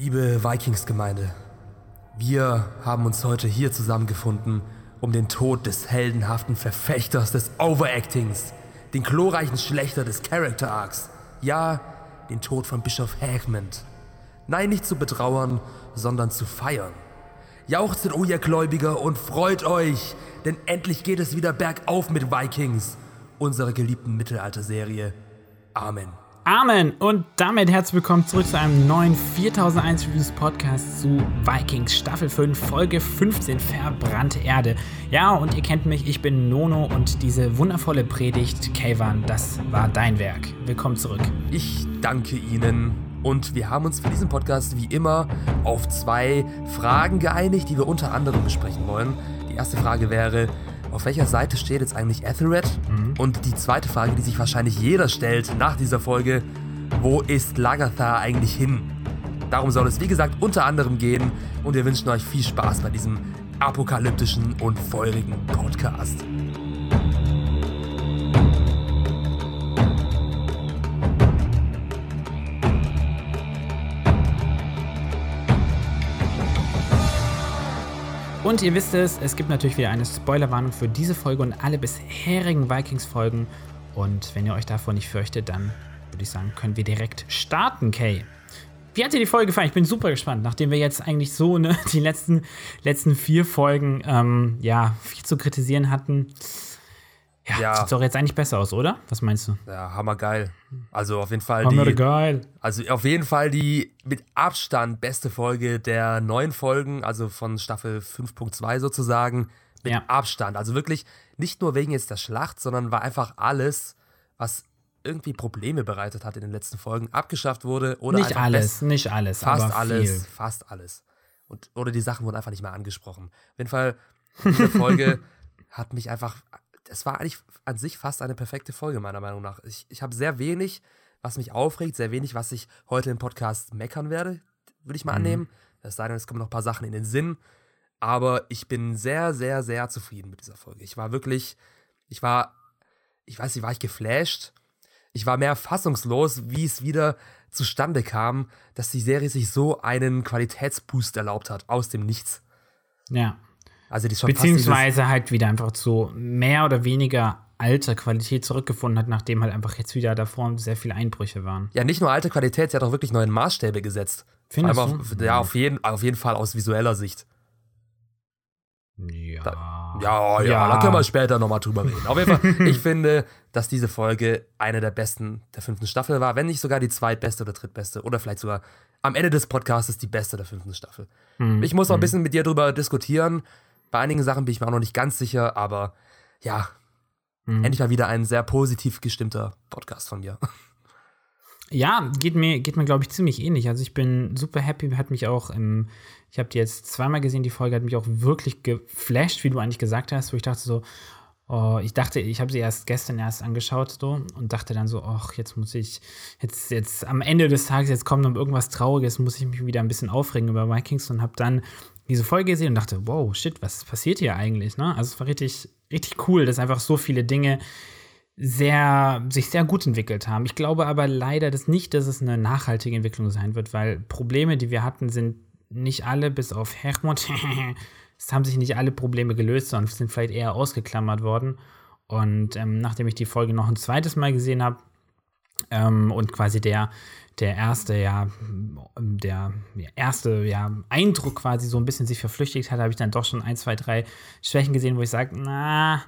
Liebe Vikings-Gemeinde, wir haben uns heute hier zusammengefunden, um den Tod des heldenhaften Verfechters des Overactings, den glorreichen Schlechter des Character Arcs, ja, den Tod von Bischof Hackmond. Nein, nicht zu betrauern, sondern zu feiern. Jauchzet, o ihr Gläubiger, und freut euch, denn endlich geht es wieder bergauf mit Vikings, unserer geliebten Mittelalterserie. Amen. Amen und damit herzlich willkommen zurück zu einem neuen 4001 Reviews Podcast zu Vikings Staffel 5 Folge 15 Verbrannte Erde. Ja, und ihr kennt mich, ich bin Nono und diese wundervolle Predigt, Kayvan, das war dein Werk. Willkommen zurück. Ich danke Ihnen und wir haben uns für diesen Podcast wie immer auf zwei Fragen geeinigt, die wir unter anderem besprechen wollen. Die erste Frage wäre, auf welcher Seite steht jetzt eigentlich Ethelred? Mhm. Und die zweite Frage, die sich wahrscheinlich jeder stellt nach dieser Folge, wo ist Lagathar eigentlich hin? Darum soll es wie gesagt unter anderem gehen und wir wünschen euch viel Spaß bei diesem apokalyptischen und feurigen Podcast. Und ihr wisst es, es gibt natürlich wieder eine Spoilerwarnung für diese Folge und alle bisherigen Vikings-Folgen. Und wenn ihr euch davor nicht fürchtet, dann würde ich sagen, können wir direkt starten, Kay. Wie hat dir die Folge gefallen? Ich bin super gespannt, nachdem wir jetzt eigentlich so ne, die letzten, letzten vier Folgen ähm, ja, viel zu kritisieren hatten. Ja, ja, sieht doch jetzt eigentlich besser aus, oder? Was meinst du? Ja, hammergeil. Also auf jeden Fall hammergeil. die. Also auf jeden Fall die mit Abstand beste Folge der neuen Folgen, also von Staffel 5.2 sozusagen. Mit ja. Abstand. Also wirklich nicht nur wegen jetzt der Schlacht, sondern war einfach alles, was irgendwie Probleme bereitet hat in den letzten Folgen, abgeschafft wurde oder nicht alles, nicht alles, fast alles, viel. fast alles. Und oder die Sachen wurden einfach nicht mehr angesprochen. Auf jeden Fall diese Folge hat mich einfach es war eigentlich an sich fast eine perfekte Folge, meiner Meinung nach. Ich, ich habe sehr wenig, was mich aufregt, sehr wenig, was ich heute im Podcast meckern werde, würde ich mal mhm. annehmen. Es sei denn, es kommen noch ein paar Sachen in den Sinn. Aber ich bin sehr, sehr, sehr zufrieden mit dieser Folge. Ich war wirklich, ich war, ich weiß nicht, war ich geflasht? Ich war mehr fassungslos, wie es wieder zustande kam, dass die Serie sich so einen Qualitätsboost erlaubt hat, aus dem Nichts. Ja. Also die Beziehungsweise halt wieder einfach zu mehr oder weniger alter Qualität zurückgefunden hat, nachdem halt einfach jetzt wieder davor sehr viele Einbrüche waren. Ja, nicht nur alte Qualität, sie hat auch wirklich neue Maßstäbe gesetzt. Findest auf, du? Ja, auf jeden, auf jeden Fall aus visueller Sicht. Ja. Da, ja, ja, ja, da können wir später nochmal drüber reden. Auf jeden Fall, ich finde, dass diese Folge eine der besten der fünften Staffel war, wenn nicht sogar die zweitbeste oder drittbeste oder vielleicht sogar am Ende des Podcasts die beste der fünften Staffel. Hm. Ich muss noch ein hm. bisschen mit dir drüber diskutieren, bei einigen Sachen bin ich mir auch noch nicht ganz sicher, aber ja, mhm. endlich mal wieder ein sehr positiv gestimmter Podcast von mir. Ja, geht mir, geht mir glaube ich, ziemlich ähnlich. Also ich bin super happy, hat mich auch im, ich habe die jetzt zweimal gesehen, die Folge hat mich auch wirklich geflasht, wie du eigentlich gesagt hast, wo ich dachte so, oh, ich dachte, ich habe sie erst gestern erst angeschaut so und dachte dann so, ach, jetzt muss ich, jetzt, jetzt am Ende des Tages, jetzt kommt noch irgendwas Trauriges, muss ich mich wieder ein bisschen aufregen über Vikings und habe dann diese Folge gesehen und dachte, wow, shit, was passiert hier eigentlich? Ne? Also es war richtig, richtig cool, dass einfach so viele Dinge sehr, sich sehr gut entwickelt haben. Ich glaube aber leider dass nicht, dass es eine nachhaltige Entwicklung sein wird, weil Probleme, die wir hatten, sind nicht alle, bis auf Hermod, es haben sich nicht alle Probleme gelöst, sondern sind vielleicht eher ausgeklammert worden. Und ähm, nachdem ich die Folge noch ein zweites Mal gesehen habe ähm, und quasi der der erste, ja, der erste, ja, Eindruck quasi so ein bisschen sich verflüchtigt hat, habe ich dann doch schon ein, zwei, drei Schwächen gesehen, wo ich sage, na,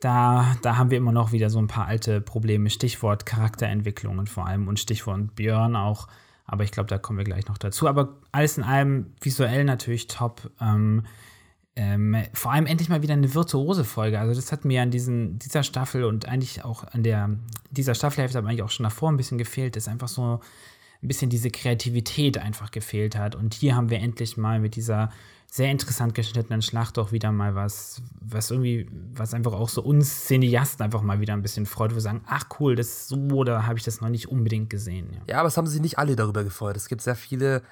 da, da haben wir immer noch wieder so ein paar alte Probleme. Stichwort Charakterentwicklungen vor allem und Stichwort Björn auch. Aber ich glaube, da kommen wir gleich noch dazu. Aber alles in allem visuell natürlich top. Ähm, ähm, vor allem endlich mal wieder eine virtuose Folge. Also das hat mir an diesen, dieser Staffel und eigentlich auch an der dieser Staffelhälfte aber eigentlich auch schon davor ein bisschen gefehlt, dass einfach so ein bisschen diese Kreativität einfach gefehlt hat. Und hier haben wir endlich mal mit dieser sehr interessant geschnittenen Schlacht auch wieder mal was, was irgendwie, was einfach auch so uns Cineasten einfach mal wieder ein bisschen freut, wo wir sagen, ach cool, das so, oder habe ich das noch nicht unbedingt gesehen. Ja. ja, aber es haben sich nicht alle darüber gefreut. Es gibt sehr viele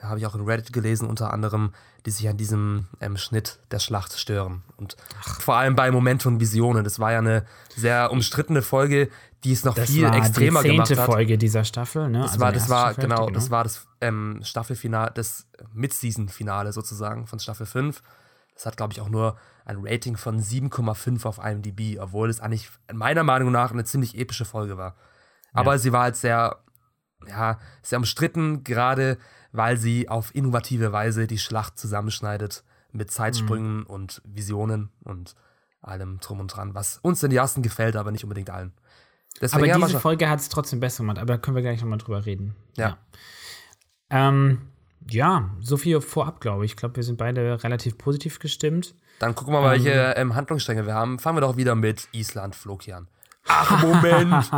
habe ich auch in Reddit gelesen, unter anderem, die sich an diesem ähm, Schnitt der Schlacht stören. Und Ach. vor allem bei Momente und Visionen. Das war ja eine sehr umstrittene Folge, die es noch Das viel war extremer die gemacht zehnte hat. Folge dieser Staffel, ne? Das Also war, die das war Staffel, genau, das war das ähm, Staffelfinale, das Mid-Season-Finale sozusagen von Staffel 5. Das hat, glaube ich, auch nur ein Rating von 7,5 auf IMDb, obwohl es eigentlich meiner Meinung nach eine ziemlich epische Folge war. Aber Ja. sie war halt sehr, ja, sehr umstritten, gerade weil sie auf innovative Weise die Schlacht zusammenschneidet mit Zeitsprüngen Mhm. und Visionen und allem drum und dran, was uns in Jasten gefällt, aber nicht unbedingt allen. Deswegen Aber diese Folge hat es trotzdem besser gemacht, aber da können wir gleich nochmal drüber reden. Ja. Ja, ähm, ja so viel vorab, glaube ich. Ich glaube, wir sind beide relativ positiv gestimmt. Dann gucken wir mal, welche ähm, Handlungsstränge wir haben. Fangen wir doch wieder mit Island Flokian. Ach, Moment!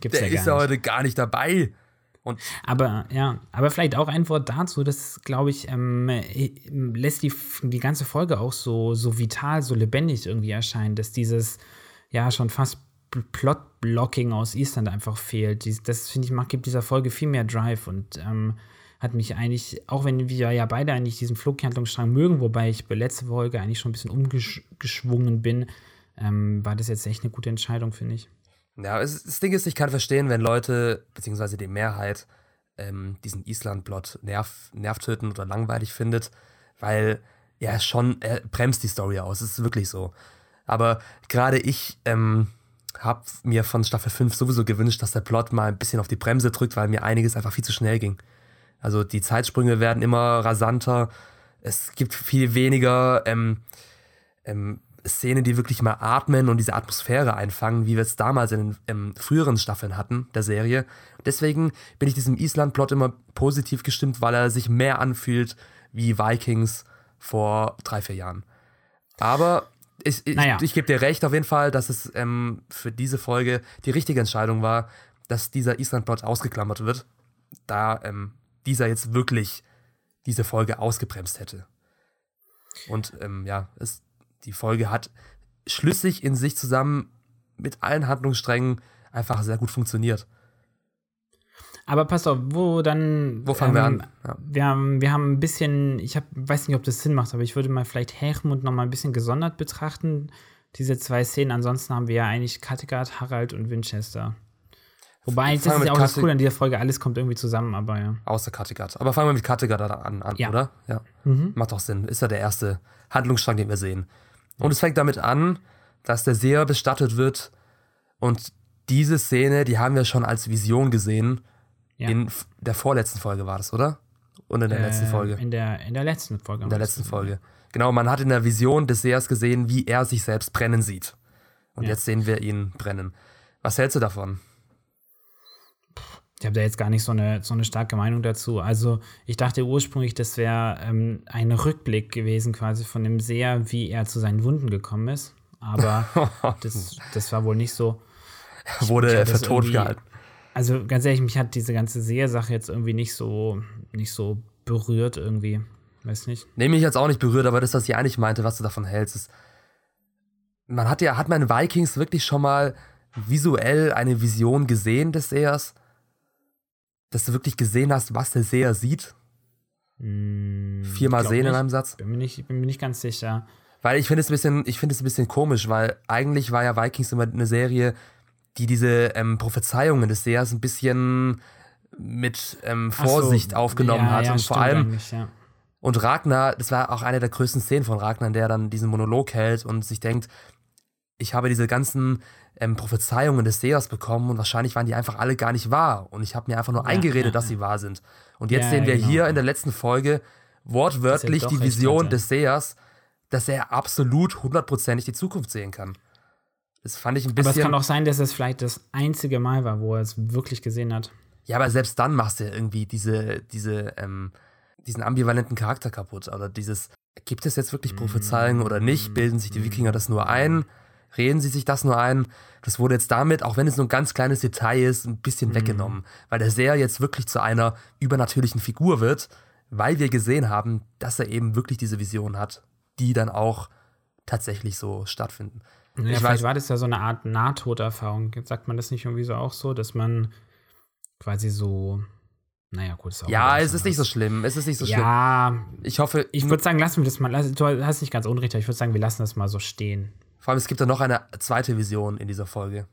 Gibt's der ja ist ja heute gar nicht dabei. Und Aber ja, aber vielleicht auch ein Wort dazu, das glaube ich, ähm, äh, lässt die, die ganze Folge auch so, so vital, so lebendig irgendwie erscheinen, dass dieses ja schon fast Pl- Plot-Blocking aus Island einfach fehlt. Dies, das finde ich, macht, gibt dieser Folge viel mehr Drive und ähm, hat mich eigentlich, auch wenn wir ja beide eigentlich diesen Flughandlungsstrang mögen, wobei ich bei letzter Folge eigentlich schon ein bisschen umgeschwungen bin, ähm, war das jetzt echt eine gute Entscheidung, finde ich. Ja, es, das Ding ist, ich kann verstehen, wenn Leute, beziehungsweise die Mehrheit, ähm, diesen Island-Plot nerv, nervtötend oder langweilig findet, weil er schon, er bremst die Story aus. Es ist wirklich so. Aber gerade ich ähm, habe mir von Staffel 5 sowieso gewünscht, dass der Plot mal ein bisschen auf die Bremse drückt, weil mir einiges einfach viel zu schnell ging. Also die Zeitsprünge werden immer rasanter. Es gibt viel weniger ähm, ähm, Szenen, die wirklich mal atmen und diese Atmosphäre einfangen, wie wir es damals in den früheren Staffeln hatten der Serie. Deswegen bin ich diesem Island-Plot immer positiv gestimmt, weil er sich mehr anfühlt wie Vikings vor drei, vier Jahren. Aber ich, ich, Naja. ich gebe dir recht auf jeden Fall, dass es ähm, für diese Folge die richtige Entscheidung war, dass dieser Island-Plot ausgeklammert wird, da ähm, dieser jetzt wirklich diese Folge ausgebremst hätte. Und ähm, ja, es, die Folge hat schlüssig in sich zusammen mit allen Handlungssträngen einfach sehr gut funktioniert. Aber passt auf, wo dann. Wo fangen wir ähm, an? Ja. Wir haben, wir haben ein bisschen, ich hab, weiß nicht, ob das Sinn macht, aber ich würde mal vielleicht Hermund noch mal ein bisschen gesondert betrachten, diese zwei Szenen. Ansonsten haben wir ja eigentlich Kattegat, Harald und Winchester. Wobei, das wir ist ja auch das Katte- Coole an dieser Folge, alles kommt irgendwie zusammen, aber ja. Außer Kattegat. Aber fangen wir mit Kattegat an, an Ja. oder? Ja. Mhm. Macht doch Sinn. Ist ja der erste Handlungsstrang, den wir sehen. Und es fängt damit an, dass der Seher bestattet wird. Und diese Szene, die haben wir schon als Vision gesehen. Ja. In der vorletzten Folge war das, oder? Und in der letzten Äh, Folge. In der, in der letzten Folge. In der letzten Folge. Genau, man hat in der Vision des Sehers gesehen, wie er sich selbst brennen sieht. Und Ja. jetzt sehen wir ihn brennen. Was hältst du davon? Ich habe da jetzt gar nicht so eine, so eine starke Meinung dazu. Also, ich dachte ursprünglich, das wäre ähm, ein Rückblick gewesen, quasi von dem Seher, wie er zu seinen Wunden gekommen ist. Aber das, das war wohl nicht so. Wurde mich er für tot gehalten. Also, ganz ehrlich, mich hat diese ganze Seher-Sache jetzt irgendwie nicht so, nicht so berührt, irgendwie. Weiß nicht. Nee, mich jetzt auch nicht berührt, aber das, was ich eigentlich meinte, was du davon hältst, ist, man hat ja, hat man in Vikings wirklich schon mal visuell eine Vision gesehen des Sehers? Dass du wirklich gesehen hast, was der Seher sieht? Hm, Viermal sehen in nicht. einem Satz? Bin mir nicht, bin mir nicht ganz sicher. Weil ich finde es ein bisschen, ich finde es ein bisschen komisch, weil eigentlich war ja Vikings immer eine Serie, die diese ähm, Prophezeiungen des Sehers ein bisschen mit ähm, Ach so, Vorsicht aufgenommen ja, hat. ja, und vor allem, Ja. und Ragnar, das war auch eine der größten Szenen von Ragnar, in der er dann diesen Monolog hält und sich denkt, ich habe diese ganzen ähm, Prophezeiungen des Sehers bekommen und wahrscheinlich waren die einfach alle gar nicht wahr. Und ich habe mir einfach nur Ja, eingeredet, ja, dass ja. sie wahr sind. Und jetzt Ja, sehen wir genau. hier in der letzten Folge wortwörtlich die Vision des Sehers, dass er absolut hundertprozentig die Zukunft sehen kann. Das fand ich ein Aber es bisschen. kann auch sein, dass es vielleicht das einzige Mal war, wo er es wirklich gesehen hat. Ja, aber selbst dann machst du irgendwie diese, diese, ähm, diesen ambivalenten Charakter kaputt. Oder dieses, gibt es jetzt wirklich Prophezeiungen oder nicht? Bilden sich die Wikinger das nur ein? Reden sie sich das nur ein? Das wurde jetzt damit, auch wenn es nur ein ganz kleines Detail ist, ein bisschen weggenommen. Weil der Seher jetzt wirklich zu einer übernatürlichen Figur wird, weil wir gesehen haben, dass er eben wirklich diese Vision hat, die dann auch tatsächlich so stattfinden. Ja, Ich vielleicht weiß- war das ja so eine Art Nahtoderfahrung. Jetzt sagt man das nicht irgendwie so auch so, dass man quasi so, naja, gut, ist auch Ja, es ist nicht so schlimm. Es ist nicht so schlimm. Ja, Ich hoffe, ich würde sagen, lassen wir das mal. Du hast nicht ganz unrecht, aber ich würde sagen, wir lassen das mal so stehen. Vor allem, es gibt ja noch eine zweite Vision in dieser Folge.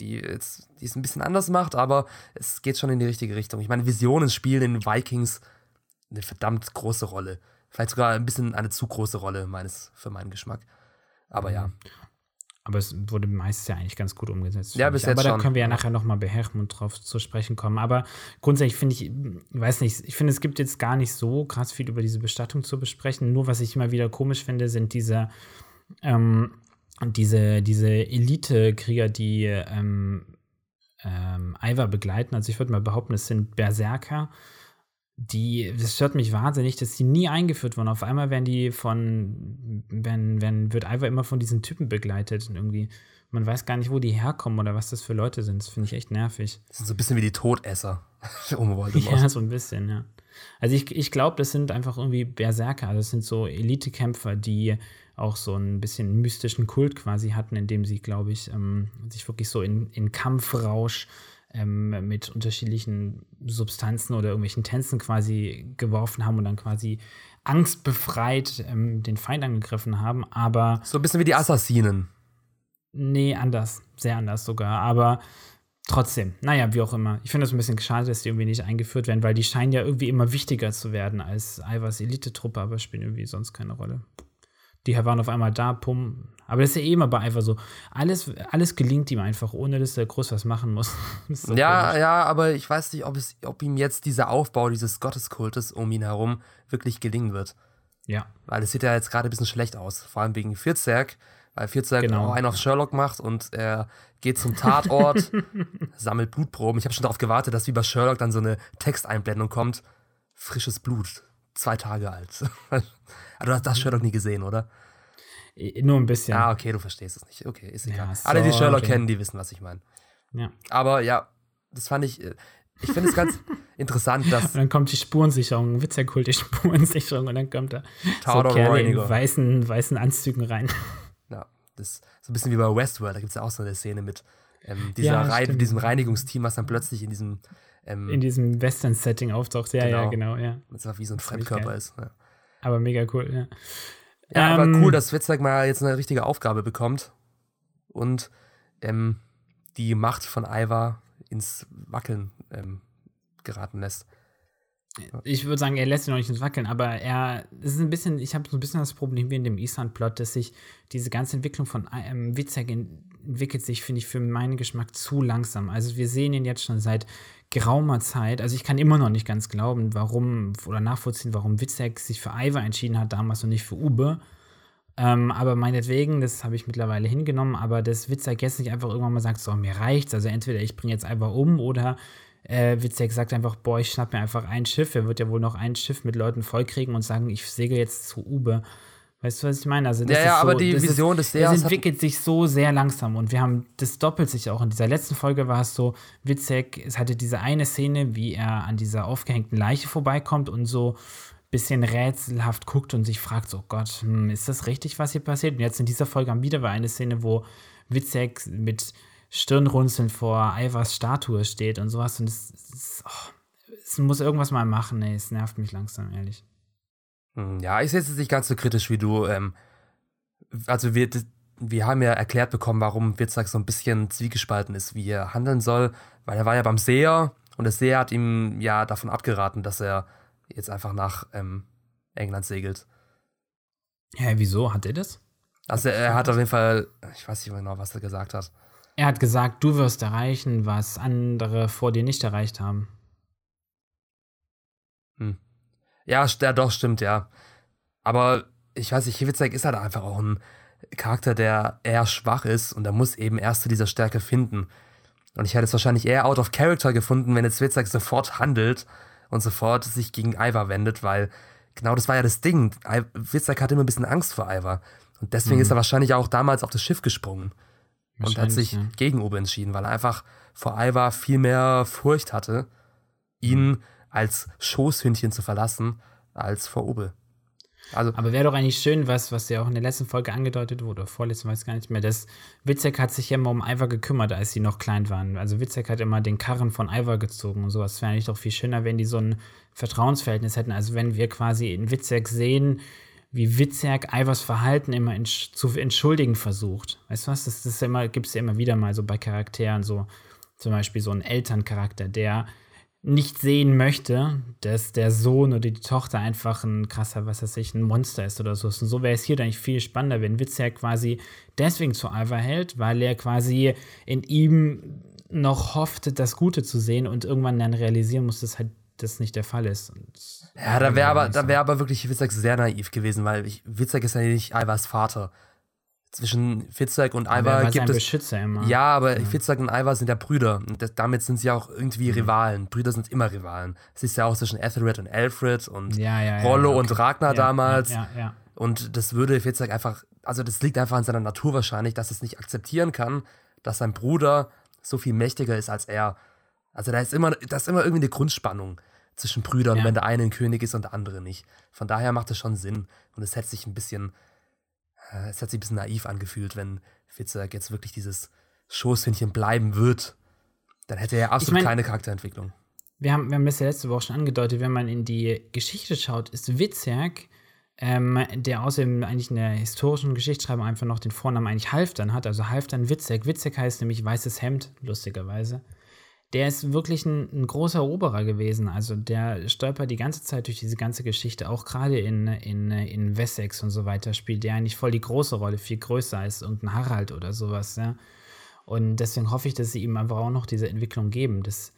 die, jetzt, die es ein bisschen anders macht, aber es geht schon in die richtige Richtung. Ich meine, Visionen spielen in Vikings eine verdammt große Rolle. Vielleicht sogar ein bisschen eine zu große Rolle meines, für meinen Geschmack. Aber ja. Aber es wurde meistens ja eigentlich ganz gut umgesetzt. Ja, bis ich. jetzt Aber da schon. können wir ja nachher noch mal bei Hermund drauf zu sprechen kommen. Aber grundsätzlich finde ich, weiß nicht, ich finde, es gibt jetzt gar nicht so krass viel über diese Bestattung zu besprechen. Nur was ich immer wieder komisch finde, sind diese, ähm, diese, diese Elite-Krieger, die ähm, ähm, Ivar begleiten. Also ich würde mal behaupten, es sind Berserker die, das stört mich wahnsinnig, dass die nie eingeführt wurden. Auf einmal werden die von, wenn, wenn, wird Ivar immer von diesen Typen begleitet und irgendwie, man weiß gar nicht, wo die herkommen oder was das für Leute sind. Das finde ich echt nervig. Das sind so ein bisschen wie die Todesser. um. Ja, so ein bisschen, ja. Also ich, ich glaube, das sind einfach irgendwie Berserker, also das sind so Elitekämpfer, die auch so ein bisschen mystischen Kult quasi hatten, indem sie, glaube ich, ähm, sich wirklich so in, in Kampfrausch ähm, mit unterschiedlichen Substanzen oder irgendwelchen Tänzen quasi geworfen haben und dann quasi angstbefreit ähm, den Feind angegriffen haben. Aber So ein bisschen wie die Assassinen. nee, anders, sehr anders sogar. Aber trotzdem, naja, wie auch immer. Ich finde es ein bisschen schade, dass die irgendwie nicht eingeführt werden, weil die scheinen ja irgendwie immer wichtiger zu werden als Ivers Elite-Truppe, aber spielen irgendwie sonst keine Rolle. Die waren auf einmal da, pum. Aber das ist ja eh immer bei Ivar so. Alles, alles gelingt ihm einfach, ohne dass er groß was machen muss. So Ja, komisch. ja, aber ich weiß nicht, ob, es, ob ihm jetzt dieser Aufbau dieses Gotteskultes um ihn herum wirklich gelingen wird. ja. Weil es sieht ja jetzt gerade ein bisschen schlecht aus. Vor allem wegen Vierzerg, weil Vierzerg Genau. auch einen auf Sherlock macht und er geht zum Tatort, sammelt Blutproben. Ich habe schon darauf gewartet, dass wie bei Sherlock dann so eine Texteinblendung kommt. Frisches Blut, zwei Tage alt. Aber du hast das Sherlock nie gesehen, oder? Nur ein bisschen. Ja, okay, du verstehst es nicht. Okay, ist Ja, egal. Alle, die so, Sherlock okay. kennen, die wissen, was ich meine. Ja. Aber ja, das fand ich, äh, ich finde es ganz interessant, dass Und dann kommt die Spurensicherung, Witzerkult, die Spurensicherung und dann kommt da so Theodor Kerle in weißen, weißen Anzügen rein. Ja, das ist so ein bisschen wie bei Westworld, da gibt es ja auch so eine Szene mit ähm, dieser Ja, Rein diesem Reinigungsteam, was dann plötzlich in diesem, ähm, In diesem Western-Setting auftaucht. Ja, ja, Genau. genau, ja. das war wie so ein ziemlich Fremdkörper ist. Ja, Aber mega cool, ja. ja Ähm, aber cool, dass Witzek mal jetzt eine richtige Aufgabe bekommt und ähm, die Macht von Ivar ins Wackeln ähm, geraten lässt. Ich würde sagen, er lässt ihn noch nicht ins Wackeln, aber er, ist ein bisschen, ich habe so ein bisschen das Problem wie in dem Island-Plot, dass sich diese ganze Entwicklung von ähm, Witzek in, entwickelt sich, finde ich, für meinen Geschmack zu langsam. Also wir sehen ihn jetzt schon seit geraumer Zeit. Also ich kann immer noch nicht ganz glauben, warum oder nachvollziehen, warum Witzek sich für Ivar entschieden hat damals und nicht für Ube. Ähm, aber meinetwegen, das habe ich mittlerweile hingenommen, aber dass Witzek jetzt nicht einfach irgendwann mal sagt, so, mir reicht's. Also entweder ich bringe jetzt einfach um oder äh, Witzek sagt einfach, boah, ich schnapp mir einfach ein Schiff. Er wird ja wohl noch ein Schiff mit Leuten vollkriegen und sagen, ich segel jetzt zu Ube. Weißt du, was ich meine? Also das Ja, ja, so, aber die Vision des ist, Sehers Es hat- entwickelt sich so sehr langsam und wir haben, das doppelt sich auch. In dieser letzten Folge war es so, Witzek, es hatte diese eine Szene, wie er an dieser aufgehängten Leiche vorbeikommt und so bisschen rätselhaft guckt und sich fragt, so Gott, hm, ist das richtig, was hier passiert? Und jetzt in dieser Folge haben wir wieder eine Szene, wo Witzek mit Stirnrunzeln vor Ivars Statue steht und sowas und es, es, oh, es muss irgendwas mal machen, ey, es nervt mich langsam, ehrlich. Hm, Ja, ich sehe es jetzt nicht ganz so kritisch wie du. Ähm, also wir, wir haben ja erklärt bekommen, warum Witzak so ein bisschen zwiegespalten ist, wie er handeln soll, weil er war ja beim Seher und der Seher hat ihm ja davon abgeraten, dass er jetzt einfach nach ähm, England segelt. Hä, wieso? Hat er das? Also er, er hat auf jeden Fall, ich weiß nicht genau, was er gesagt hat. Er hat gesagt, du wirst erreichen, was andere vor dir nicht erreicht haben. Ja, ja, doch, stimmt, ja. Aber ich weiß nicht, Witzek ist halt einfach auch ein Charakter, der eher schwach ist und er muss eben erst zu dieser Stärke finden. Und ich hätte es wahrscheinlich eher out of character gefunden, wenn jetzt Witzek sofort handelt und sofort sich gegen Ivar wendet, weil genau das war ja das Ding. Witzek hatte immer ein bisschen Angst vor Ivar. Und deswegen Mhm. ist er wahrscheinlich auch damals auf das Schiff gesprungen und hat sich ja. gegen Ube entschieden, weil er einfach vor Ivar viel mehr Furcht hatte, ihn als Schoßhündchen zu verlassen, als vor Ube. Also, Aber wäre doch eigentlich schön, was, was ja auch in der letzten Folge angedeutet wurde, vorletzten weiß gar nicht mehr, dass Witzek hat sich ja immer um Ivar gekümmert, als sie noch klein waren. Also Witzek hat immer den Karren von Ivar gezogen und sowas. Wäre eigentlich doch viel schöner, wenn die so ein Vertrauensverhältnis hätten. Also wenn wir quasi in Witzek sehen, wie Witzerk Ivers Verhalten immer entsch zu entschuldigen versucht. Weißt du was? Das, das immer, gibt es ja immer wieder mal so bei Charakteren, so zum Beispiel so ein Elterncharakter, der nicht sehen möchte, dass der Sohn oder die Tochter einfach ein krasser, was weiß ich, ein Monster ist oder so. Und so wäre es hier eigentlich viel spannender, wenn Witzer quasi deswegen zu Alva hält, weil er quasi in ihm noch hofft, das Gute zu sehen und irgendwann dann realisieren muss, dass halt das nicht der Fall ist. Ja, da wäre aber, da wär aber wirklich Witzek sehr naiv gewesen, weil ich, Witzek ist ja nicht Alvas Vater zwischen Fitzek und Ivar gibt es. Beschützer immer. Ja, aber ja. Fitzek und Ivar sind ja Brüder. Und das, damit sind sie auch irgendwie mhm. Rivalen. Brüder sind immer Rivalen. Es ist ja auch zwischen Ethelred und Alfred und ja, ja, Rollo okay. und Ragnar damals. Ja, ja, Und das würde Fitzek einfach, also das liegt einfach an seiner Natur wahrscheinlich, dass es nicht akzeptieren kann, dass sein Bruder so viel mächtiger ist als er. Also da ist immer, da ist immer irgendwie eine Grundspannung zwischen Brüdern, wenn der eine ein König ist und der andere nicht. Von daher macht es schon Sinn. Und es hätte sich ein bisschen äh, es hat sich ein bisschen naiv angefühlt, wenn Fitzek jetzt wirklich dieses Schoßhündchen bleiben wird. Dann hätte er absolut ich mein, keine Charakterentwicklung. Wir haben, wir haben das ja letzte Woche schon angedeutet, wenn man in die Geschichte schaut, ist Witzerk, ähm, der außerdem eigentlich in der historischen Geschichtsschreibung einfach noch den Vornamen eigentlich Halfdan hat, also Halfdan Witzek. Witzek heißt nämlich weißes Hemd, lustigerweise der ist wirklich ein, ein, großer Eroberer gewesen. Also der stolpert die ganze Zeit durch diese ganze Geschichte, auch gerade in, in, in Wessex und so weiter spielt der eigentlich voll die große Rolle, viel größer als irgendein Harald oder sowas, ja. Und deswegen hoffe ich, dass sie ihm einfach auch noch diese Entwicklung geben, dass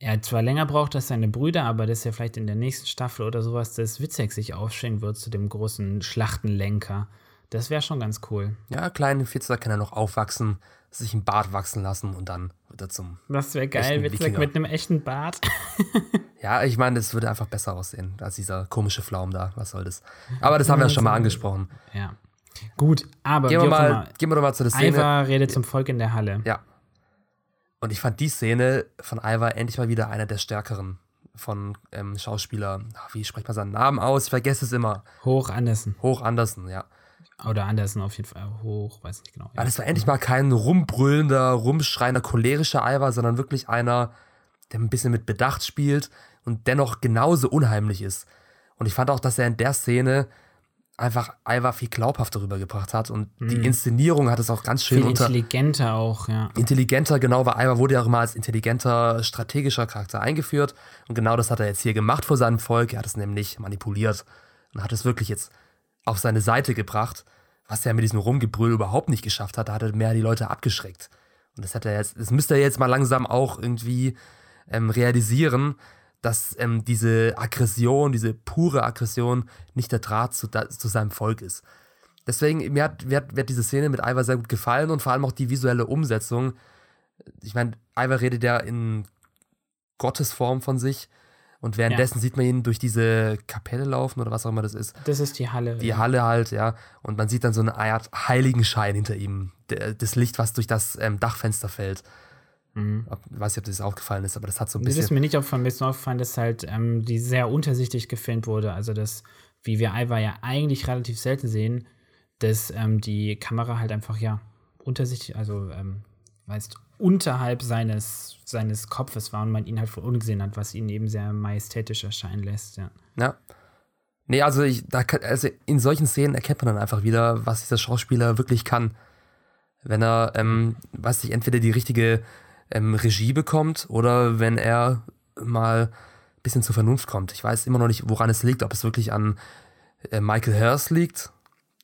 er zwar länger braucht als seine Brüder, aber dass er vielleicht in der nächsten Staffel oder sowas, dass Witzek sich aufschwingen wird zu dem großen Schlachtenlenker. Das wäre schon ganz cool. Ja, kleine Fitzer kann er noch aufwachsen, sich ein Bart wachsen lassen und dann wird er zum. Das wäre geil, Witzig mit einem echten Bart. ja, ich meine, das würde einfach besser aussehen als dieser komische Flaum da. Was soll das? Aber das haben wir ja schon mal angesprochen. Ja. Gut, aber gehen wir, mal, gehen wir doch mal zu der Szene. Ivar redet zum Volk in der Halle. Ja. Und ich fand die Szene von Ivar endlich mal wieder einer der stärkeren von ähm, Schauspieler. Wie spricht man seinen Namen aus? Ich vergesse es immer. Hoch Andersen. Hoch Andersen, ja. Oder Andersen auf jeden Fall hoch, weiß nicht genau. Ja. das war endlich mal kein rumbrüllender, rumschreiender, cholerischer Ivar, sondern wirklich einer, der ein bisschen mit Bedacht spielt und dennoch genauso unheimlich ist. Und ich fand auch, dass er in der Szene einfach Ivar viel glaubhafter rübergebracht hat und mhm. die Inszenierung hat es auch ganz schön viel unter intelligenter auch, ja. Intelligenter, genau, weil Ivar wurde ja auch immer als intelligenter, strategischer Charakter eingeführt und genau das hat er jetzt hier gemacht vor seinem Volk. Er hat es nämlich manipuliert und hat es wirklich jetzt auf seine Seite gebracht, was er mit diesem Rumgebrüll überhaupt nicht geschafft hat. Da hat er mehr die Leute abgeschreckt. Und das hat er jetzt, das müsste er jetzt mal langsam auch irgendwie ähm, realisieren, dass ähm, diese Aggression, diese pure Aggression nicht der Draht zu, da, zu seinem Volk ist. Deswegen, mir hat, mir, hat, mir hat diese Szene mit Ivar sehr gut gefallen und vor allem auch die visuelle Umsetzung. Ich meine, Ivar redet ja in Gottesform von sich und währenddessen ja. sieht man ihn durch diese Kapelle laufen oder was auch immer das ist. Das ist die Halle. Die ja. Halle halt, ja. Und man sieht dann so eine Art Heiligenschein hinter ihm. Das Licht, was durch das ähm, Dachfenster fällt. Mhm. Ich weiß nicht, ob das aufgefallen ist, aber das hat so ein bisschen. Das ist mir nicht aufgefallen. Mir ist nur aufgefallen, dass halt ähm, die sehr untersichtig gefilmt wurde. Also, dass, wie wir Ivar ja eigentlich relativ selten sehen, dass ähm, die Kamera halt einfach, ja, untersichtig, also, ähm, weißt unterhalb seines, seines Kopfes war und man ihn halt von unten gesehen hat, was ihn eben sehr majestätisch erscheinen lässt, ja. Ja. Nee, also, ich, da, also in solchen Szenen erkennt man dann einfach wieder, was dieser Schauspieler wirklich kann. Wenn er, ähm, weiß ich, entweder die richtige ähm, Regie bekommt oder wenn er mal ein bisschen zur Vernunft kommt. Ich weiß immer noch nicht, woran es liegt, ob es wirklich an äh, Michael Hurst liegt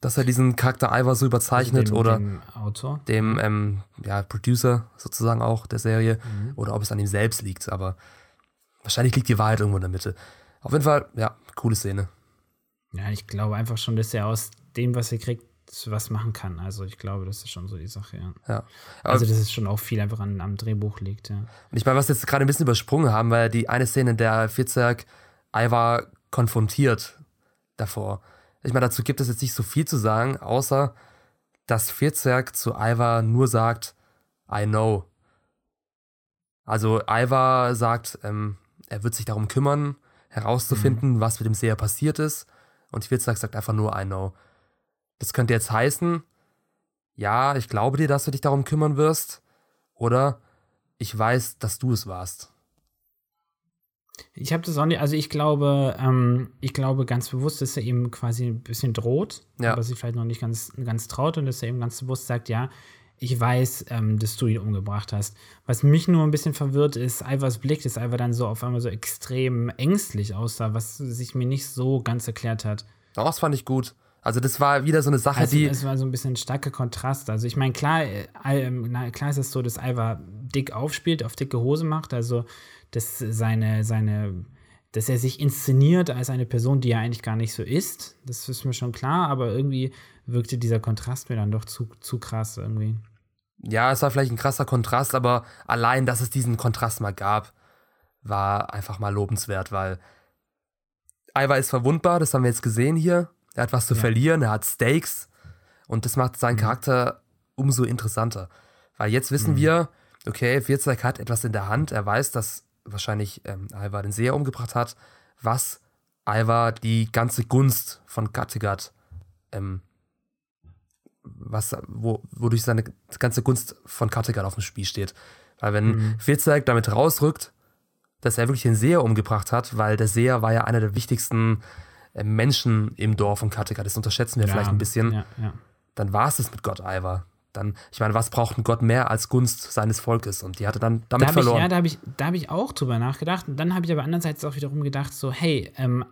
dass er diesen Charakter Ivar so überzeichnet also dem, oder dem dem ähm, ja, Producer sozusagen auch der Serie mhm. oder ob es an ihm selbst liegt. Aber wahrscheinlich liegt die Wahrheit irgendwo in der Mitte. Auf jeden Fall, ja, coole Szene. Ja, ich glaube einfach schon, dass er aus dem, was er kriegt, was machen kann. Also ich glaube, das ist schon so die Sache, ja. ja. also dass es schon auch viel einfach an, am Drehbuch liegt, ja. Und ich meine, was wir jetzt gerade ein bisschen übersprungen haben, weil die eine Szene, in der Fitzek Ivar konfrontiert davor. Ich meine, dazu gibt es jetzt nicht so viel zu sagen, außer dass Firzerk zu Ivar nur sagt, I know. Also Ivar sagt, ähm, er wird sich darum kümmern, herauszufinden, mhm. was mit dem Seher passiert ist. Und Firzerk sagt einfach nur, I know. Das könnte jetzt heißen, ja, ich glaube dir, dass du dich darum kümmern wirst. Oder ich weiß, dass du es warst. Ich habe das auch nicht, also ich glaube, ähm, ich glaube ganz bewusst, dass er eben quasi ein bisschen droht, Ja. aber sich vielleicht noch nicht ganz, ganz traut und dass er eben ganz bewusst sagt, ja, ich weiß, ähm, dass du ihn umgebracht hast. Was mich nur ein bisschen verwirrt, ist Ivers Blick, dass Ivar dann so auf einmal so extrem ängstlich aussah, was sich mir nicht so ganz erklärt hat. Doch, das fand ich gut. Also, das war wieder so eine Sache, Also, die. es war so ein bisschen ein starker Kontrast. Also, ich meine, klar, äh, ähm, klar ist es so, dass Ivar dick aufspielt, auf dicke Hose macht. Also, dass seine, seine, dass er sich inszeniert als eine Person, die er eigentlich gar nicht so ist. Das ist mir schon klar, aber irgendwie wirkte dieser Kontrast mir dann doch zu, zu krass irgendwie. Ja, es war vielleicht ein krasser Kontrast, aber allein, dass es diesen Kontrast mal gab, war einfach mal lobenswert, weil Ivar ist verwundbar, das haben wir jetzt gesehen hier. Er hat was zu Ja. verlieren, er hat Stakes und das macht seinen Charakter umso interessanter. Weil jetzt wissen wir, okay, Vierzweig hat etwas in der Hand, er weiß, dass wahrscheinlich ähm, Ivar den Seher umgebracht hat, was Ivar die ganze Gunst von Kattegat ähm, was, wo, wodurch seine ganze Gunst von Kattegat auf dem Spiel steht. Weil wenn Mhm. Damit rausrückt, dass er wirklich den Seher umgebracht hat, weil der Seher war ja einer der wichtigsten äh, Menschen im Dorf von Kattegat, das unterschätzen wir vielleicht ein bisschen, Ja, ja. dann war es es mit Gott Ivar. Dann, ich meine, was braucht ein Gott mehr als Gunst seines Volkes? Und die hatte dann Da damit ich, verloren. ja, da habe ich, da hab ich auch drüber nachgedacht. Und dann habe ich aber andererseits auch wiederum gedacht, so, hey, ähm,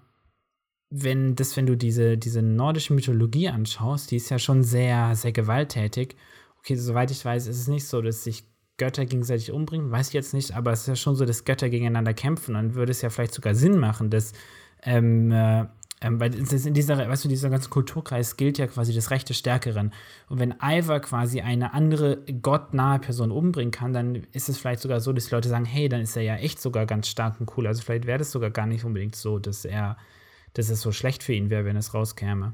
wenn das, wenn du diese, diese nordische Mythologie anschaust, die ist ja schon sehr, sehr gewalttätig. Okay, soweit ich weiß, ist es nicht so, dass sich Götter gegenseitig umbringen, weiß ich jetzt nicht, aber es ist ja schon so, dass Götter gegeneinander kämpfen. Dann würde es ja vielleicht sogar Sinn machen, dass ähm, äh, ähm, weil in dieser, weißt du, dieser ganze Kulturkreis gilt ja quasi das Recht des Stärkeren. Und wenn Ivar quasi eine andere gottnahe Person umbringen kann, dann ist es vielleicht sogar so, dass die Leute sagen, hey, dann ist er ja echt sogar ganz stark und cool. Also vielleicht wäre das sogar gar nicht unbedingt so, dass er, dass es so schlecht für ihn wäre, wenn es rauskäme.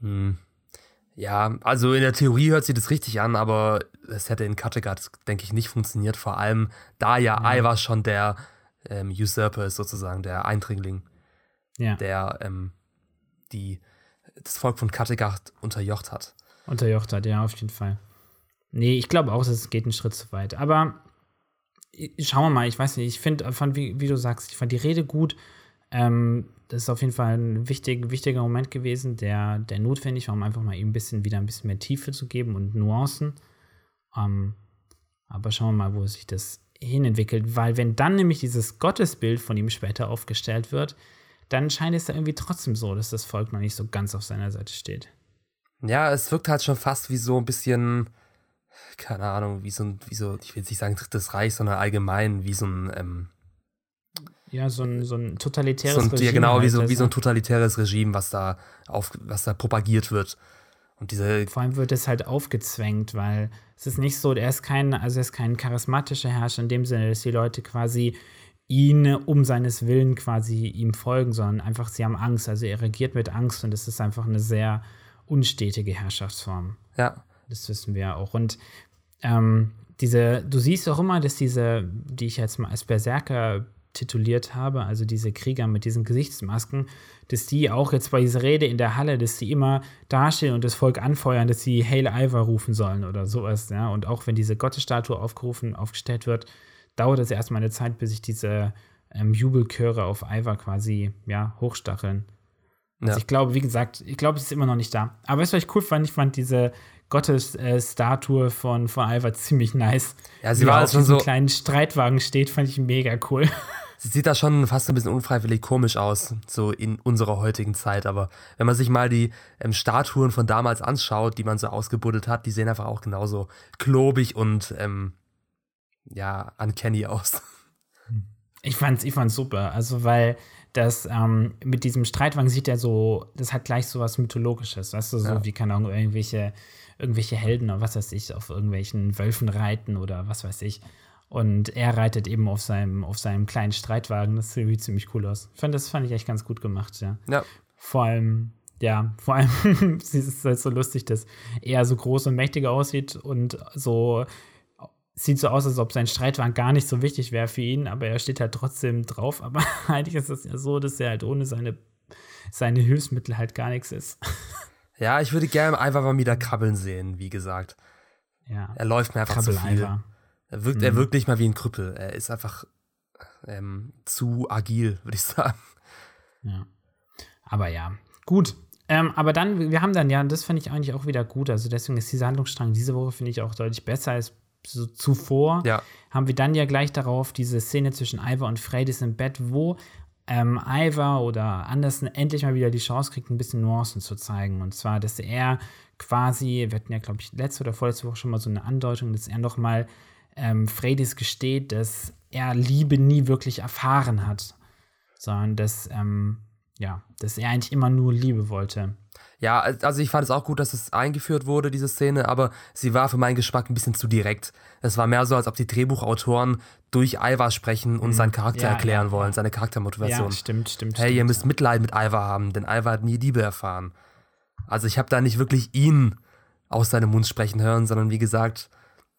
Hm. Ja, also in der Theorie hört sich das richtig an, aber es hätte in Kattegat, denke ich, nicht funktioniert. Vor allem, da ja Ivar schon der ähm, Usurper ist, sozusagen, der Eindringling, Ja, der ähm, die, das Volk von Kattegat unterjocht hat. unterjocht hat, ja, auf jeden Fall. Nee, ich glaube auch, es geht einen Schritt zu weit. Aber schauen wir mal, ich weiß nicht, ich finde, wie, wie du sagst, ich fand die Rede gut. Ähm, das ist auf jeden Fall ein wichtig, wichtiger Moment gewesen, der, der notwendig war, um einfach mal ihm ein bisschen wieder ein bisschen mehr Tiefe zu geben und Nuancen. Ähm, aber schauen wir mal, wo sich das hinentwickelt, weil wenn dann nämlich dieses Gottesbild von ihm später aufgestellt wird, dann scheint es da irgendwie trotzdem so, dass das Volk noch nicht so ganz auf seiner Seite steht. Ja, es wirkt halt schon fast wie so ein bisschen, keine Ahnung, wie so ein, wie so, ich will jetzt nicht sagen drittes Reich, sondern allgemein wie so ein, ähm, Ja, so ein, so ein totalitäres so ein ja, Regime genau, wie halt, so, wie so ein totalitäres Regime, was da auf, was da propagiert wird. Und diese, Vor allem wird es halt aufgezwängt, weil es ist nicht so, er ist kein, also er ist kein charismatischer Herrscher in dem Sinne, dass die Leute quasi ihn um seines Willen quasi ihm folgen, sondern einfach sie haben Angst. Also er regiert mit Angst und es ist einfach eine sehr unstetige Herrschaftsform. ja, Das wissen wir ja auch. Und ähm, diese, du siehst auch immer, dass diese, die ich jetzt mal als Berserker tituliert habe, also diese Krieger mit diesen Gesichtsmasken, dass die auch jetzt bei dieser Rede in der Halle, dass die immer dastehen und das Volk anfeuern, dass sie Hail Ivar rufen sollen oder sowas. Ja? Und auch wenn diese Gottesstatue aufgerufen, aufgestellt wird, dauert es erstmal eine Zeit, bis sich diese ähm, Jubelchöre auf Ivar quasi ja, hochstacheln. Also Ja. ich glaube, wie gesagt, ich glaube, es ist immer noch nicht da. Aber weißt du, was ich cool fand? Ich fand diese Gottesstatue von, von Ivar ziemlich nice. Ja, sie Wie war auf schon diesem so- kleinen Streitwagen steht, fand ich mega cool. sie sieht da schon fast ein bisschen unfreiwillig komisch aus, so in unserer heutigen Zeit. Aber wenn man sich mal die ähm, Statuen von damals anschaut, die man so ausgebuddelt hat, die sehen einfach auch genauso klobig und ähm, ja, uncanny aus. Ich fand's, ich fand's super. Also, weil das ähm, mit diesem Streitwagen sieht er so, das hat gleich so was Mythologisches, weißt du, so Ja. wie, keine Ahnung, irgendwelche, irgendwelche Helden oder was weiß ich, auf irgendwelchen Wölfen reiten oder was weiß ich. Und er reitet eben auf seinem, auf seinem kleinen Streitwagen. Das sieht irgendwie ziemlich cool aus. Ich fand, das fand ich echt ganz gut gemacht, ja. Ja, Vor allem, ja, vor allem es ist halt so lustig, dass er so groß und mächtig aussieht und so sieht so aus, als ob sein Streitwagen gar nicht so wichtig wäre für ihn, aber er steht halt trotzdem drauf. Aber eigentlich ist es ja so, dass er halt ohne seine, seine Hilfsmittel halt gar nichts ist. ja ich würde gerne einfach mal wieder krabbeln sehen, wie gesagt. Ja. Er läuft mir einfach zu viel. Krabbel-Ivar. Er wirkt, er wirkt nicht mal wie ein Krüppel. Er ist einfach, ähm, zu agil, würde ich sagen. Ja. Aber ja, gut. Ähm, aber dann, wir haben dann ja, das fand ich eigentlich auch wieder gut. Also deswegen ist dieser Handlungsstrang diese Woche, finde ich, auch deutlich besser als so zuvor. Ja. Haben wir dann ja gleich darauf diese Szene zwischen Ivar und Freydis im Bett, wo ähm, Ivar oder Anderson endlich mal wieder die Chance kriegt, ein bisschen Nuancen zu zeigen. Und zwar, dass er quasi, wir hatten ja, glaube ich, letzte oder vorletzte Woche schon mal so eine Andeutung, dass er noch mal ähm, Freydis gesteht, dass er Liebe nie wirklich erfahren hat, sondern dass, ähm, ja, dass er eigentlich immer nur Liebe wollte. Ja, also ich fand es auch gut, dass es eingeführt wurde, diese Szene, aber sie war für meinen Geschmack ein bisschen zu direkt. Es war mehr so, als ob die Drehbuchautoren durch Ivar sprechen und mhm. seinen Charakter ja, erklären ja, wollen, seine Charaktermotivation. Ja, stimmt, stimmt. Hey, stimmt, ihr müsst. Mitleid mit Ivar haben, denn Ivar hat nie Liebe erfahren. Also ich habe da nicht wirklich ihn aus seinem Mund sprechen hören, sondern wie gesagt,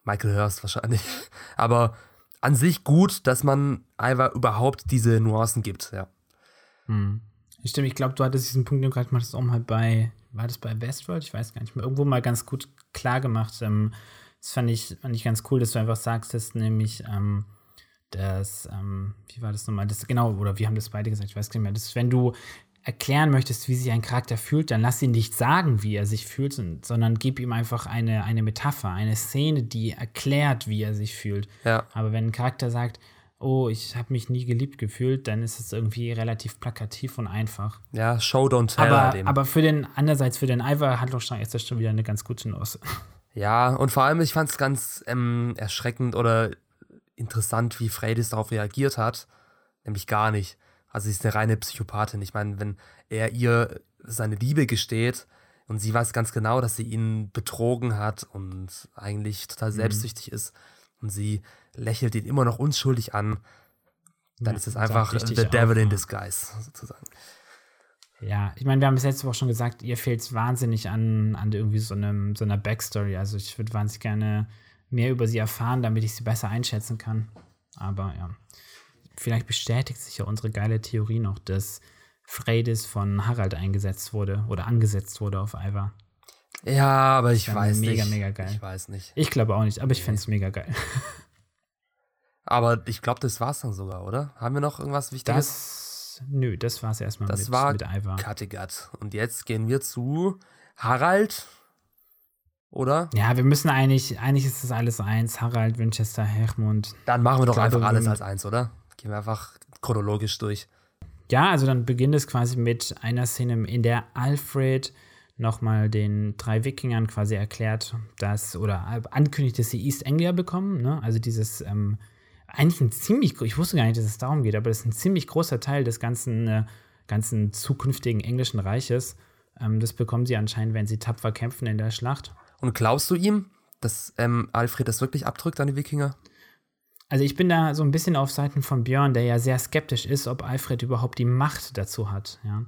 Michael Hurst wahrscheinlich. Aber an sich gut, dass man Ivar überhaupt diese Nuancen gibt, ja. Hm. Stimmt, ich glaube, du hattest diesen Punkt gerade mal das auch mal bei, war das bei Westworld? Ich weiß gar nicht mehr, irgendwo mal ganz gut klar gemacht. Ähm, das fand ich, fand ich ganz cool, dass du einfach sagst, dass nämlich ähm, das, ähm, wie war das nochmal? Das, genau, oder wir haben das beide gesagt, ich weiß gar nicht mehr. Das, wenn du erklären möchtest, wie sich ein Charakter fühlt, dann lass ihn nicht sagen, wie er sich fühlt, sondern gib ihm einfach eine, eine Metapher, eine Szene, die erklärt, wie er sich fühlt. Ja. Aber wenn ein Charakter sagt, oh, ich habe mich nie geliebt gefühlt, dann ist es irgendwie relativ plakativ und einfach. Ja, Show don't tell. Aber, aber für den, andererseits für den Ivar-Handlungsstrang ist das schon wieder eine ganz gute Nuance. Ja, und vor allem, ich fand es ganz ähm, erschreckend oder interessant, wie Freydis darauf reagiert hat. Nämlich gar nicht. Also sie ist eine reine Psychopathin. Ich meine, wenn er ihr seine Liebe gesteht und sie weiß ganz genau, dass sie ihn betrogen hat und eigentlich total mhm. selbstsüchtig mhm. ist und sie lächelt ihn immer noch unschuldig an, dann ja, ist es einfach the devil in disguise, sozusagen. Ja, ich meine, wir haben es letzte Woche schon gesagt, ihr fehlt es wahnsinnig an, an irgendwie so, einem, so einer Backstory. Also ich würde wahnsinnig gerne mehr über sie erfahren, damit ich sie besser einschätzen kann. Aber ja vielleicht bestätigt sich ja unsere geile Theorie noch, dass Freydis von Harald eingesetzt wurde oder angesetzt wurde auf Ivar. Ja, aber ich weiß mega, nicht. Mega, mega geil. Ich weiß nicht. Ich glaube auch nicht, aber ich nee. fände es mega geil. aber ich glaube, das war es dann sogar, oder? Haben wir noch irgendwas Wichtiges? Das, nö, das war es erstmal das mit, war mit Ivar. Kattegat. Und jetzt gehen wir zu Harald, oder? Ja, wir müssen eigentlich, eigentlich ist das alles eins. Harald, Winchester, Hermund. Dann machen wir doch einfach alles als eins, oder? Gehen wir einfach chronologisch durch. Ja, also dann beginnt es quasi mit einer Szene, in der Alfred nochmal den drei Wikingern quasi erklärt, dass, oder ankündigt, dass sie East Anglia bekommen. Ne? Also dieses, ähm, eigentlich ein ziemlich, ich wusste gar nicht, dass es darum geht, aber das ist ein ziemlich großer Teil des ganzen, äh, ganzen zukünftigen englischen Reiches. Ähm, das bekommen sie anscheinend, wenn sie tapfer kämpfen in der Schlacht. Und glaubst du ihm, dass ähm, Alfred das wirklich abdrückt an die Wikinger? Also ich bin da so ein bisschen auf Seiten von Björn, der ja sehr skeptisch ist, ob Alfred überhaupt die Macht dazu hat. Ja?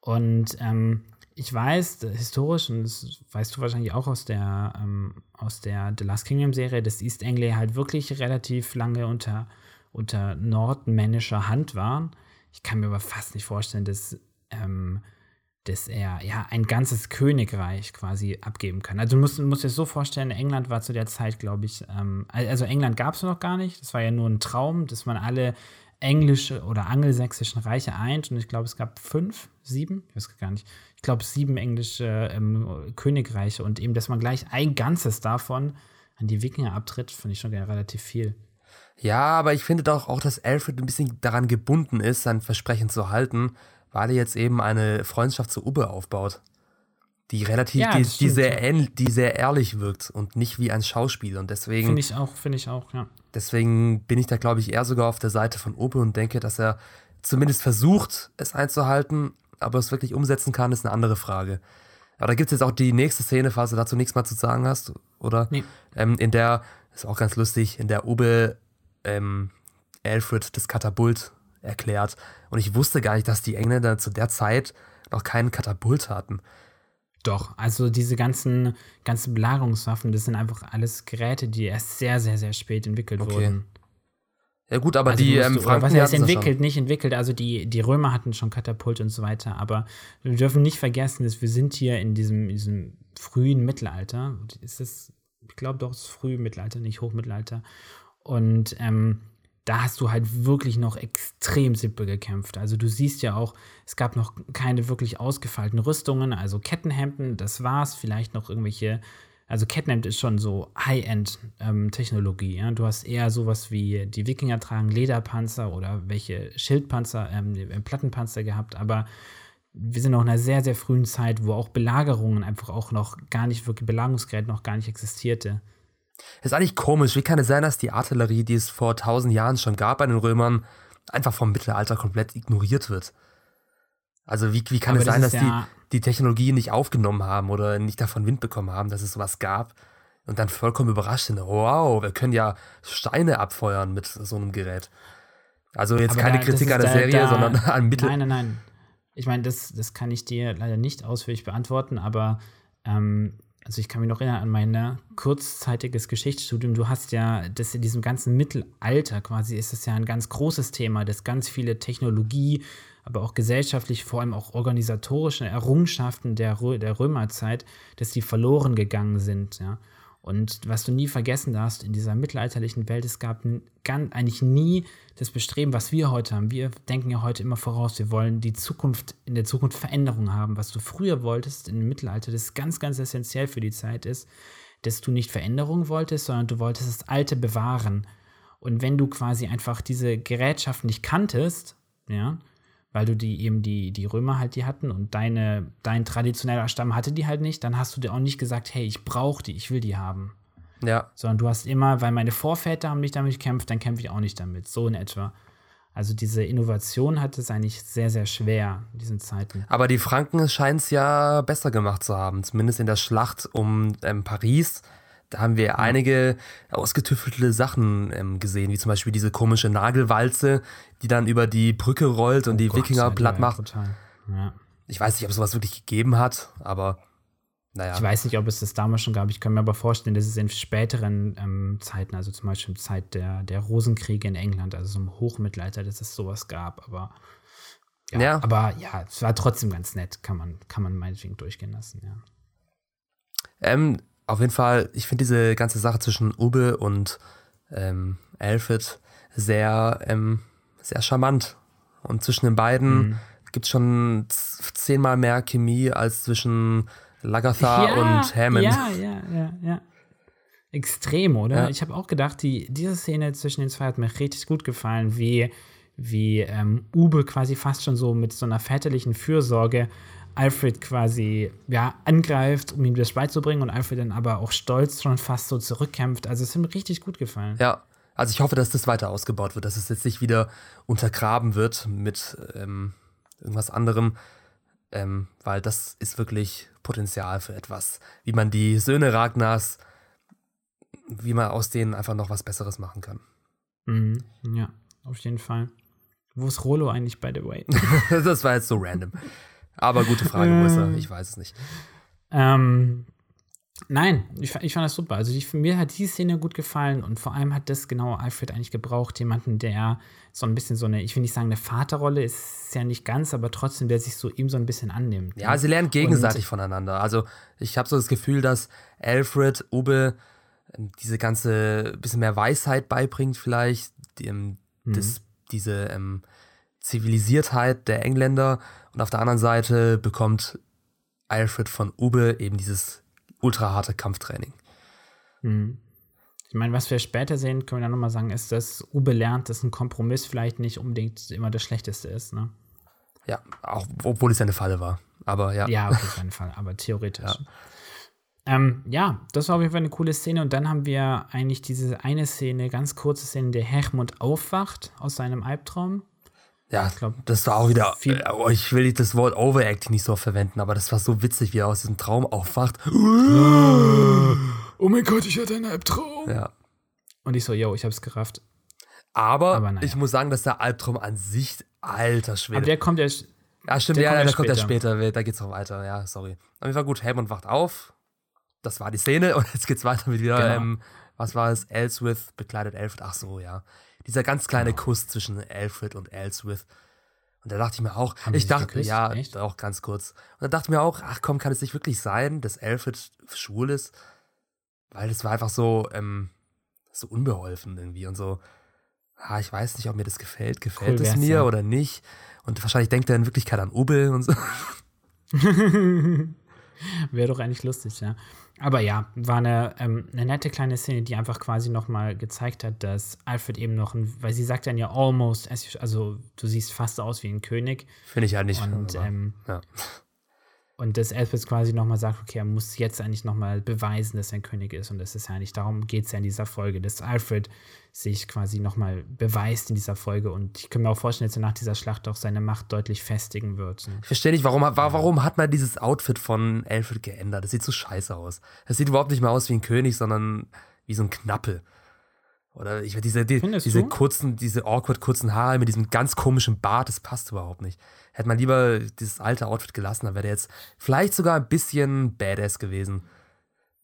Und ähm, ich weiß historisch, und das weißt du wahrscheinlich auch aus der, ähm, aus der The Last Kingdom Serie, dass East Anglia halt wirklich relativ lange unter, unter nordmännischer Hand waren. Ich kann mir aber fast nicht vorstellen, dass ähm, dass er ja ein ganzes Königreich quasi abgeben kann. Also du musst, musst dir das so vorstellen, England war zu der Zeit, glaube ich, ähm, also England gab es noch gar nicht. Das war ja nur ein Traum, dass man alle englische oder angelsächsischen Reiche eint. Und ich glaube, es gab fünf, sieben, ich weiß gar nicht. Ich glaube, sieben englische ähm, Königreiche und eben, dass man gleich ein ganzes davon an die Wikinger abtritt, finde ich schon relativ viel. Ja, aber ich finde doch auch, dass Alfred ein bisschen daran gebunden ist, sein Versprechen zu halten weil er jetzt eben eine Freundschaft zu Ubbe aufbaut, die relativ, ja, die, die, sehr die sehr ehrlich wirkt und nicht wie ein Schauspiel. Und deswegen. Finde ich auch, finde ich auch, ja. Deswegen bin ich da, glaube ich, eher sogar auf der Seite von Ubbe und denke, dass er zumindest versucht, es einzuhalten, aber es wirklich umsetzen kann, ist eine andere Frage. Aber da gibt es jetzt auch die nächste Szene, falls du dazu nichts mehr zu sagen hast, oder? Nee. Ähm, in der, ist auch ganz lustig, in der Ubbe ähm, Alfred das Katapult erklärt. Und ich wusste gar nicht, dass die Engländer zu der Zeit noch keinen Katapult hatten. Doch, also diese ganzen, ganzen Belagerungswaffen, das sind einfach alles Geräte, die erst sehr, sehr, sehr spät entwickelt okay. wurden. Ja gut, aber also die ähm, Franken was heißt entwickelt, nicht entwickelt. Also die, die Römer hatten schon Katapult und so weiter. Aber wir dürfen nicht vergessen, dass wir sind hier in diesem, diesem frühen Mittelalter. Ist das, ich glaube doch, es ist früh Mittelalter, nicht Hochmittelalter. Und ähm, da hast du halt wirklich noch extrem simpel gekämpft. Also du siehst ja auch, es gab noch keine wirklich ausgefeilten Rüstungen, also Kettenhemden, das war's, vielleicht noch irgendwelche, also Kettenhemd ist schon so High-End-Technologie. Ähm, ja? Du hast eher sowas wie die Wikinger tragen Lederpanzer oder welche Schildpanzer, ähm, Plattenpanzer gehabt, aber wir sind noch in einer sehr, sehr frühen Zeit, wo auch Belagerungen einfach auch noch gar nicht, wirklich Belagerungsgerät noch gar nicht existierte. Ist eigentlich komisch. Wie kann es sein, dass die Artillerie, die es vor tausend Jahren schon gab bei den Römern, einfach vom Mittelalter komplett ignoriert wird? Also wie, wie kann Aber es sein, dass ja die die Technologie nicht aufgenommen haben oder nicht davon Wind bekommen haben, dass es sowas gab und dann vollkommen überrascht sind, wow, wir können ja Steine abfeuern mit so einem Gerät. Also jetzt Aber keine da, Kritik an der da, Serie, da, sondern an Mittel. Nein, nein, nein. Ich meine, das, das kann ich dir leider nicht ausführlich beantworten, aber ähm, also ich kann mich noch erinnern an mein kurzzeitiges Geschichtsstudium. Du hast ja, das in diesem ganzen Mittelalter quasi ist es ja ein ganz großes Thema, dass ganz viele Technologie, aber auch gesellschaftlich, vor allem auch organisatorische Errungenschaften der, der Römerzeit, dass die verloren gegangen sind. Ja. Und was du nie vergessen darfst in dieser mittelalterlichen Welt, es gab ganz, eigentlich nie das Bestreben, was wir heute haben. Wir denken ja heute immer voraus, wir wollen die Zukunft, in der Zukunft Veränderungen haben. Was du früher wolltest im Mittelalter, das ganz, ganz essentiell für die Zeit ist, dass du nicht Veränderungen wolltest, sondern du wolltest das Alte bewahren. Und wenn du quasi einfach diese Gerätschaften nicht kanntest, ja, weil du die eben die, die Römer halt die hatten und deine, dein traditioneller Stamm hatte die halt nicht, dann hast du dir auch nicht gesagt, hey, ich brauche die, ich will die haben. Ja. Sondern du hast immer, weil meine Vorväter haben nicht damit gekämpft, dann kämpfe ich auch nicht damit. So in etwa. Also diese Innovation hat es eigentlich sehr, sehr schwer in diesen Zeiten. Aber die Franken scheinen es ja besser gemacht zu haben, zumindest in der Schlacht um ähm, Paris da haben wir einige ausgetüftelte Sachen ähm, gesehen, wie zum Beispiel diese komische Nagelwalze, die dann über die Brücke rollt und oh die Gott, Wikinger platt macht. Ja. Ich weiß nicht, ob es sowas wirklich gegeben hat, aber naja. Ich weiß nicht, ob es das damals schon gab. Ich kann mir aber vorstellen, dass es in späteren ähm, Zeiten, also zum Beispiel Zeit der, der Rosenkriege in England, also so im Hochmittelalter, dass es sowas gab. Aber ja, ja, aber ja, es war trotzdem ganz nett, kann man, kann man meinetwegen durchgehen lassen, ja. Ähm, auf jeden Fall, ich finde diese ganze Sache zwischen Ube und ähm, Alfred sehr, ähm, sehr charmant. Und zwischen den beiden mhm. gibt es schon zehnmal mehr Chemie als zwischen Lagatha ja, und Hammond. Ja, ja, ja, ja. Extrem, oder? Ja. Ich habe auch gedacht, die, diese Szene zwischen den zwei hat mir richtig gut gefallen, wie, wie ähm, Ube quasi fast schon so mit so einer väterlichen Fürsorge Alfred quasi ja, angreift, um ihm das beizubringen und Alfred dann aber auch stolz schon fast so zurückkämpft. Also es hat mir richtig gut gefallen. Ja, also ich hoffe, dass das weiter ausgebaut wird, dass es jetzt nicht wieder untergraben wird mit ähm, irgendwas anderem, ähm, weil das ist wirklich Potenzial für etwas, wie man die Söhne Ragnars, wie man aus denen einfach noch was Besseres machen kann. Mhm, ja, auf jeden Fall. Wo ist Rolo eigentlich, by the way? das war jetzt so random. Aber gute Frage, wo ist er? Ich weiß es nicht. Ähm, nein, ich, ich fand das super. Also ich, mir hat die Szene gut gefallen und vor allem hat das genau Alfred eigentlich gebraucht. Jemanden, der so ein bisschen so eine, ich will nicht sagen, eine Vaterrolle ist ja nicht ganz, aber trotzdem, der sich so ihm so ein bisschen annimmt. Ja, sie lernen gegenseitig und, voneinander. Also ich habe so das Gefühl, dass Alfred Ube ähm, diese ganze bisschen mehr Weisheit beibringt, vielleicht, die, ähm, mhm. das, diese ähm, Zivilisiertheit der Engländer und auf der anderen Seite bekommt Alfred von Ube eben dieses ultra harte Kampftraining. Mhm. Ich meine, was wir später sehen, können wir dann nochmal sagen, ist, dass Ube lernt, dass ein Kompromiss vielleicht nicht unbedingt immer das Schlechteste ist. Ne? Ja, auch obwohl es eine Falle war. Aber ja. Ja, okay, keine Fall, aber theoretisch. Ja. Ähm, ja, das war auf jeden Fall eine coole Szene. Und dann haben wir eigentlich diese eine Szene, ganz kurze Szene, in der Hermund aufwacht aus seinem Albtraum. Ja, ich glaube, das war auch wieder. Viel äh, ich will das Wort Overacting nicht so verwenden, aber das war so witzig, wie er aus diesem Traum aufwacht. Oh mein Gott, ich hatte einen Albtraum. Ja. Und ich so, yo, ich hab's gerafft. Aber, aber naja. ich muss sagen, dass der Albtraum an sich, alter Schwede. Aber der kommt ja. Ja, stimmt, ja, der kommt ja später. Da geht's noch weiter. Ja, sorry. Auf jeden Fall gut, Helmut wacht auf. Das war die Szene und jetzt geht's weiter mit wieder. Genau. Ähm, was war es? Elswith bekleidet Alfred. Ach so, ja. Dieser ganz kleine genau. Kuss zwischen Alfred und Elswith. Und da dachte ich mir auch, Haben ich dachte, geküsst? ja, Echt? auch ganz kurz. Und da dachte ich mir auch, ach komm, kann es nicht wirklich sein, dass Alfred schwul ist? Weil es war einfach so, ähm, so unbeholfen irgendwie und so. ah, ich weiß nicht, ob mir das gefällt. Gefällt cool es mir ja. oder nicht? Und wahrscheinlich denkt er in Wirklichkeit an Ubel und so. Wäre doch eigentlich lustig, ja. Aber ja, war eine, ähm, eine nette kleine Szene, die einfach quasi nochmal gezeigt hat, dass Alfred eben noch ein, weil sie sagt dann ja almost, also du siehst fast aus wie ein König. Finde ich ja nicht. Und, ähm, ja. Und dass Elvis quasi nochmal sagt, okay, er muss jetzt eigentlich nochmal beweisen, dass er ein König ist. Und das ist ja nicht, darum geht es ja in dieser Folge, dass Alfred sich quasi nochmal beweist in dieser Folge. Und ich kann mir auch vorstellen, dass er nach dieser Schlacht auch seine Macht deutlich festigen wird. Ich verstehe nicht, warum, warum hat man dieses Outfit von Alfred geändert? Das sieht so scheiße aus. Das sieht überhaupt nicht mehr aus wie ein König, sondern wie so ein Knappel. Oder ich diese, die, diese kurzen, diese awkward kurzen Haare mit diesem ganz komischen Bart, das passt überhaupt nicht. Hätte man lieber dieses alte Outfit gelassen, dann wäre der jetzt vielleicht sogar ein bisschen badass gewesen.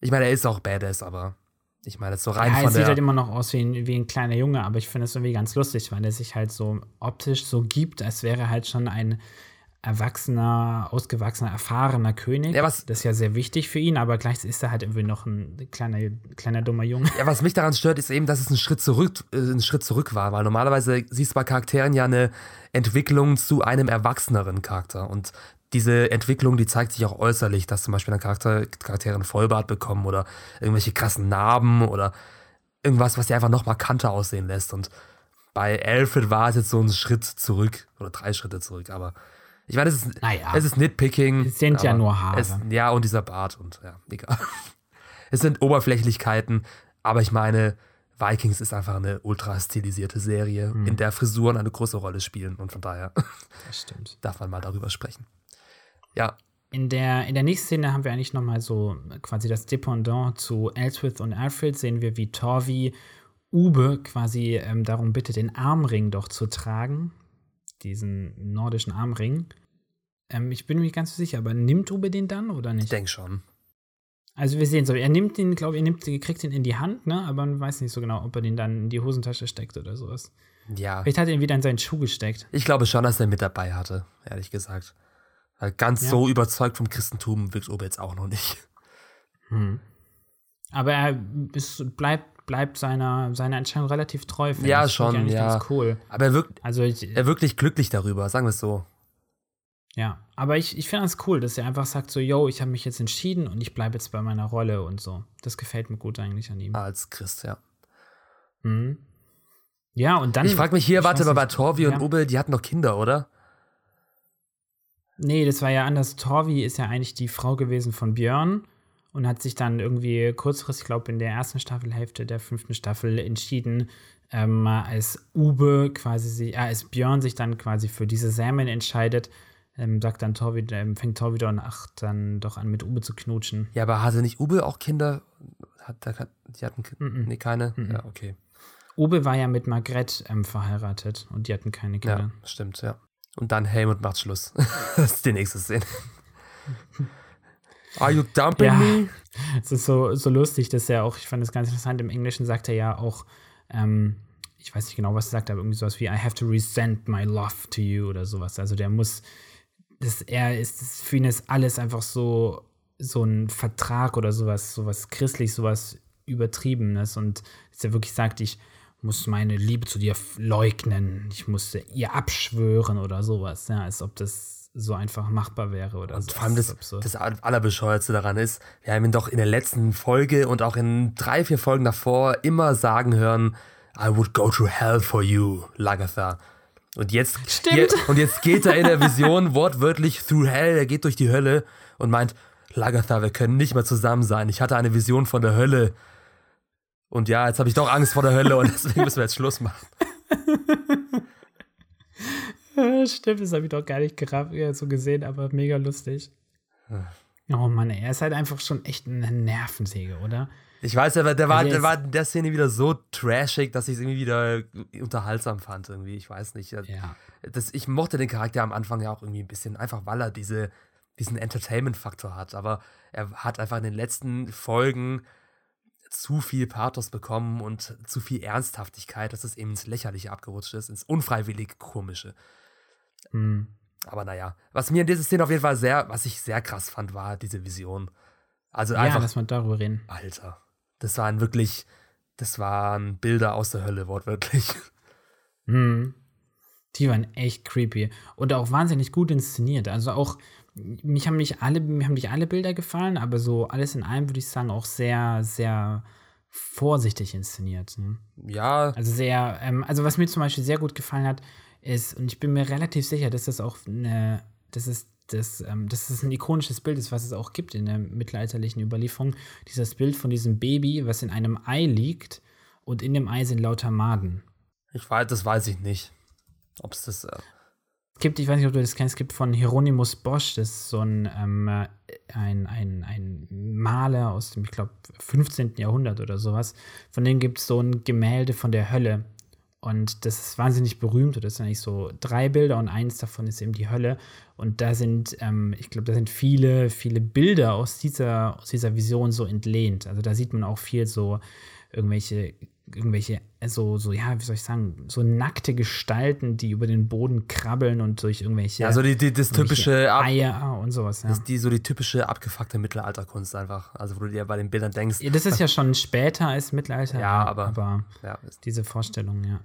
Ich meine, er ist auch badass, aber ich meine, so rein ja, von er sieht halt immer noch aus wie ein, wie ein kleiner Junge, aber ich finde es irgendwie ganz lustig, weil er sich halt so optisch so gibt, als wäre halt schon ein erwachsener, ausgewachsener, erfahrener König. Ja, was, das ist ja sehr wichtig für ihn, aber gleichzeitig ist er halt irgendwie noch ein kleiner, kleiner dummer Junge. Ja, was mich daran stört, ist eben, dass es ein Schritt zurück, äh, ein Schritt zurück war, weil normalerweise siehst du bei Charakteren ja eine Entwicklung zu einem erwachseneren Charakter. Und diese Entwicklung, die zeigt sich auch äußerlich, dass zum Beispiel ein Charakter, Charaktere einen Vollbart bekommen oder irgendwelche krassen Narben oder irgendwas, was die einfach noch markanter aussehen lässt. Und bei Alfred war es jetzt so ein Schritt zurück oder drei Schritte zurück, aber ich meine, es ist, naja, es ist Nitpicking. Es sind ja nur Haare. Es, ja, und dieser Bart und ja, egal. Es sind Oberflächlichkeiten, aber ich meine, Vikings ist einfach eine ultra stilisierte Serie, hm. in der Frisuren eine große Rolle spielen und von daher darf man mal darüber sprechen. Ja. In der, in der nächsten Szene haben wir eigentlich nochmal so quasi das Dependant zu Elswith und Alfred, sehen wir, wie Torvi Ube quasi ähm, darum bittet, den Armring doch zu tragen, diesen nordischen Armring. Ähm, ich bin mir nicht ganz so sicher, aber nimmt Ube den dann oder nicht? Ich denke schon. Also wir sehen so, er nimmt den, glaube ich, er nimmt, kriegt den in die Hand, ne? Aber man weiß nicht so genau, ob er den dann in die Hosentasche steckt oder sowas. Ja. Vielleicht hat er ihn wieder in seinen Schuh gesteckt. Ich glaube schon, dass er mit dabei hatte, ehrlich gesagt. Weil ganz ja. so überzeugt vom Christentum wirkt Ube jetzt auch noch nicht. Hm. Aber er ist, bleibt bleibt seiner, seiner Entscheidung relativ treu. Ja, schon, ja. cool. Aber er wirkt, also ich, er wirklich glücklich darüber, sagen wir es so. Ja, aber ich, ich finde es cool, dass er einfach sagt so, yo, ich habe mich jetzt entschieden und ich bleibe jetzt bei meiner Rolle und so. Das gefällt mir gut eigentlich an ihm. Als Christ, ja. Mhm. Ja, und dann. Ich frage mich hier, warte mal, bei Torvi ja. und Ubel, die hatten doch Kinder, oder? Nee, das war ja anders. Torvi ist ja eigentlich die Frau gewesen von Björn und hat sich dann irgendwie kurzfristig, ich glaube in der ersten Staffelhälfte der fünften Staffel entschieden, ähm, als Ube quasi, äh, als Björn sich dann quasi für diese Samen entscheidet, ähm, sagt dann Tor wieder, ähm, fängt Tor wieder ach, dann doch an mit Ube zu knutschen. Ja, aber hatte nicht Ube auch Kinder? Hat, hat, die hatten mm -mm. Nee, keine? Mm ja, okay. Ube war ja mit Margret ähm, verheiratet und die hatten keine Kinder. Ja, stimmt, ja. Und dann Helmut macht Schluss. das ist die nächste Szene. Are you dumping ja, me? Es ist so, so lustig, dass er auch, ich fand es ganz interessant, im Englischen sagt er ja auch, ähm, ich weiß nicht genau, was er sagt, aber irgendwie sowas wie I have to resent my love to you oder sowas. Also der muss, das, er ist, für ihn ist alles einfach so, so ein Vertrag oder sowas, sowas christlich, sowas Übertriebenes und dass er wirklich sagt, ich muss meine Liebe zu dir leugnen, ich muss ihr abschwören oder sowas, ja, als ob das so einfach machbar wäre oder und so. Vor allem das, das Allerbescheuertste daran ist, wir haben ihn doch in der letzten Folge und auch in drei, vier Folgen davor immer sagen hören, I would go to hell for you, Lagatha. Und jetzt, Stimmt. Je, und jetzt geht er in der Vision wortwörtlich through hell, er geht durch die Hölle und meint, Lagatha, wir können nicht mehr zusammen sein. Ich hatte eine Vision von der Hölle. Und ja, jetzt habe ich doch Angst vor der Hölle und deswegen müssen wir jetzt Schluss machen. Stimmt, das habe ich doch gar nicht gerafft, so gesehen, aber mega lustig. Oh Mann, er ist halt einfach schon echt eine Nervensäge, oder? Ich weiß, aber der, war, also der war in der Szene wieder so trashig, dass ich es irgendwie wieder unterhaltsam fand, irgendwie. Ich weiß nicht. Ja. Das, ich mochte den Charakter am Anfang ja auch irgendwie ein bisschen, einfach weil er diese, diesen Entertainment-Faktor hat. Aber er hat einfach in den letzten Folgen zu viel Pathos bekommen und zu viel Ernsthaftigkeit, dass es eben ins Lächerliche abgerutscht ist, ins unfreiwillig Komische. Mhm. Aber naja, was mir in dieser Szene auf jeden Fall sehr, was ich sehr krass fand, war diese Vision. Also ja, einfach. lass mal darüber reden. Alter. Das waren wirklich, das waren Bilder aus der Hölle, wortwörtlich. Mhm. Die waren echt creepy und auch wahnsinnig gut inszeniert. Also auch, mich haben nicht alle, mir haben nicht alle Bilder gefallen, aber so alles in allem würde ich sagen auch sehr, sehr vorsichtig inszeniert. Ne? Ja. Also sehr, ähm, also was mir zum Beispiel sehr gut gefallen hat, ist, und ich bin mir relativ sicher, dass das auch eine, das ist das, ähm, dass es ein ikonisches Bild ist, was es auch gibt in der mittelalterlichen Überlieferung. Dieses Bild von diesem Baby, was in einem Ei liegt und in dem Ei sind lauter Maden. Ich weiß, das weiß ich nicht. Ob es das. Äh es gibt, ich weiß nicht, ob du das kennst, es gibt von Hieronymus Bosch, das ist so ein, ähm, ein, ein, ein Maler aus dem, ich glaube, 15. Jahrhundert oder sowas. Von dem gibt es so ein Gemälde von der Hölle. Und das ist wahnsinnig berühmt. Das sind eigentlich so drei Bilder und eins davon ist eben die Hölle. Und da sind, ähm, ich glaube, da sind viele, viele Bilder aus dieser, aus dieser Vision so entlehnt. Also da sieht man auch viel so irgendwelche irgendwelche, so, so, ja, wie soll ich sagen, so nackte Gestalten, die über den Boden krabbeln und durch irgendwelche. Ja, so die, die das typische Eier und sowas, ja. Das ist die, so die typische abgefuckte Mittelalterkunst einfach. Also, wo du dir bei den Bildern denkst. Ja, das ist ja schon später als Mittelalter. Ja, aber. aber ja. diese Vorstellung, ja.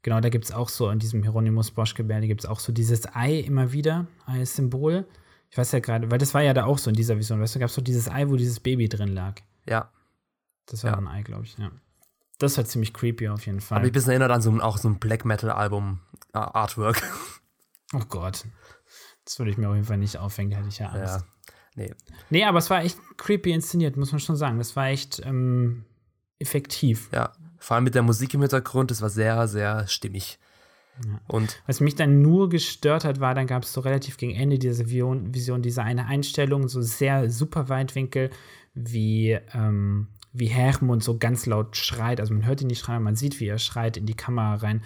Genau, da gibt es auch so, in diesem Hieronymus Bosch-Gebärde gibt es auch so dieses Ei immer wieder als Symbol. Ich weiß ja gerade, weil das war ja da auch so in dieser Vision, weißt du, gab es so dieses Ei, wo dieses Baby drin lag. Ja. Das war Ja. ein Ei, glaube ich, ja. Das war ziemlich creepy auf jeden Fall. Aber ich ein bisschen erinnert an so ein, auch so ein Black Metal-Album äh, Artwork. Oh Gott. Das würde ich mir auf jeden Fall nicht aufhängen, da hätte ich ja Angst. ja. Nee. Nee, aber es war echt creepy inszeniert, muss man schon sagen. Das war echt ähm, effektiv. Ja. Vor allem mit der Musik im Hintergrund, das war sehr, sehr stimmig. Ja. Und Was mich dann nur gestört hat, war, dann gab es so relativ gegen Ende dieser Vision, Vision diese eine Einstellung, so sehr super Weitwinkel, wie, ähm, wie Hermund so ganz laut schreit. Also man hört ihn nicht schreien, man sieht, wie er schreit in die Kamera rein.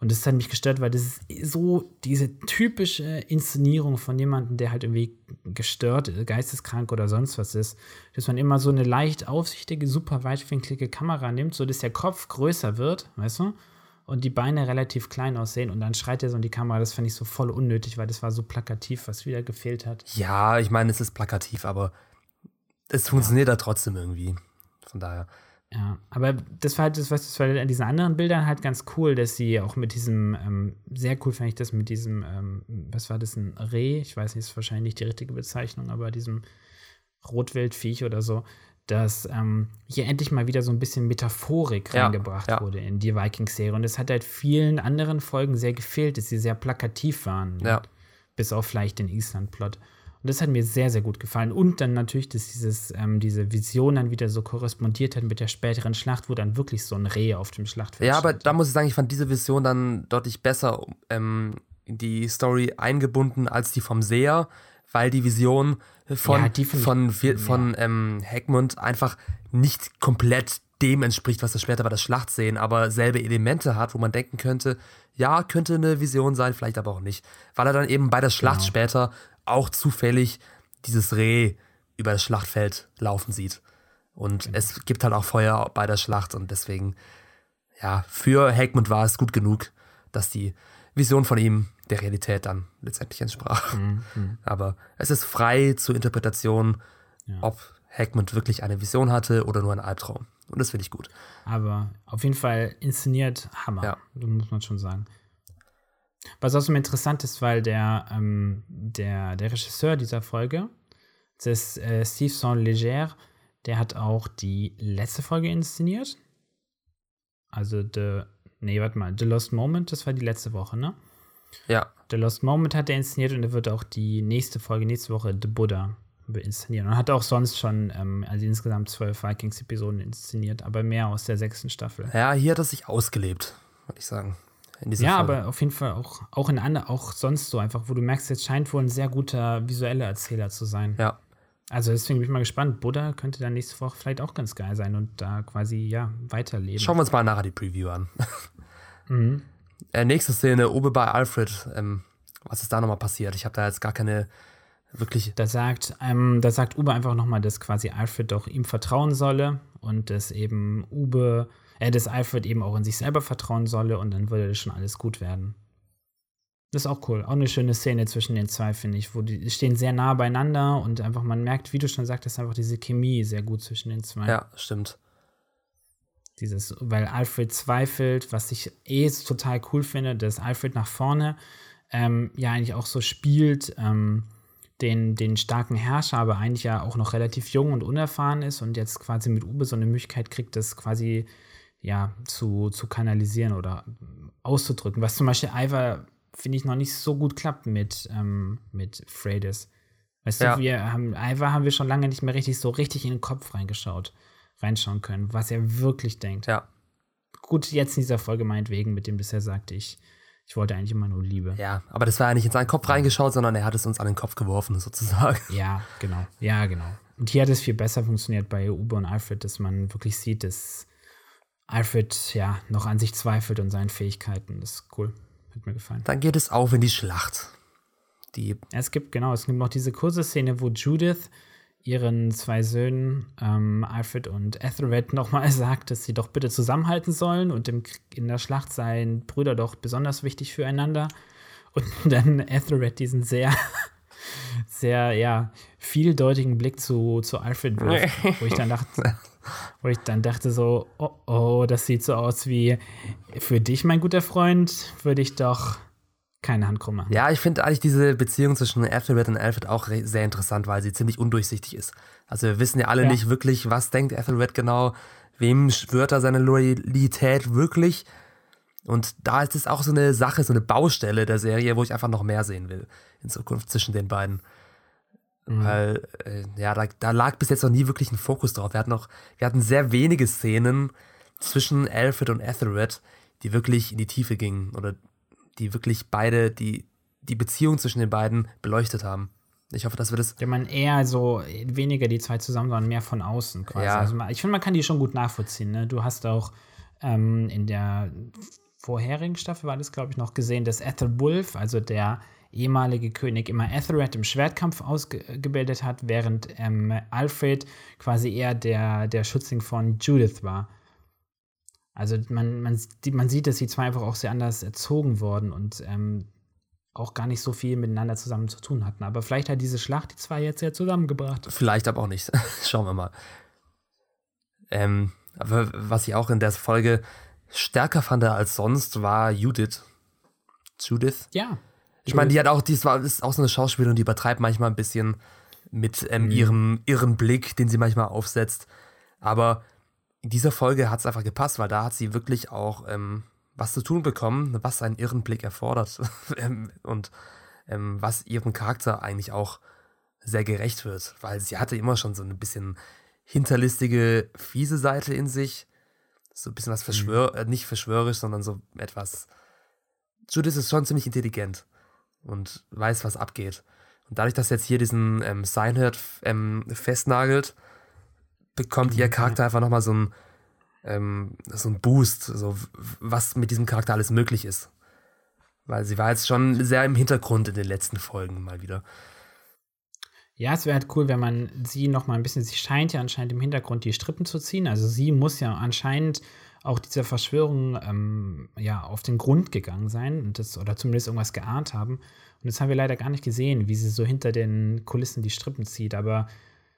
Und das hat mich gestört, weil das ist so diese typische Inszenierung von jemandem, der halt irgendwie gestört, geisteskrank oder sonst was ist, dass man immer so eine leicht aufsichtige, super weitwinklige Kamera nimmt, so dass der Kopf größer wird, weißt du? Und die Beine relativ klein aussehen und dann schreit er so in die Kamera. Das fand ich so voll unnötig, weil das war so plakativ, was wieder gefehlt hat. ja, ich meine, es ist plakativ, aber es funktioniert da trotzdem irgendwie. Von daher. Ja, aber das war halt das, was das war an diesen anderen Bildern halt ganz cool, dass sie auch mit diesem, ähm, sehr cool fand ich das mit diesem, ähm, was war das, ein Reh? Ich weiß nicht, ist wahrscheinlich nicht die richtige Bezeichnung, aber diesem Rotwildviech oder so, dass ähm, hier endlich mal wieder so ein bisschen Metaphorik Ja, reingebracht ja. wurde in die Vikings-Serie. Und das hat halt vielen anderen Folgen sehr gefehlt, dass sie sehr plakativ waren. Ja. Bis auf vielleicht den Island-Plot. Und das hat mir sehr, sehr gut gefallen. Und dann natürlich, dass dieses, ähm, diese Vision dann wieder so korrespondiert hat mit der späteren Schlacht, wo dann wirklich so ein Reh auf dem Schlachtfeld Ja, aber stand. da muss ich sagen, ich fand diese Vision dann deutlich besser ähm, in die Story eingebunden als die vom Seher, weil die Vision von, Ja, die von, wir- von ähm, Heckmund einfach nicht komplett dem entspricht, was wir später bei der Schlacht sehen, aber selbe Elemente hat, wo man denken könnte, ja, könnte eine Vision sein, vielleicht aber auch nicht. Weil er dann eben bei der Schlacht Genau. später auch zufällig dieses Reh über das Schlachtfeld laufen sieht. Und Genau. es gibt halt auch Feuer bei der Schlacht und deswegen ja, für Heckmund war es gut genug, dass die Vision von ihm der Realität dann letztendlich entsprach. Mhm, Aber es ist frei zur Interpretation, Ja. ob Heckmund wirklich eine Vision hatte oder nur ein Albtraum. Und das finde ich gut. Aber auf jeden Fall inszeniert Hammer. Ja. Muss man schon sagen. Was außerdem interessant ist, weil der, ähm, der, der Regisseur dieser Folge, das ist äh, Steve Saint-Leger, der hat auch die letzte Folge inszeniert. Also, The, nee, warte mal, The Lost Moment, das war die letzte Woche, ne? Ja, The Lost Moment hat er inszeniert und er wird auch die nächste Folge, nächste Woche, The Buddha inszenieren. Und hat auch sonst schon, ähm, also insgesamt zwölf Vikings-Episoden inszeniert, aber mehr aus der sechsten Staffel. ja, hier hat er sich ausgelebt, würde ich sagen. Ja, Folge. aber auf jeden Fall auch, auch in andere, auch sonst so einfach, wo du merkst, jetzt scheint wohl ein sehr guter visueller Erzähler zu sein. Ja, Also deswegen bin ich mal gespannt. Buddha könnte dann nächste Woche vielleicht auch ganz geil sein und da quasi, ja, weiterleben. schauen wir uns mal nachher die Preview an. Mhm. Äh, nächste Szene, Obe bei Alfred. Ähm, was ist da nochmal passiert? Ich habe da jetzt gar keine wirklich. Da sagt, ähm, da sagt Uwe einfach nochmal, dass quasi Alfred doch ihm vertrauen solle und dass eben Uwe, äh, dass Alfred eben auch in sich selber vertrauen solle und dann würde das schon alles gut werden. Das ist auch cool. Auch eine schöne Szene zwischen den zwei, finde ich, wo die, stehen sehr nah beieinander und einfach man merkt, wie du schon sagtest, einfach diese Chemie sehr gut zwischen den zwei. Ja, stimmt. Dieses, weil Alfred zweifelt, was ich eh total cool finde, dass Alfred nach vorne ähm, ja eigentlich auch so spielt, ähm, den, den starken Herrscher, aber eigentlich ja auch noch relativ jung und unerfahren ist und jetzt quasi mit Ube so eine Möglichkeit kriegt, das quasi ja zu, zu kanalisieren oder auszudrücken. Was zum Beispiel Ivar, finde ich, noch nicht so gut klappt mit, ähm, mit Freydis. Weißt ja. du, wir haben, Ivar haben wir schon lange nicht mehr richtig so richtig in den Kopf reingeschaut, reinschauen können, was er wirklich denkt. Ja. Gut, jetzt in dieser Folge meinetwegen, mit dem bisher sagte ich, ich wollte eigentlich immer nur Liebe. Ja, aber das war ja nicht in seinen Kopf reingeschaut, sondern er hat es uns an den Kopf geworfen, sozusagen. Ja, genau. Ja, genau. Und hier hat es viel besser funktioniert bei Uber und Alfred, dass man wirklich sieht, dass Alfred ja noch an sich zweifelt und seinen Fähigkeiten. Das ist cool. Hat mir gefallen. Dann geht es auf in die Schlacht. Die es gibt, genau, es gibt noch diese kurze Szene, wo Judith ihren zwei Söhnen, ähm, Alfred und Ethelred, nochmal sagt, dass sie doch bitte zusammenhalten sollen und im, in der Schlacht seien Brüder doch besonders wichtig füreinander. Und dann Ethelred diesen sehr, sehr, ja, vieldeutigen Blick zu, zu Alfred wirft, wo ich dann dachte, wo ich dann dachte so, oh, oh, das sieht so aus wie, für dich, mein guter Freund, würde ich doch keine Hand krumm machen. Ja, ich finde eigentlich diese Beziehung zwischen Ethelred und Alfred auch sehr interessant, weil sie ziemlich undurchsichtig ist. Also wir wissen ja alle ja. nicht wirklich, was denkt Ethelred genau, wem schwört er seine Loyalität wirklich. Und da ist es auch so eine Sache, so eine Baustelle der Serie, wo ich einfach noch mehr sehen will in Zukunft zwischen den beiden. Mhm. Weil, äh, ja, da, da, lag bis jetzt noch nie wirklich ein Fokus drauf. Wir hatten noch, wir hatten sehr wenige Szenen zwischen Alfred und Ethelred, die wirklich in die Tiefe gingen oder die wirklich beide, die, die Beziehung zwischen den beiden beleuchtet haben. Ich hoffe, dass wir das. Ja, man eher so weniger die zwei zusammen, sondern mehr von außen quasi. Ja. Also ich finde, man kann die schon gut nachvollziehen. Ne? Du hast auch ähm, in der vorherigen Staffel war das, glaube ich, noch gesehen, dass Ethelwulf, also der ehemalige König, immer Ethelred im Schwertkampf ausgebildet hat, während ähm, Alfred quasi eher der, der Schützling von Judith war. Also man, man, man sieht, dass die zwei einfach auch sehr anders erzogen wurden und ähm, auch gar nicht so viel miteinander zusammen zu tun hatten. Aber vielleicht hat diese Schlacht die zwei jetzt ja zusammengebracht. Vielleicht aber auch nicht. Schauen wir mal. Ähm, aber was ich auch in der Folge stärker fand als sonst, war Judith. Judith? Ja. Ich meine, die hat auch, die ist, ist auch so eine Schauspielerin, die übertreibt manchmal ein bisschen mit ähm, mhm. ihrem, ihrem Blick, den sie manchmal aufsetzt. Aber in dieser Folge hat es einfach gepasst, weil da hat sie wirklich auch ähm, was zu tun bekommen, was einen irren Blick erfordert ähm, und ähm, was ihrem Charakter eigentlich auch sehr gerecht wird, weil sie hatte immer schon so ein bisschen hinterlistige, fiese Seite in sich, so ein bisschen was verschwör, mhm. äh, nicht verschwörisch, sondern so etwas. Judith ist schon ziemlich intelligent und weiß, was abgeht. Und dadurch, dass jetzt hier diesen ähm, Seinhört ähm, festnagelt, bekommt ihr mhm. Charakter einfach nochmal so ein ähm, so ein Boost, so was mit diesem Charakter alles möglich ist. Weil sie war jetzt schon sehr im Hintergrund in den letzten Folgen mal wieder. Ja, es wäre halt cool, wenn man sie noch mal ein bisschen, sie scheint ja anscheinend im Hintergrund die Strippen zu ziehen. Also sie muss ja anscheinend auch dieser Verschwörung ähm, ja auf den Grund gegangen sein und das, oder zumindest irgendwas geahnt haben. Und das haben wir leider gar nicht gesehen, wie sie so hinter den Kulissen die Strippen zieht. Aber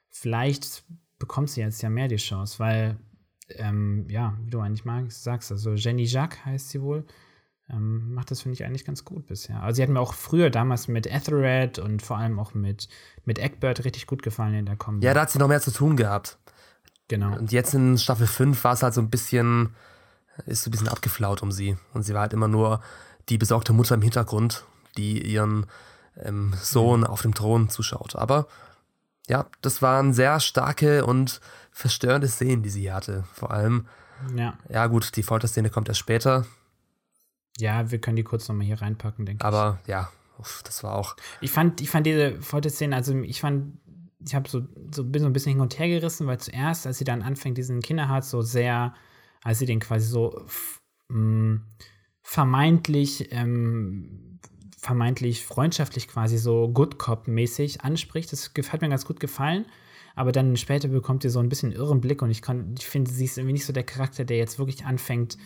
vielleicht bekommt sie jetzt ja mehr die Chance, weil, ähm, ja, wie du eigentlich mal sagst, also Jenny Jacques heißt sie wohl, ähm, macht das, finde ich, eigentlich ganz gut bisher. Also sie hat mir auch früher damals mit Ethelred und vor allem auch mit, mit Eckbert richtig gut gefallen in der Kombi. Ja, da hat sie noch mehr zu tun gehabt. Genau. Und jetzt in Staffel 5 war es halt so ein bisschen, ist so ein bisschen abgeflaut um sie. Und sie war halt immer nur die besorgte Mutter im Hintergrund, die ihren ähm, Sohn mhm. auf dem Thron zuschaut. Aber ja, das waren sehr starke und verstörende Szenen, die sie hatte. Vor allem, ja, ja gut, die Folterszene kommt erst später. Ja, wir können die kurz nochmal hier reinpacken, denke ich. Aber ja, uff, das war auch. Ich fand, ich fand diese Folterszene, also ich fand, ich habe so, so, bin so ein bisschen hin und her gerissen, weil zuerst, als sie dann anfängt, diesen Kinderharz so sehr, als sie den quasi so mh, vermeintlich ähm, vermeintlich freundschaftlich quasi so Good Cop-mäßig anspricht. Das hat mir ganz gut gefallen. Aber dann später bekommt ihr so ein bisschen irren Blick und ich, ich finde, sie ist irgendwie nicht so der Charakter, der jetzt wirklich anfängt,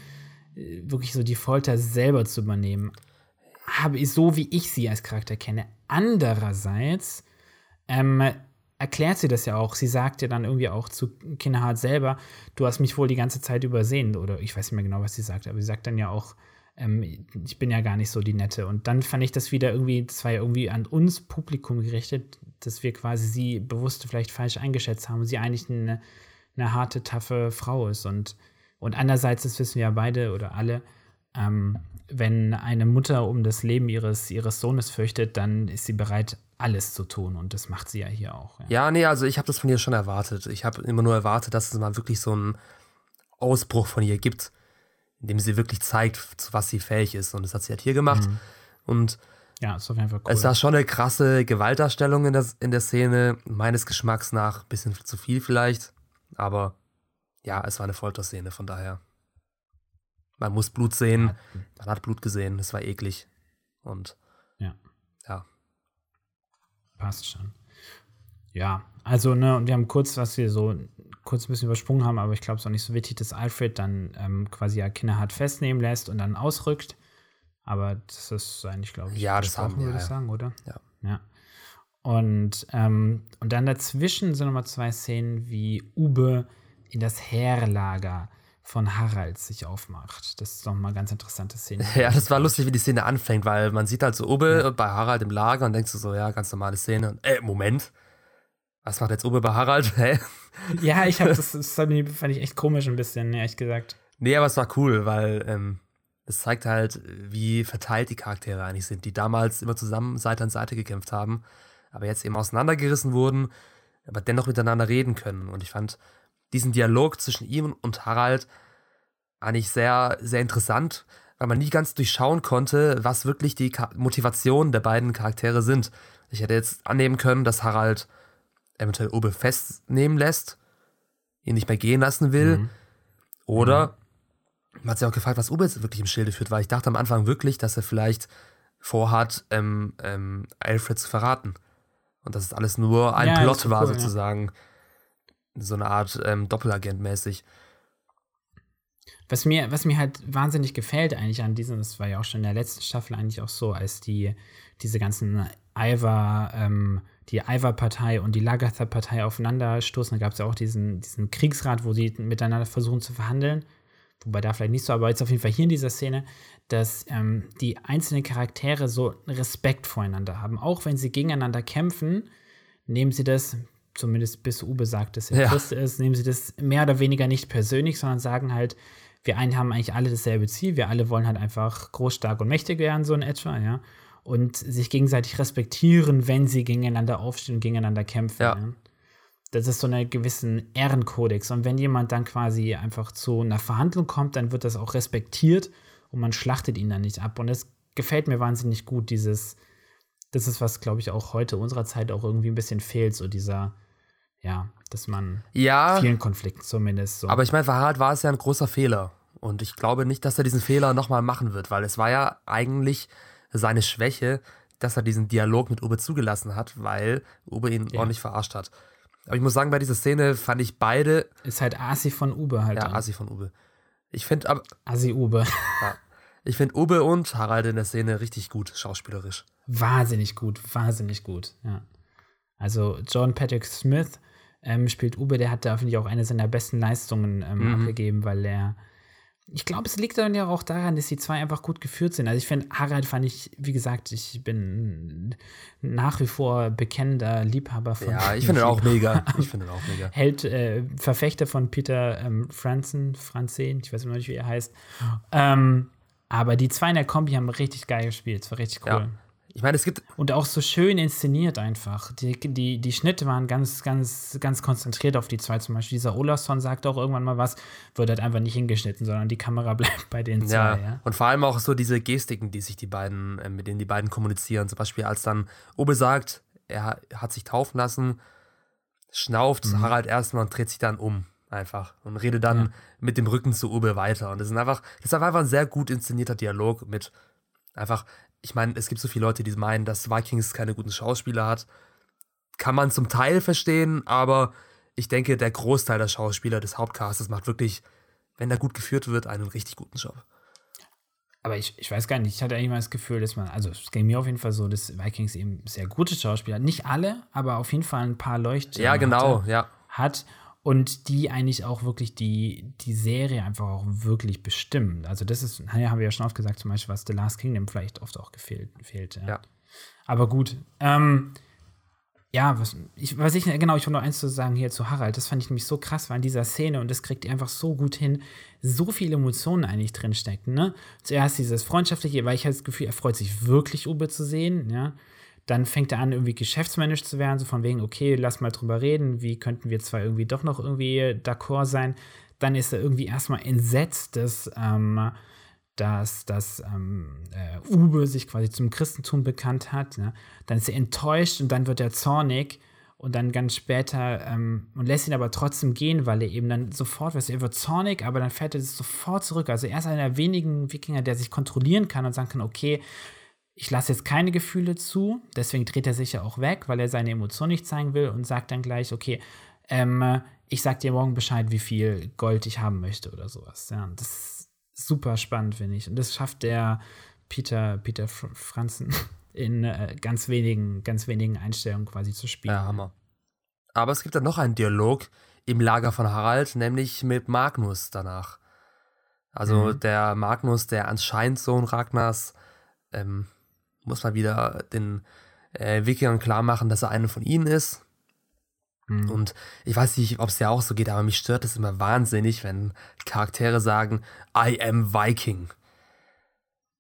äh, wirklich so die Folter selber zu übernehmen. Habe so wie ich sie als Charakter kenne. Andererseits ähm, erklärt sie das ja auch. Sie sagt ja dann irgendwie auch zu Kinderhart selber, du hast mich wohl die ganze Zeit übersehen. Oder ich weiß nicht mehr genau, was sie sagt, aber sie sagt dann ja auch, ähm, ich bin ja gar nicht so die Nette. Und dann fand ich das wieder irgendwie, das war ja irgendwie an uns Publikum gerichtet, dass wir quasi sie bewusst vielleicht falsch eingeschätzt haben und sie eigentlich eine, eine harte, taffe Frau ist. Und, und andererseits, das wissen wir ja beide oder alle, ähm, wenn eine Mutter um das Leben ihres, ihres Sohnes fürchtet, dann ist sie bereit, alles zu tun. Und das macht sie ja hier auch. Ja, ja nee, also ich habe das von ihr schon erwartet. Ich habe immer nur erwartet, dass es mal wirklich so einen Ausbruch von ihr gibt, in dem sie wirklich zeigt, zu was sie fähig ist. Und das hat sie halt hier gemacht. Mhm. Und ja, ist auf jeden Fall cool. Es war schon eine krasse Gewaltdarstellung in der, in der Szene. Meines Geschmacks nach ein bisschen zu viel vielleicht. Aber ja, es war eine Folterszene, von daher. Man muss Blut sehen. Man hat Blut gesehen. Es war eklig. Und ja. Ja. Passt schon. Ja, also, ne, und wir haben kurz, was wir so kurz ein bisschen übersprungen haben, aber ich glaube, es ist auch nicht so wichtig, dass Alfred dann ähm, quasi ja Kinderhart festnehmen lässt und dann ausrückt. Aber das ist eigentlich, glaube ich, ja, das haben wir, würde ich sagen, oder? Ja. ja. Und, ähm, und dann dazwischen sind nochmal zwei Szenen, wie Ube in das Heerlager von Harald sich aufmacht. Das ist nochmal eine ganz interessante Szene. Ja, das war lustig, wie die Szene anfängt, weil man sieht halt so Ube ja. bei Harald im Lager und denkst du so, ja, ganz normale Szene. Und, äh, Moment. Was macht jetzt Ube bei Harald? Hä? Ja, ich habe das, das fand ich echt komisch ein bisschen, ehrlich gesagt. Nee, aber es war cool, weil ähm, es zeigt halt, wie verteilt die Charaktere eigentlich sind, die damals immer zusammen Seite an Seite gekämpft haben, aber jetzt eben auseinandergerissen wurden, aber dennoch miteinander reden können. Und ich fand diesen Dialog zwischen ihm und Harald eigentlich sehr, sehr interessant, weil man nie ganz durchschauen konnte, was wirklich die Motivationen der beiden Charaktere sind. Ich hätte jetzt annehmen können, dass Harald eventuell Obe festnehmen lässt, ihn nicht mehr gehen lassen will. Mhm. Oder mhm. man hat sich auch gefragt, was Obe jetzt wirklich im Schilde führt, weil ich dachte am Anfang wirklich, dass er vielleicht vorhat, ähm, ähm, Alfred zu verraten. Und dass es alles nur ein ja, Plot war, cool, sozusagen. Ja. So eine Art ähm, Doppelagent mäßig. Was mir, was mir halt wahnsinnig gefällt eigentlich an diesem, das war ja auch schon in der letzten Staffel eigentlich auch so, als die, diese ganzen Ivar, ähm, die Ivar-Partei und die Lagatha-Partei aufeinanderstoßen. Da gab es ja auch diesen, diesen Kriegsrat, wo sie miteinander versuchen zu verhandeln. Wobei da vielleicht nicht so, aber jetzt auf jeden Fall hier in dieser Szene, dass ähm, die einzelnen Charaktere so Respekt voreinander haben. Auch wenn sie gegeneinander kämpfen, nehmen sie das, zumindest bis Uwe sagt, dass er ja. Christ ist, nehmen sie das mehr oder weniger nicht persönlich, sondern sagen halt, wir einen haben eigentlich alle dasselbe Ziel, wir alle wollen halt einfach groß, stark und mächtig werden, so in etwa, ja und sich gegenseitig respektieren, wenn sie gegeneinander aufstehen und gegeneinander kämpfen. Ja. Ja. Das ist so ein gewissen Ehrenkodex. Und wenn jemand dann quasi einfach zu einer Verhandlung kommt, dann wird das auch respektiert und man schlachtet ihn dann nicht ab. Und es gefällt mir wahnsinnig gut, dieses, das ist was, glaube ich, auch heute unserer Zeit auch irgendwie ein bisschen fehlt, so dieser, ja, dass man ja, vielen Konflikten zumindest so. Aber ich meine, für Harald war es ja ein großer Fehler. Und ich glaube nicht, dass er diesen Fehler nochmal machen wird, weil es war ja eigentlich seine Schwäche, dass er diesen Dialog mit Uwe zugelassen hat, weil Uwe ihn ja. ordentlich verarscht hat. Aber ich muss sagen, bei dieser Szene fand ich beide. Ist halt Asi von Uwe halt. Ja, dann. Asi von Uwe. Ich finde aber. Asi Uwe. Ja. Ich finde Uwe und Harald in der Szene richtig gut, schauspielerisch. Wahnsinnig gut, wahnsinnig gut, ja. Also John Patrick Smith ähm, spielt Uwe, der hat da, finde ich, auch eine seiner besten Leistungen ähm, mhm. abgegeben, weil er ich glaube, es liegt dann ja auch daran, dass die zwei einfach gut geführt sind. Also ich finde, Harald fand ich, wie gesagt, ich bin nach wie vor bekennender Liebhaber von. Ja, ich finde ihn auch mega. Ich finde ihn auch mega. Held, äh, Verfechter von Peter ähm, Franzen, Franzen, ich weiß immer nicht, wie er heißt. Ähm, aber die zwei in der Kombi haben richtig geil gespielt. Es war richtig cool. Ja. Ich meine, es gibt. Und auch so schön inszeniert einfach. Die, die, die Schnitte waren ganz, ganz, ganz konzentriert auf die zwei. Zum Beispiel dieser Olafsson sagt auch irgendwann mal was, wird halt einfach nicht hingeschnitten, sondern die Kamera bleibt bei den zwei. Ja, ja. und vor allem auch so diese Gestiken, die sich die beiden, äh, mit denen die beiden kommunizieren. Zum Beispiel, als dann Obe sagt, er hat sich taufen lassen, schnauft mhm. Harald erstmal und dreht sich dann um einfach und redet dann ja. mit dem Rücken zu Uwe weiter. Und das ist einfach, das ist einfach ein sehr gut inszenierter Dialog mit einfach ich meine, es gibt so viele Leute, die meinen, dass Vikings keine guten Schauspieler hat. Kann man zum Teil verstehen, aber ich denke, der Großteil der Schauspieler des Hauptcastes macht wirklich, wenn er gut geführt wird, einen richtig guten Job. aber ich, ich weiß gar nicht, ich hatte eigentlich mal das Gefühl, dass man, also es ging mir auf jeden Fall so, dass Vikings eben sehr gute Schauspieler, nicht alle, aber auf jeden Fall ein paar Leuchtturme Ja, genau, ja. hat und die eigentlich auch wirklich die, die Serie einfach auch wirklich bestimmen. Also das ist, naja, haben wir ja schon oft gesagt, zum Beispiel, was The Last Kingdom vielleicht oft auch gefehlt, fehlt. Ja. Ja. Aber gut, ähm, ja, was ich, was ich, genau, ich wollte noch eins zu sagen hier zu Harald. Das fand ich nämlich so krass, war in dieser Szene und das kriegt ihr einfach so gut hin, so viele Emotionen eigentlich drinstecken, ne? Zuerst dieses Freundschaftliche, weil ich habe das Gefühl, er freut sich wirklich, Uwe zu sehen, ja. Dann fängt er an, irgendwie geschäftsmännisch zu werden, so von wegen, okay, lass mal drüber reden, wie könnten wir zwar irgendwie doch noch irgendwie d'accord sein. Dann ist er irgendwie erstmal entsetzt, dass, ähm, dass, dass ähm, äh, Uwe sich quasi zum Christentum bekannt hat. Ne? Dann ist er enttäuscht und dann wird er zornig und dann ganz später ähm, und lässt ihn aber trotzdem gehen, weil er eben dann sofort, weißt er wird zornig, aber dann fährt er sofort zurück. Also er ist einer der wenigen Wikinger, der sich kontrollieren kann und sagen kann, okay, ich lasse jetzt keine Gefühle zu, deswegen dreht er sich ja auch weg, weil er seine Emotionen nicht zeigen will und sagt dann gleich, okay, ähm, ich sag dir morgen Bescheid, wie viel Gold ich haben möchte oder sowas. Ja, das ist super spannend, finde ich. Und das schafft der Peter, Peter Franzen in äh, ganz wenigen, ganz wenigen Einstellungen quasi zu spielen. Ja, Hammer. Aber es gibt dann noch einen Dialog im Lager von Harald, nämlich mit Magnus danach. Also Mhm. der Magnus, der anscheinend Sohn Ragnars, ähm, muss mal wieder den äh, Wikingern klar machen, dass er einer von ihnen ist. Mhm. Und ich weiß nicht, ob es dir auch so geht, aber mich stört es immer wahnsinnig, wenn Charaktere sagen, I am Viking.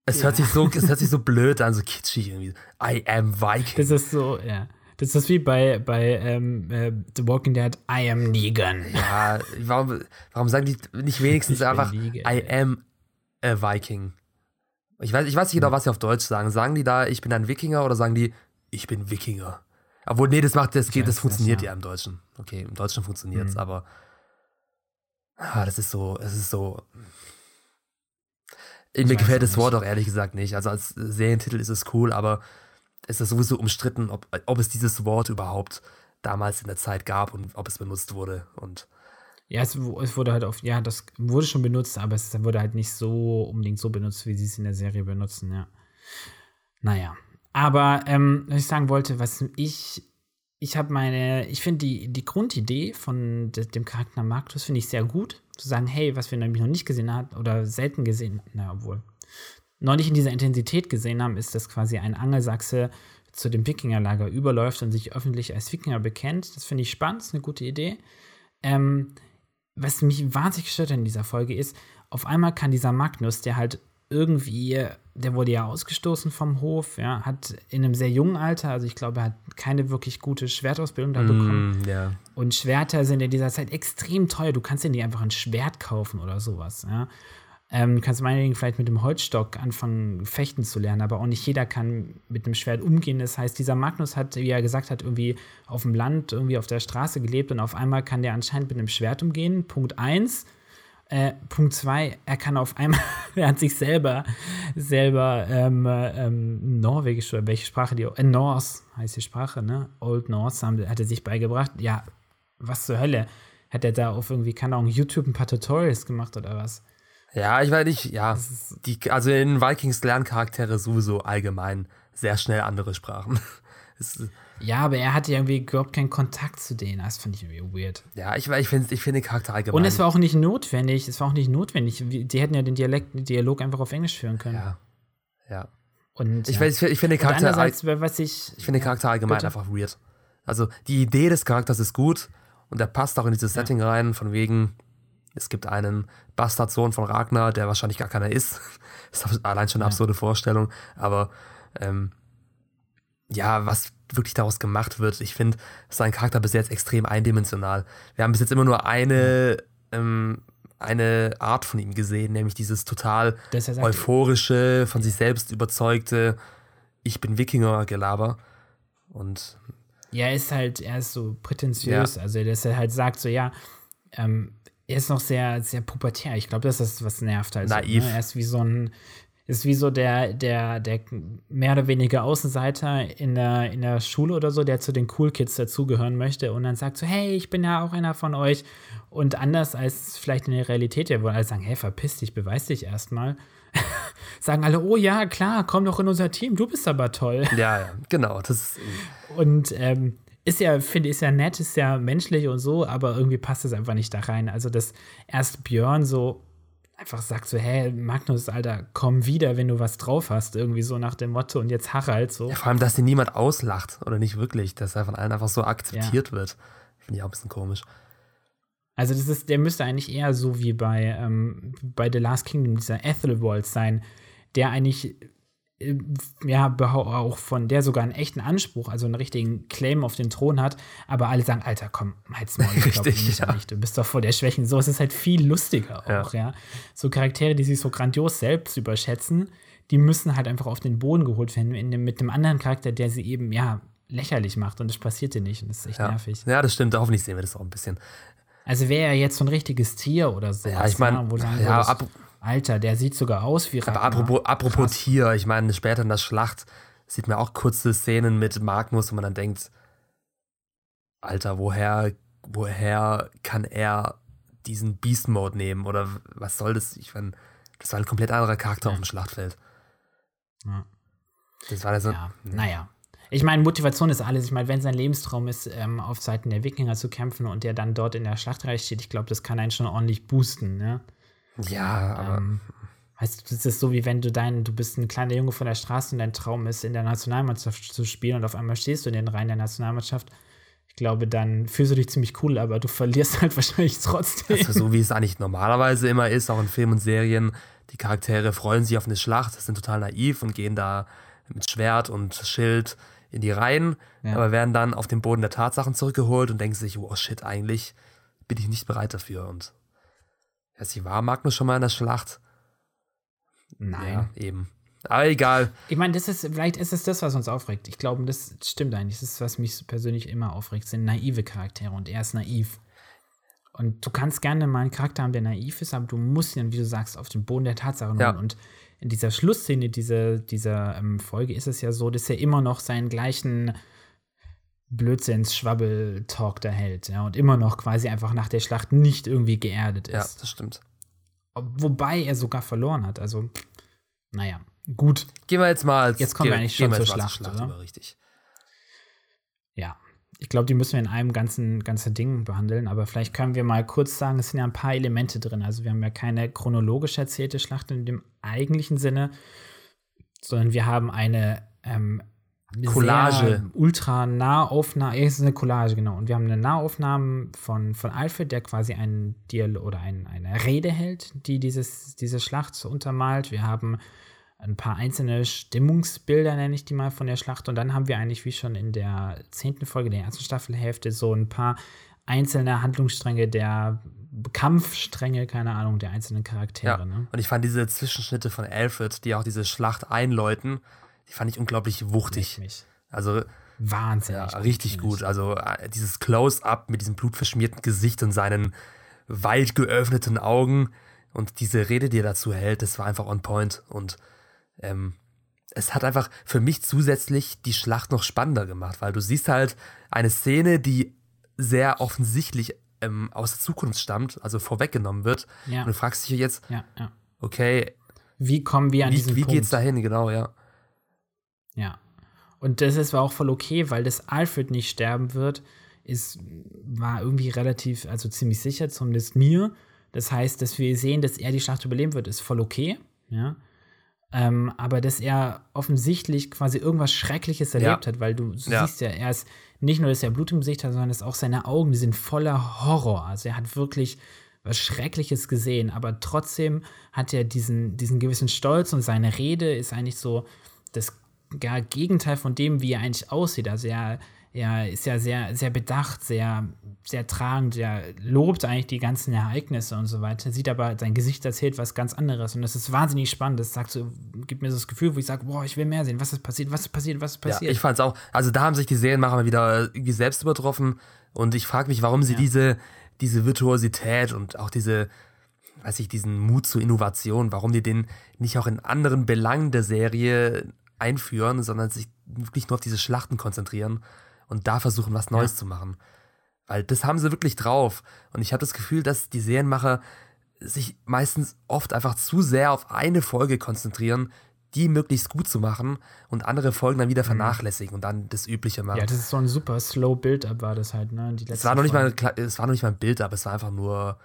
Es, hört sich so, es hört sich so blöd an, so kitschig irgendwie. I am Viking. Das ist so, ja. Das ist wie bei, bei ähm, äh, The Walking Dead, I am Negan. Ja, warum, warum sagen die nicht wenigstens einfach Negan, I am a Viking? Ich weiß, ich weiß nicht genau, was sie auf Deutsch sagen. Sagen die da, ich bin ein Wikinger oder sagen die, ich bin Wikinger? Obwohl, nee, das macht, das geht, das das, funktioniert ja. ja. im Deutschen. Okay, im Deutschen funktioniert es, Mhm. aber ah, das ist so, es ist so. Ich Mir gefällt das Wort auch ehrlich gesagt nicht. Also als Serientitel ist es cool, aber es ist sowieso umstritten, ob, ob es dieses Wort überhaupt damals in der Zeit gab und ob es benutzt wurde. Und Ja, es, es wurde halt auf, ja, das wurde schon benutzt, aber es wurde halt nicht so unbedingt so benutzt, wie sie es in der Serie benutzen, ja. Naja. Aber, ähm, was ich sagen wollte, was ich, ich habe meine, ich finde die, die Grundidee von de, dem Charakter Markus finde ich sehr gut. Zu sagen, hey, was wir nämlich noch nicht gesehen haben oder selten gesehen, na, obwohl, noch nicht in dieser Intensität gesehen haben, ist, dass quasi ein Angelsachse zu dem Wikingerlager überläuft und sich öffentlich als Wikinger bekennt. Das finde ich spannend, ist eine gute Idee. Ähm, was mich wahnsinnig gestört hat in dieser Folge ist, auf einmal kann dieser Magnus, der halt irgendwie, der wurde ja ausgestoßen vom Hof, ja, hat in einem sehr jungen Alter, also ich glaube, er hat keine wirklich gute Schwertausbildung da bekommen. Mm, ja. Und Schwerter sind in dieser Zeit extrem teuer. Du kannst dir nicht einfach ein Schwert kaufen oder sowas. Ja? Ähm, du kannst meinetwegen vielleicht mit dem Holzstock anfangen, fechten zu lernen, aber auch nicht jeder kann mit einem Schwert umgehen. Das heißt, dieser Magnus hat, wie er gesagt hat, irgendwie auf dem Land, irgendwie auf der Straße gelebt und auf einmal kann der anscheinend mit einem Schwert umgehen. Punkt eins. Äh, Punkt zwei, er kann auf einmal, er hat sich selber, selber ähm, ähm, Norwegisch oder welche Sprache die, äh, Norse heißt die Sprache, ne? Old Norse haben, hat er sich beigebracht. Ja, was zur Hölle? Hat er da auf irgendwie, kann auch YouTube ein paar Tutorials gemacht oder was? Ja, ich weiß nicht, ja. Die, also in Vikings lernen Charaktere sowieso allgemein sehr schnell andere Sprachen. Es, Ja, aber er hatte ja irgendwie überhaupt keinen Kontakt zu denen. Das fand ich irgendwie weird. ja, ich, ich finde ich find den Charakter allgemein. Und es war auch nicht notwendig. Es war auch nicht notwendig. Die hätten ja den Dialekt, den Dialog einfach auf Englisch führen können. ja, ja. Und, Ich, ja. ich, ich finde den Charakter, ich. ich finde den Charakter allgemein bitte? einfach weird. Also die Idee des Charakters ist gut und der passt auch in dieses Setting rein, von wegen, es gibt einen Bastardsohn von Ragnar, der wahrscheinlich gar keiner ist. ist allein schon eine absurde Vorstellung. Aber ähm, ja, was wirklich daraus gemacht wird, ich finde sein Charakter bis jetzt extrem eindimensional. Wir haben bis jetzt immer nur eine, ähm, eine Art von ihm gesehen, nämlich dieses total euphorische, von sich selbst überzeugte, ich bin Wikinger-Gelaber. Und Ja, er ist halt, er ist so prätentiös. Also, dass er halt sagt, so, ja, ähm, er ist noch sehr, sehr pubertär. Ich glaube, das ist, was nervt halt. Naiv. So, ne? Er ist wie so ein, ist wie so der, der, der mehr oder weniger Außenseiter in der, in der Schule oder so, der zu den Cool Kids dazugehören möchte und dann sagt so, hey, ich bin ja auch einer von euch. Und anders als vielleicht in der Realität, ja, wo alle sagen, hey, verpiss dich, beweis dich erstmal. sagen alle, oh ja, klar, komm doch in unser Team, du bist aber toll. Ja, ja, genau. Das Und ähm, ist ja, finde ich, ist ja nett, ist ja menschlich und so, aber irgendwie passt es einfach nicht da rein. Also, dass erst Björn so einfach sagt so, hä, Magnus, Alter, komm wieder, wenn du was drauf hast, irgendwie so nach dem Motto und jetzt Harald so. ja, vor allem, dass sie niemand auslacht oder nicht wirklich, dass er von allen einfach so akzeptiert wird. Finde ich auch ein bisschen komisch. Also das ist, der müsste eigentlich eher so wie bei, ähm, bei The Last Kingdom, dieser Ethelwald sein, der eigentlich ja, behau- auch von der sogar einen echten Anspruch, also einen richtigen Claim auf den Thron hat, aber alle sagen, Alter, komm, halt's mal, ich glaube nicht, ja. nicht, du bist doch vor der Schwächen. So, es ist halt viel lustiger Ja. auch, ja. So Charaktere, die sich so grandios selbst überschätzen, die müssen halt einfach auf den Boden geholt werden in dem, mit einem anderen Charakter, der sie eben, ja, lächerlich macht und das passierte nicht und das ist echt Ja. nervig. ja, das stimmt. Hoffentlich sehen wir das auch ein bisschen. Also wäre er jetzt so ein richtiges Tier oder so. Ja, ich meine, ja, ab, Alter, der sieht sogar aus wie aber Ragnar. apropos, apropos Krass. Tier, ich meine, später in der Schlacht sieht man auch kurze Szenen mit Magnus, wo man dann denkt, Alter, woher, woher kann er diesen Beast-Mode nehmen? Oder was soll das? Ich meine, das war ein komplett anderer Charakter Ja. auf dem Schlachtfeld. Ja. Das war also, Ja, naja. Ich meine, Motivation ist alles. Ich meine, wenn sein Lebenstraum ist, ähm, auf Seiten der Wikinger zu kämpfen und der dann dort in der Schlachtreihe steht, ich glaube, das kann einen schon ordentlich boosten, ne? Ja, aber Ähm, weißt du, das ist so wie wenn du dein, du bist ein kleiner Junge von der Straße und dein Traum ist, in der Nationalmannschaft zu spielen und auf einmal stehst du in den Reihen der Nationalmannschaft. Ich glaube, dann fühlst du dich ziemlich cool, aber du verlierst halt wahrscheinlich trotzdem. Also so wie es eigentlich normalerweise immer ist, auch in Filmen und Serien, die Charaktere freuen sich auf eine Schlacht, sind total naiv und gehen da mit Schwert und Schild in die Reihen, Ja. aber werden dann auf den Boden der Tatsachen zurückgeholt und denken sich, oh shit, eigentlich bin ich nicht bereit dafür. Und ja, sie war Magnus schon mal in der Schlacht. Nein. Ja, eben. Aber egal. Ich meine, das ist, vielleicht ist es das, was uns aufregt. Ich glaube, das stimmt eigentlich. Das ist, was mich persönlich immer aufregt, sind naive Charaktere und er ist naiv. Und du kannst gerne mal einen Charakter haben, der naiv ist, aber du musst ihn, wie du sagst, auf den Boden der Tatsachen Ja. holen. Und in dieser Schlussszene dieser, dieser ähm, Folge ist es ja so, dass er immer noch seinen gleichen Blödsinns-Schwabbel-Talk da hält. Ja, und immer noch quasi einfach nach der Schlacht nicht irgendwie geerdet Ja, ist. das stimmt. Wobei er sogar verloren hat. Also, naja, gut. Gehen wir jetzt mal als, Jetzt kommen wir eigentlich schon zur mal Schlacht, oder? richtig. Ja, ich glaube, die müssen wir in einem ganzen, ganzen Ding behandeln, aber vielleicht können wir mal kurz sagen, es sind ja ein paar Elemente drin. Also wir haben ja keine chronologisch erzählte Schlacht in dem eigentlichen Sinne, sondern wir haben eine ähm, Collage. ultra Nahaufnahme, ja, es ist eine Collage, genau. Und wir haben eine Nahaufnahme von, von Alfred, der quasi einen Dialog oder ein, eine Rede hält, die dieses, diese Schlacht untermalt. Wir haben ein paar einzelne Stimmungsbilder, nenne ich die mal, von der Schlacht. Und dann haben wir eigentlich, wie schon in der zehnten Folge der ersten Staffelhälfte, so ein paar einzelne Handlungsstränge der Kampfstränge, keine Ahnung, der einzelnen Charaktere. Ja. Ne? Und ich fand diese Zwischenschnitte von Alfred, die auch diese Schlacht einläuten, die fand ich unglaublich wuchtig. Mich. Also Wahnsinnig. ja, richtig ich. gut. Also äh, dieses Close-up mit diesem blutverschmierten Gesicht und seinen weit geöffneten Augen und diese Rede, die er dazu hält, das war einfach on point. Und ähm, es hat einfach für mich zusätzlich die Schlacht noch spannender gemacht, weil du siehst halt eine Szene, die sehr offensichtlich ähm, aus der Zukunft stammt, also vorweggenommen wird. Ja. Und du fragst dich jetzt, Ja, ja. okay, Wie kommen wir an wie, diesen wie Punkt? geht's dahin? Genau, ja. Ja. Und das ist war auch voll okay, weil das Alfred nicht sterben wird, ist, war irgendwie relativ, also ziemlich sicher, zumindest mir. Das heißt, dass wir sehen, dass er die Schlacht überleben wird, ist voll okay. Ja. Ähm, aber dass er offensichtlich quasi irgendwas Schreckliches erlebt hat, weil du, du Ja. siehst ja, er ist nicht nur, dass er Blut im Gesicht hat, sondern dass auch seine Augen, die sind voller Horror. Also er hat wirklich was Schreckliches gesehen, aber trotzdem hat er diesen, diesen gewissen Stolz und seine Rede ist eigentlich so das gar Gegenteil von dem, wie er eigentlich aussieht. Also er, er ist ja sehr, sehr bedacht, sehr, sehr tragend, er lobt eigentlich die ganzen Ereignisse und so weiter, sieht aber, sein Gesicht erzählt was ganz anderes und das ist wahnsinnig spannend. Das sagt so, gibt mir so das Gefühl, wo ich sage, boah, ich will mehr sehen, was ist passiert, was ist passiert, was ist Ja, passiert. ich fand's auch. Also da haben sich die Serienmacher mal wieder selbst übertroffen und ich frage mich, warum sie Ja. diese, diese Virtuosität und auch diese, weiß ich, diesen Mut zur Innovation, warum die den nicht auch in anderen Belangen der Serie einführen, sondern sich wirklich nur auf diese Schlachten konzentrieren und da versuchen, was Neues zu machen. Weil das haben sie wirklich drauf. Und ich habe das Gefühl, dass die Serienmacher sich meistens oft einfach zu sehr auf eine Folge konzentrieren, die möglichst gut zu machen und andere Folgen dann wieder Mhm. vernachlässigen und dann das Übliche machen. Ja, das ist so ein super slow Build-up war das halt, ne? Die es, war noch nicht mal, es war noch nicht mal ein aber es war einfach nur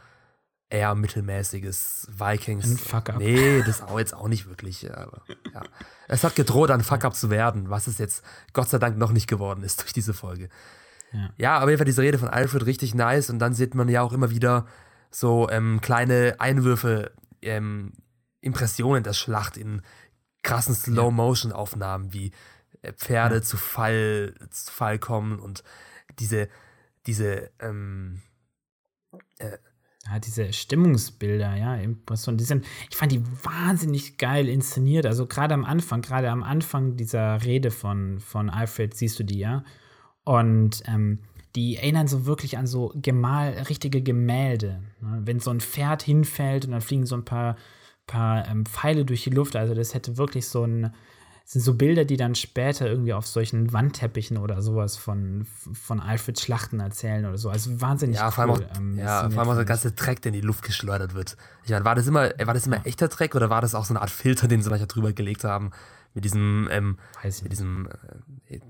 eher mittelmäßiges Vikings. Ein Fuck-up. Nee, das auch jetzt auch nicht wirklich. Aber, ja. Es hat gedroht, ein Fuck-up zu werden, was es jetzt Gott sei Dank noch nicht geworden ist durch diese Folge. Ja. Ja, aber auf jeden Fall diese Rede von Alfred richtig nice und dann sieht man ja auch immer wieder so ähm, kleine Einwürfe, ähm, Impressionen der Schlacht in krassen Slow-Motion-Aufnahmen, wie äh, Pferde Ja. zu Fall zu Fall kommen und diese diese ähm, Ja, diese Stimmungsbilder, ja, Impressionen, die sind, ich fand die wahnsinnig geil inszeniert. Also gerade am Anfang, gerade am Anfang dieser Rede von, von Alfred siehst du die, ja. Und ähm, die erinnern so wirklich an so Gemal, richtige Gemälde. Ne? Wenn so ein Pferd hinfällt und dann fliegen so ein paar, paar ähm, Pfeile durch die Luft. Also das hätte wirklich so ein, das sind so Bilder, die dann später irgendwie auf solchen Wandteppichen oder sowas von, von Alfreds Schlachten erzählen oder so. Also wahnsinnig ja, vor allem cool. auch, ähm, ja, vor allem auch der ganze Dreck, der in die Luft geschleudert wird. Ich meine, war das immer, war das immer echter Dreck oder war das auch so eine Art Filter, den sie manchmal drüber gelegt haben? Mit diesem, ähm, mit diesem äh,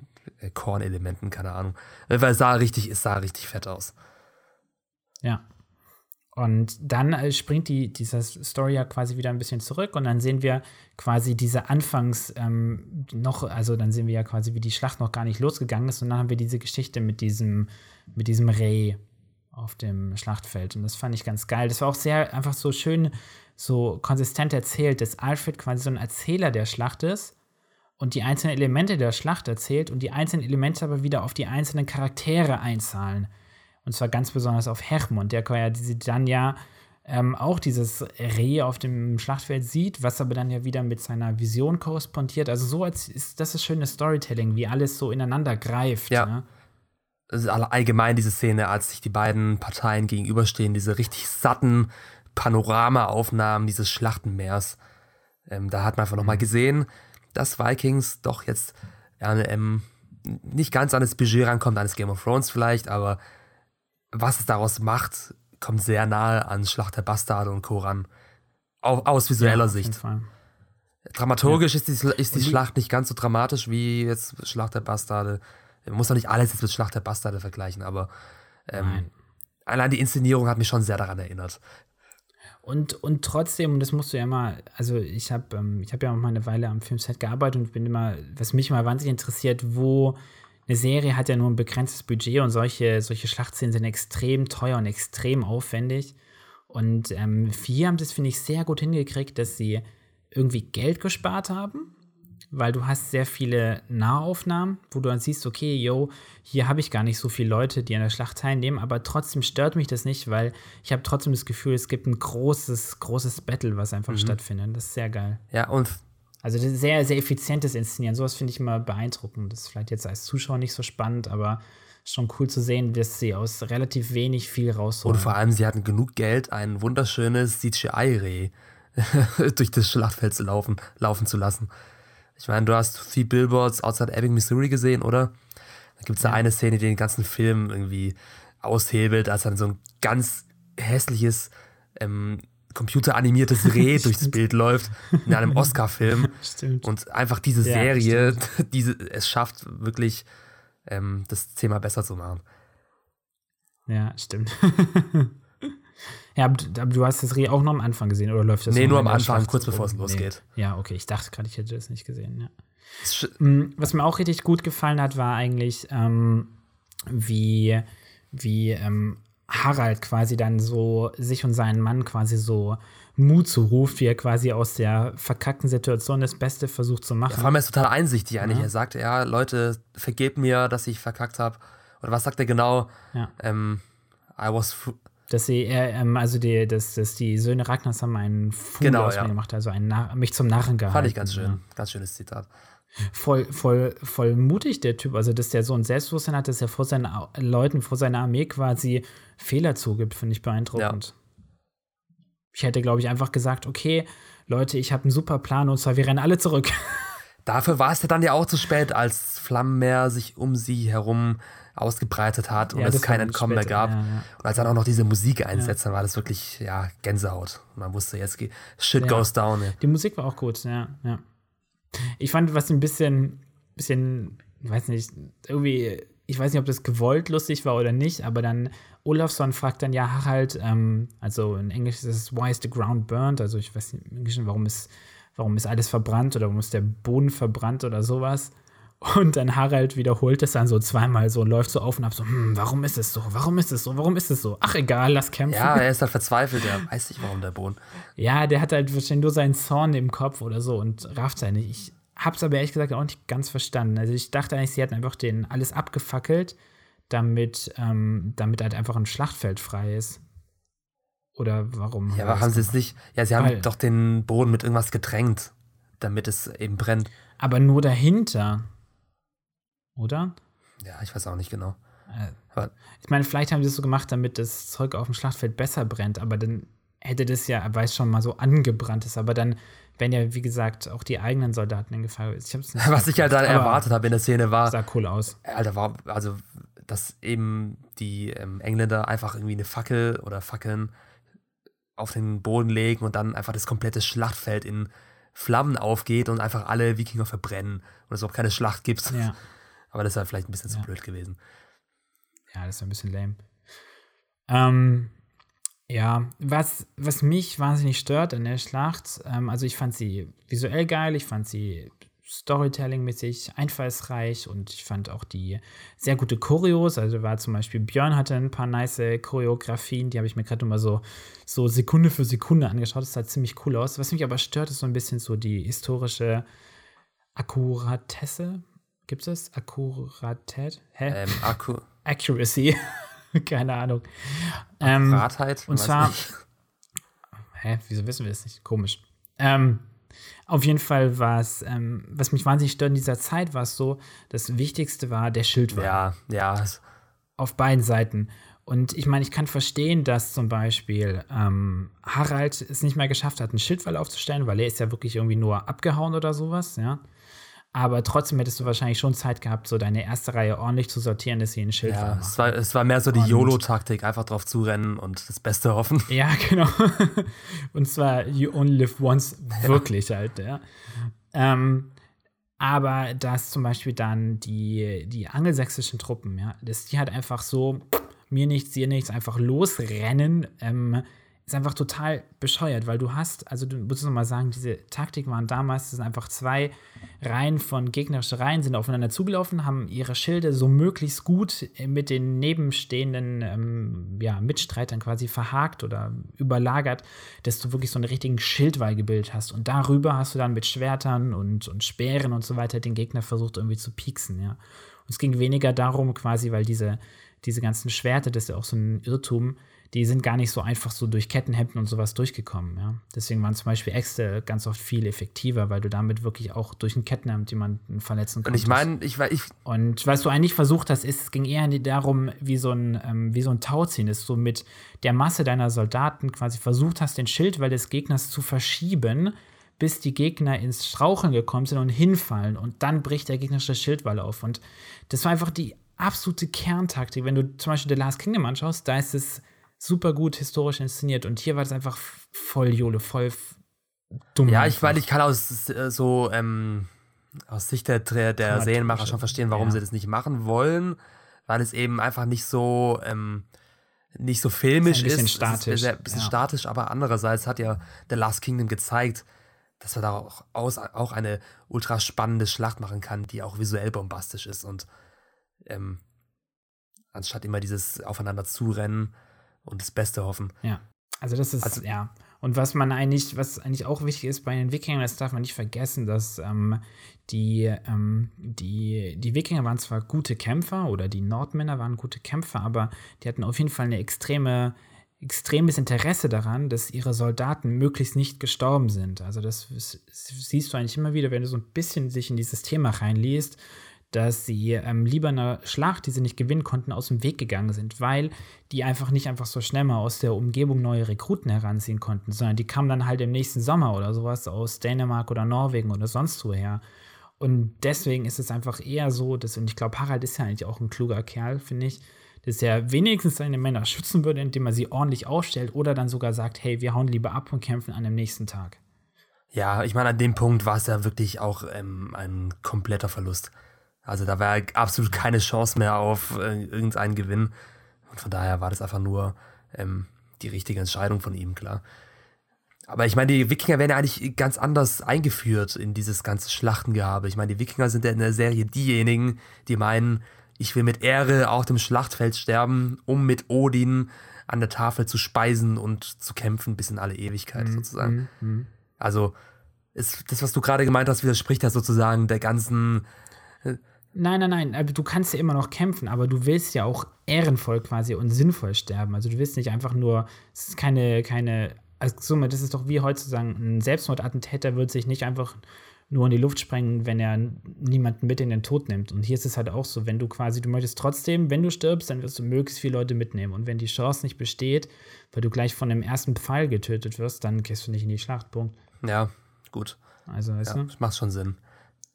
äh, Kornelementen, keine Ahnung. Weil es sah richtig, es sah richtig fett aus. Ja. Und dann äh, springt die, dieser Story ja quasi wieder ein bisschen zurück und dann sehen wir quasi diese Anfangs ähm, noch, also dann sehen wir ja quasi, wie die Schlacht noch gar nicht losgegangen ist und dann haben wir diese Geschichte mit diesem, mit diesem Reh auf dem Schlachtfeld und das fand ich ganz geil. Das war auch sehr einfach so schön, so konsistent erzählt, dass Alfred quasi so ein Erzähler der Schlacht ist und die einzelnen Elemente der Schlacht erzählt und die einzelnen Elemente aber wieder auf die einzelnen Charaktere einzahlen. Und zwar ganz besonders auf Hermond, der ja dann ja ähm, auch dieses Reh auf dem Schlachtfeld sieht, was aber dann ja wieder mit seiner Vision korrespondiert. Also so als ist das ist schönes Storytelling, wie alles so ineinander greift. Ja. Ne? Das ist alle- allgemein diese Szene, als sich die beiden Parteien gegenüberstehen, diese richtig satten Panoramaaufnahmen dieses Schlachtenmeers. Ähm, da hat man einfach nochmal gesehen, dass Vikings doch jetzt ähm, nicht ganz an das Budget rankommt, eines Game of Thrones vielleicht, aber was es daraus macht, kommt sehr nahe an Schlacht der Bastarde und Co. ran. Au- aus visueller jeden Sicht. Dramaturgisch ist die, ist die Und Schlacht nicht ganz so dramatisch wie jetzt Schlacht der Bastarde. Man muss doch nicht alles jetzt mit Schlacht der Bastarde vergleichen, aber ähm, allein die Inszenierung hat mich schon sehr daran erinnert. Und, und trotzdem, und das musst du ja immer, also ich habe ähm, ich hab ja auch mal eine Weile am Filmset gearbeitet und bin immer, was mich immer wahnsinnig interessiert, wo eine Serie hat ja nur ein begrenztes Budget und solche, solche Schlachtszenen sind extrem teuer und extrem aufwendig. Und ähm, hier haben das, finde ich, sehr gut hingekriegt, dass sie irgendwie Geld gespart haben, weil du hast sehr viele Nahaufnahmen, wo du dann siehst, okay, yo, hier habe ich gar nicht so viele Leute, die an der Schlacht teilnehmen, aber trotzdem stört mich das nicht, weil ich habe trotzdem das Gefühl, es gibt ein großes, großes Battle, was einfach stattfindet. Das ist sehr geil. Ja, und Also sehr, sehr effizientes Inszenieren. Sowas finde ich immer beeindruckend. Das ist vielleicht jetzt als Zuschauer nicht so spannend, aber schon cool zu sehen, dass sie aus relativ wenig viel rausholen. Und vor allem, sie hatten genug Geld, ein wunderschönes CGI-Reh durch das Schlachtfeld zu laufen, laufen zu lassen. Ich meine, du hast Three Billboards Outside Ebbing, Missouri gesehen, oder? Da gibt es da eine Szene, die den ganzen Film irgendwie aushebelt, als dann so ein ganz hässliches, ähm, computeranimiertes Reh durchs Bild läuft in einem Oscar-Film. Und einfach diese Ja, Serie, diese, es schafft wirklich, ähm, das Thema besser zu machen. Ja, stimmt. ja, aber, du- aber du hast das Reh auch noch am Anfang gesehen, oder läuft das Nee, nur am Anfang, kurz bevor es Nee. losgeht. Ja, okay, ich dachte gerade, ich hätte das nicht gesehen, ja. Es Mm, Was mir auch richtig gut gefallen hat, war eigentlich, ähm, wie, wie ähm, Harald quasi dann so sich und seinen Mann quasi so Mut zuruft, wie er quasi aus der verkackten Situation das Beste versucht zu machen. Vor allem er ist total einsichtig eigentlich. Ja. Er sagt, ja, Leute, vergebt mir, dass ich verkackt habe. Oder was sagt er genau? Ja. Ähm, I was Dass sie, äh, ähm, also die, dass, dass die Söhne Ragnars haben einen Fuhl Genau, aus ja. mir gemacht, also einen Nar mich zum Narren gehalten. fand ich ganz schön. Ja. Ganz schönes Zitat. Voll, voll, voll mutig, der Typ. Also, dass der so ein Selbstbewusstsein hat, dass er vor seinen Leuten, vor seiner Armee quasi Fehler zugibt, finde ich beeindruckend. Ich hätte, glaube ich, einfach gesagt, okay, Leute, ich habe einen super Plan und zwar, wir rennen alle zurück. dafür war es ja dann ja auch zu spät, als Flammenmeer sich um sie herum ausgebreitet hat und Ja, es kein Entkommen mehr gab. ja, ja. Und als dann auch noch diese Musik einsetzt, dann war das wirklich, ja, Gänsehaut. Und man wusste, jetzt geht, shit Ja. goes down. Die Musik war auch gut, ja, ja. Ich fand, was ein bisschen, bisschen, weiß nicht, irgendwie, ich weiß nicht, ob das gewollt lustig war oder nicht, aber dann Olafsson fragt dann ja Harald, ähm, also in Englisch ist es Why is the ground burnt? Also ich weiß nicht im Englischen, warum ist, warum ist alles verbrannt oder warum ist der Boden verbrannt oder sowas. Und dann Harald wiederholt es dann so zweimal so und läuft so auf und ab so, hm, warum ist es so? Warum ist es so? Warum ist es so? Ach egal, lass kämpfen. Ja, er ist halt verzweifelt, er weiß nicht, warum der Boden. Ja, der hat halt wahrscheinlich nur seinen Zorn im Kopf oder so und rafft seine. Ich hab's aber ehrlich gesagt auch nicht ganz verstanden. Also ich dachte eigentlich, sie hätten einfach den alles abgefackelt, damit, ähm, damit halt einfach ein Schlachtfeld frei ist. Oder warum? Ja, aber haben sie es nicht. Ja, sie haben Weil- doch den Boden mit irgendwas getränkt, damit es eben brennt. Aber nur dahinter. Oder? Ja, ich weiß auch nicht genau. Äh, Ich meine, vielleicht haben sie es so gemacht, damit das Zeug auf dem Schlachtfeld besser brennt, aber dann hätte das ja, weil es schon mal so angebrannt ist, aber dann wären ja, wie gesagt, auch die eigenen Soldaten in Gefahr. Nicht was ich halt dann erwartet habe in der Szene war, Sah cool aus. Alter, war, also, dass eben die ähm, Engländer einfach irgendwie eine Fackel oder Fackeln auf den Boden legen und dann einfach das komplette Schlachtfeld in Flammen aufgeht und einfach alle Wikinger verbrennen und es auch keine Schlacht gibt. Ja. Aber das wäre vielleicht ein bisschen zu Ja. blöd gewesen. Ja, das ist ein bisschen lame. Ähm, ja, was, was mich wahnsinnig stört an der Schlacht, ähm, also ich fand sie visuell geil, ich fand sie Storytelling-mäßig einfallsreich und ich fand auch die sehr gute Choreos. Also war zum Beispiel Björn hatte ein paar nice Choreografien, die habe ich mir gerade mal so, so Sekunde für Sekunde angeschaut. Das sah ziemlich cool aus. Was mich aber stört, ist so ein bisschen so die historische Akkuratesse. Gibt es Akkuratät? Hä? Ähm, Akku Accuracy. Keine Ahnung. Ähm, Ratheit? und zwar- nicht. hä, wieso wissen wir das nicht? Komisch. Ähm, auf jeden Fall war es, ähm, was mich wahnsinnig stört in dieser Zeit, war es so, das Wichtigste war der Schildwall. Ja, ja. Auf beiden Seiten. Und ich meine, ich kann verstehen, dass zum Beispiel ähm, Harald es nicht mehr geschafft hat, einen Schildwall aufzustellen, weil er ist ja wirklich irgendwie nur abgehauen oder sowas, ja. Aber trotzdem hättest du wahrscheinlich schon Zeit gehabt, so deine erste Reihe ordentlich zu sortieren, dass sie einen Schildwall Ja, machen. es war, es war mehr so die YOLO-Taktik, einfach drauf zurennen und das Beste hoffen. Ja, genau. Und zwar You Only Live Once, wirklich halt, ja. Ähm, aber dass zum Beispiel dann die, die angelsächsischen Truppen, ja, dass die halt einfach so, mir nichts, dir nichts, einfach losrennen, ähm, ist einfach total bescheuert, weil du hast, also du musst noch mal sagen, diese Taktik waren damals, das sind einfach zwei Reihen von gegnerische Reihen sind aufeinander zugelaufen, haben ihre Schilde so möglichst gut mit den nebenstehenden ähm, ja, Mitstreitern quasi verhakt oder überlagert, dass du wirklich so einen richtigen Schildwall gebildet hast. Und darüber hast du dann mit Schwertern und, und Speeren und so weiter den Gegner versucht irgendwie zu pieksen, ja. Und es ging weniger darum, quasi, weil diese, diese ganzen Schwerter, das ist ja auch so ein Irrtum, die sind gar nicht so einfach so durch Kettenhemden und sowas durchgekommen. Ja? Deswegen waren zum Beispiel Äxte ganz oft viel effektiver, weil du damit wirklich auch durch ein Kettenhemd jemanden verletzen Und konntest. ich meine, ich, war- ich, Und was du eigentlich versucht hast, ist, es ging eher darum, wie so ein, ähm, wie so ein Tauziehen ist, so mit der Masse deiner Soldaten quasi versucht hast, den Schildwall des Gegners zu verschieben, bis die Gegner ins Straucheln gekommen sind und hinfallen. Und dann bricht der gegnerische Schildwall auf. Und das war einfach die absolute Kerntaktik. Wenn du zum Beispiel The Last Kingdom anschaust, da ist es super gut historisch inszeniert. Und hier war das einfach voll Jole, voll dumm. ja, ich meine, ich kann aus äh, so ähm, aus Sicht der, der, der Serienmacher schon verstehen, warum ja. sie das nicht machen wollen, weil es eben einfach nicht so ähm, nicht so filmisch Ist ein ist. bisschen ist statisch, sehr, bisschen ja. statisch, aber andererseits hat ja The Last Kingdom gezeigt, dass man da auch, aus, auch eine ultra spannende Schlacht machen kann, die auch visuell bombastisch ist und ähm, anstatt immer dieses aufeinander zurennen und das Beste hoffen. Ja. Also das ist, Also- ja. Und was man eigentlich, was eigentlich auch wichtig ist bei den Wikingern, das darf man nicht vergessen, dass ähm, die, ähm, die, die Wikinger waren zwar gute Kämpfer oder die Nordmänner waren gute Kämpfer, aber die hatten auf jeden Fall eine extreme, extremes Interesse daran, dass ihre Soldaten möglichst nicht gestorben sind. Also das s- siehst du eigentlich immer wieder, wenn du so ein bisschen sich in dieses Thema reinliest, dass sie ähm, lieber einer Schlacht, die sie nicht gewinnen konnten, aus dem Weg gegangen sind, weil die einfach nicht einfach so schnell mal aus der Umgebung neue Rekruten heranziehen konnten, sondern die kamen dann halt im nächsten Sommer oder sowas aus Dänemark oder Norwegen oder sonst woher. Und deswegen ist es einfach eher so, dass, und ich glaube, Harald ist ja eigentlich auch ein kluger Kerl, finde ich, dass er wenigstens seine Männer schützen würde, indem er sie ordentlich aufstellt oder dann sogar sagt, hey, wir hauen lieber ab und kämpfen an dem nächsten Tag. Ja, ich meine, an dem Punkt war es ja wirklich auch ähm, ein kompletter Verlust. Also da war absolut keine Chance mehr auf äh, irgendeinen Gewinn. Und von daher war das einfach nur ähm, die richtige Entscheidung von ihm, klar. Aber ich meine, die Wikinger werden ja eigentlich ganz anders eingeführt in dieses ganze Schlachtengehabe. Ich meine, die Wikinger sind ja in der Serie diejenigen, die meinen, ich will mit Ehre auf dem Schlachtfeld sterben, um mit Odin an der Tafel zu speisen und zu kämpfen bis in alle Ewigkeit mhm. sozusagen. Mhm. Also ist das, was du gerade gemeint hast, widerspricht ja sozusagen der ganzen. Nein, nein, nein. Also du kannst ja immer noch kämpfen, aber du willst ja auch ehrenvoll quasi und sinnvoll sterben. Also du willst nicht einfach nur, es ist keine, keine, also das ist doch wie heutzutage, ein Selbstmordattentäter wird sich nicht einfach nur in die Luft sprengen, wenn er niemanden mit in den Tod nimmt. Und hier ist es halt auch so, wenn du quasi, du möchtest trotzdem, wenn du stirbst, dann wirst du möglichst viele Leute mitnehmen. Und wenn die Chance nicht besteht, weil du gleich von dem ersten Pfeil getötet wirst, dann gehst du nicht in die Schlachtpunkt. Ja, gut. Also, weißt ja, du? Das macht schon Sinn.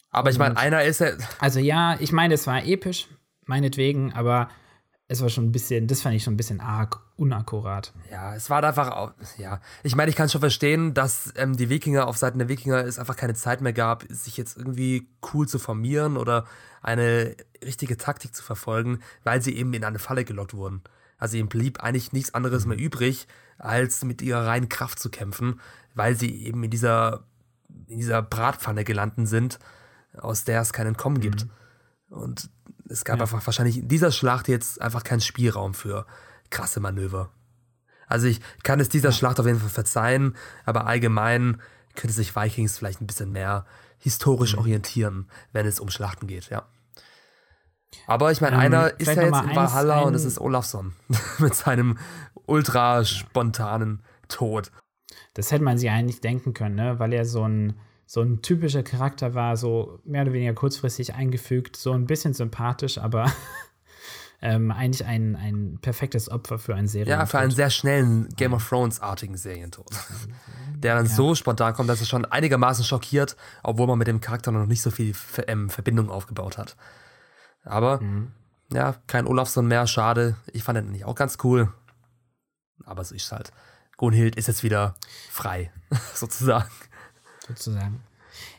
Aber ich meine, einer ist ja. Also, ja, ich meine, es war episch, meinetwegen, aber es war schon ein bisschen, das fand ich schon ein bisschen arg unakkurat. Ja, es war einfach, auch, ja. Ich meine, ich kann schon verstehen, dass ähm, die Wikinger auf Seiten der Wikinger es einfach keine Zeit mehr gab, sich jetzt irgendwie cool zu formieren oder eine richtige Taktik zu verfolgen, weil sie eben in eine Falle gelockt wurden. Also ihnen blieb eigentlich nichts anderes mehr übrig, als mit ihrer reinen Kraft zu kämpfen, weil sie eben in dieser, in dieser Bratpfanne gelandet sind, aus der es kein Entkommen gibt. Mhm. Und es gab ja. einfach wahrscheinlich in dieser Schlacht jetzt einfach keinen Spielraum für krasse Manöver. Also ich kann es dieser ja. Schlacht auf jeden Fall verzeihen, aber allgemein könnte sich Vikings vielleicht ein bisschen mehr historisch mhm. orientieren, wenn es um Schlachten geht, ja. Aber ich meine, ähm, einer ist ja jetzt in Valhalla und es ist Olafsson mit seinem ultra spontanen Tod. Das hätte man sich eigentlich denken können, ne? weil er so ein so ein typischer Charakter war, so mehr oder weniger kurzfristig eingefügt, so ein bisschen sympathisch, aber ähm, eigentlich ein, ein perfektes Opfer für einen Serientod. Ja, für einen sehr schnellen Game of Thrones-artigen Serientod. Der dann ja. so spontan kommt, dass es schon einigermaßen schockiert, obwohl man mit dem Charakter noch nicht so viel ähm, Verbindung aufgebaut hat. Aber mhm. ja, kein Olafsson mehr, schade. Ich fand den nicht auch ganz cool. Aber so ist es halt. Gunhild ist jetzt wieder frei, sozusagen sozusagen.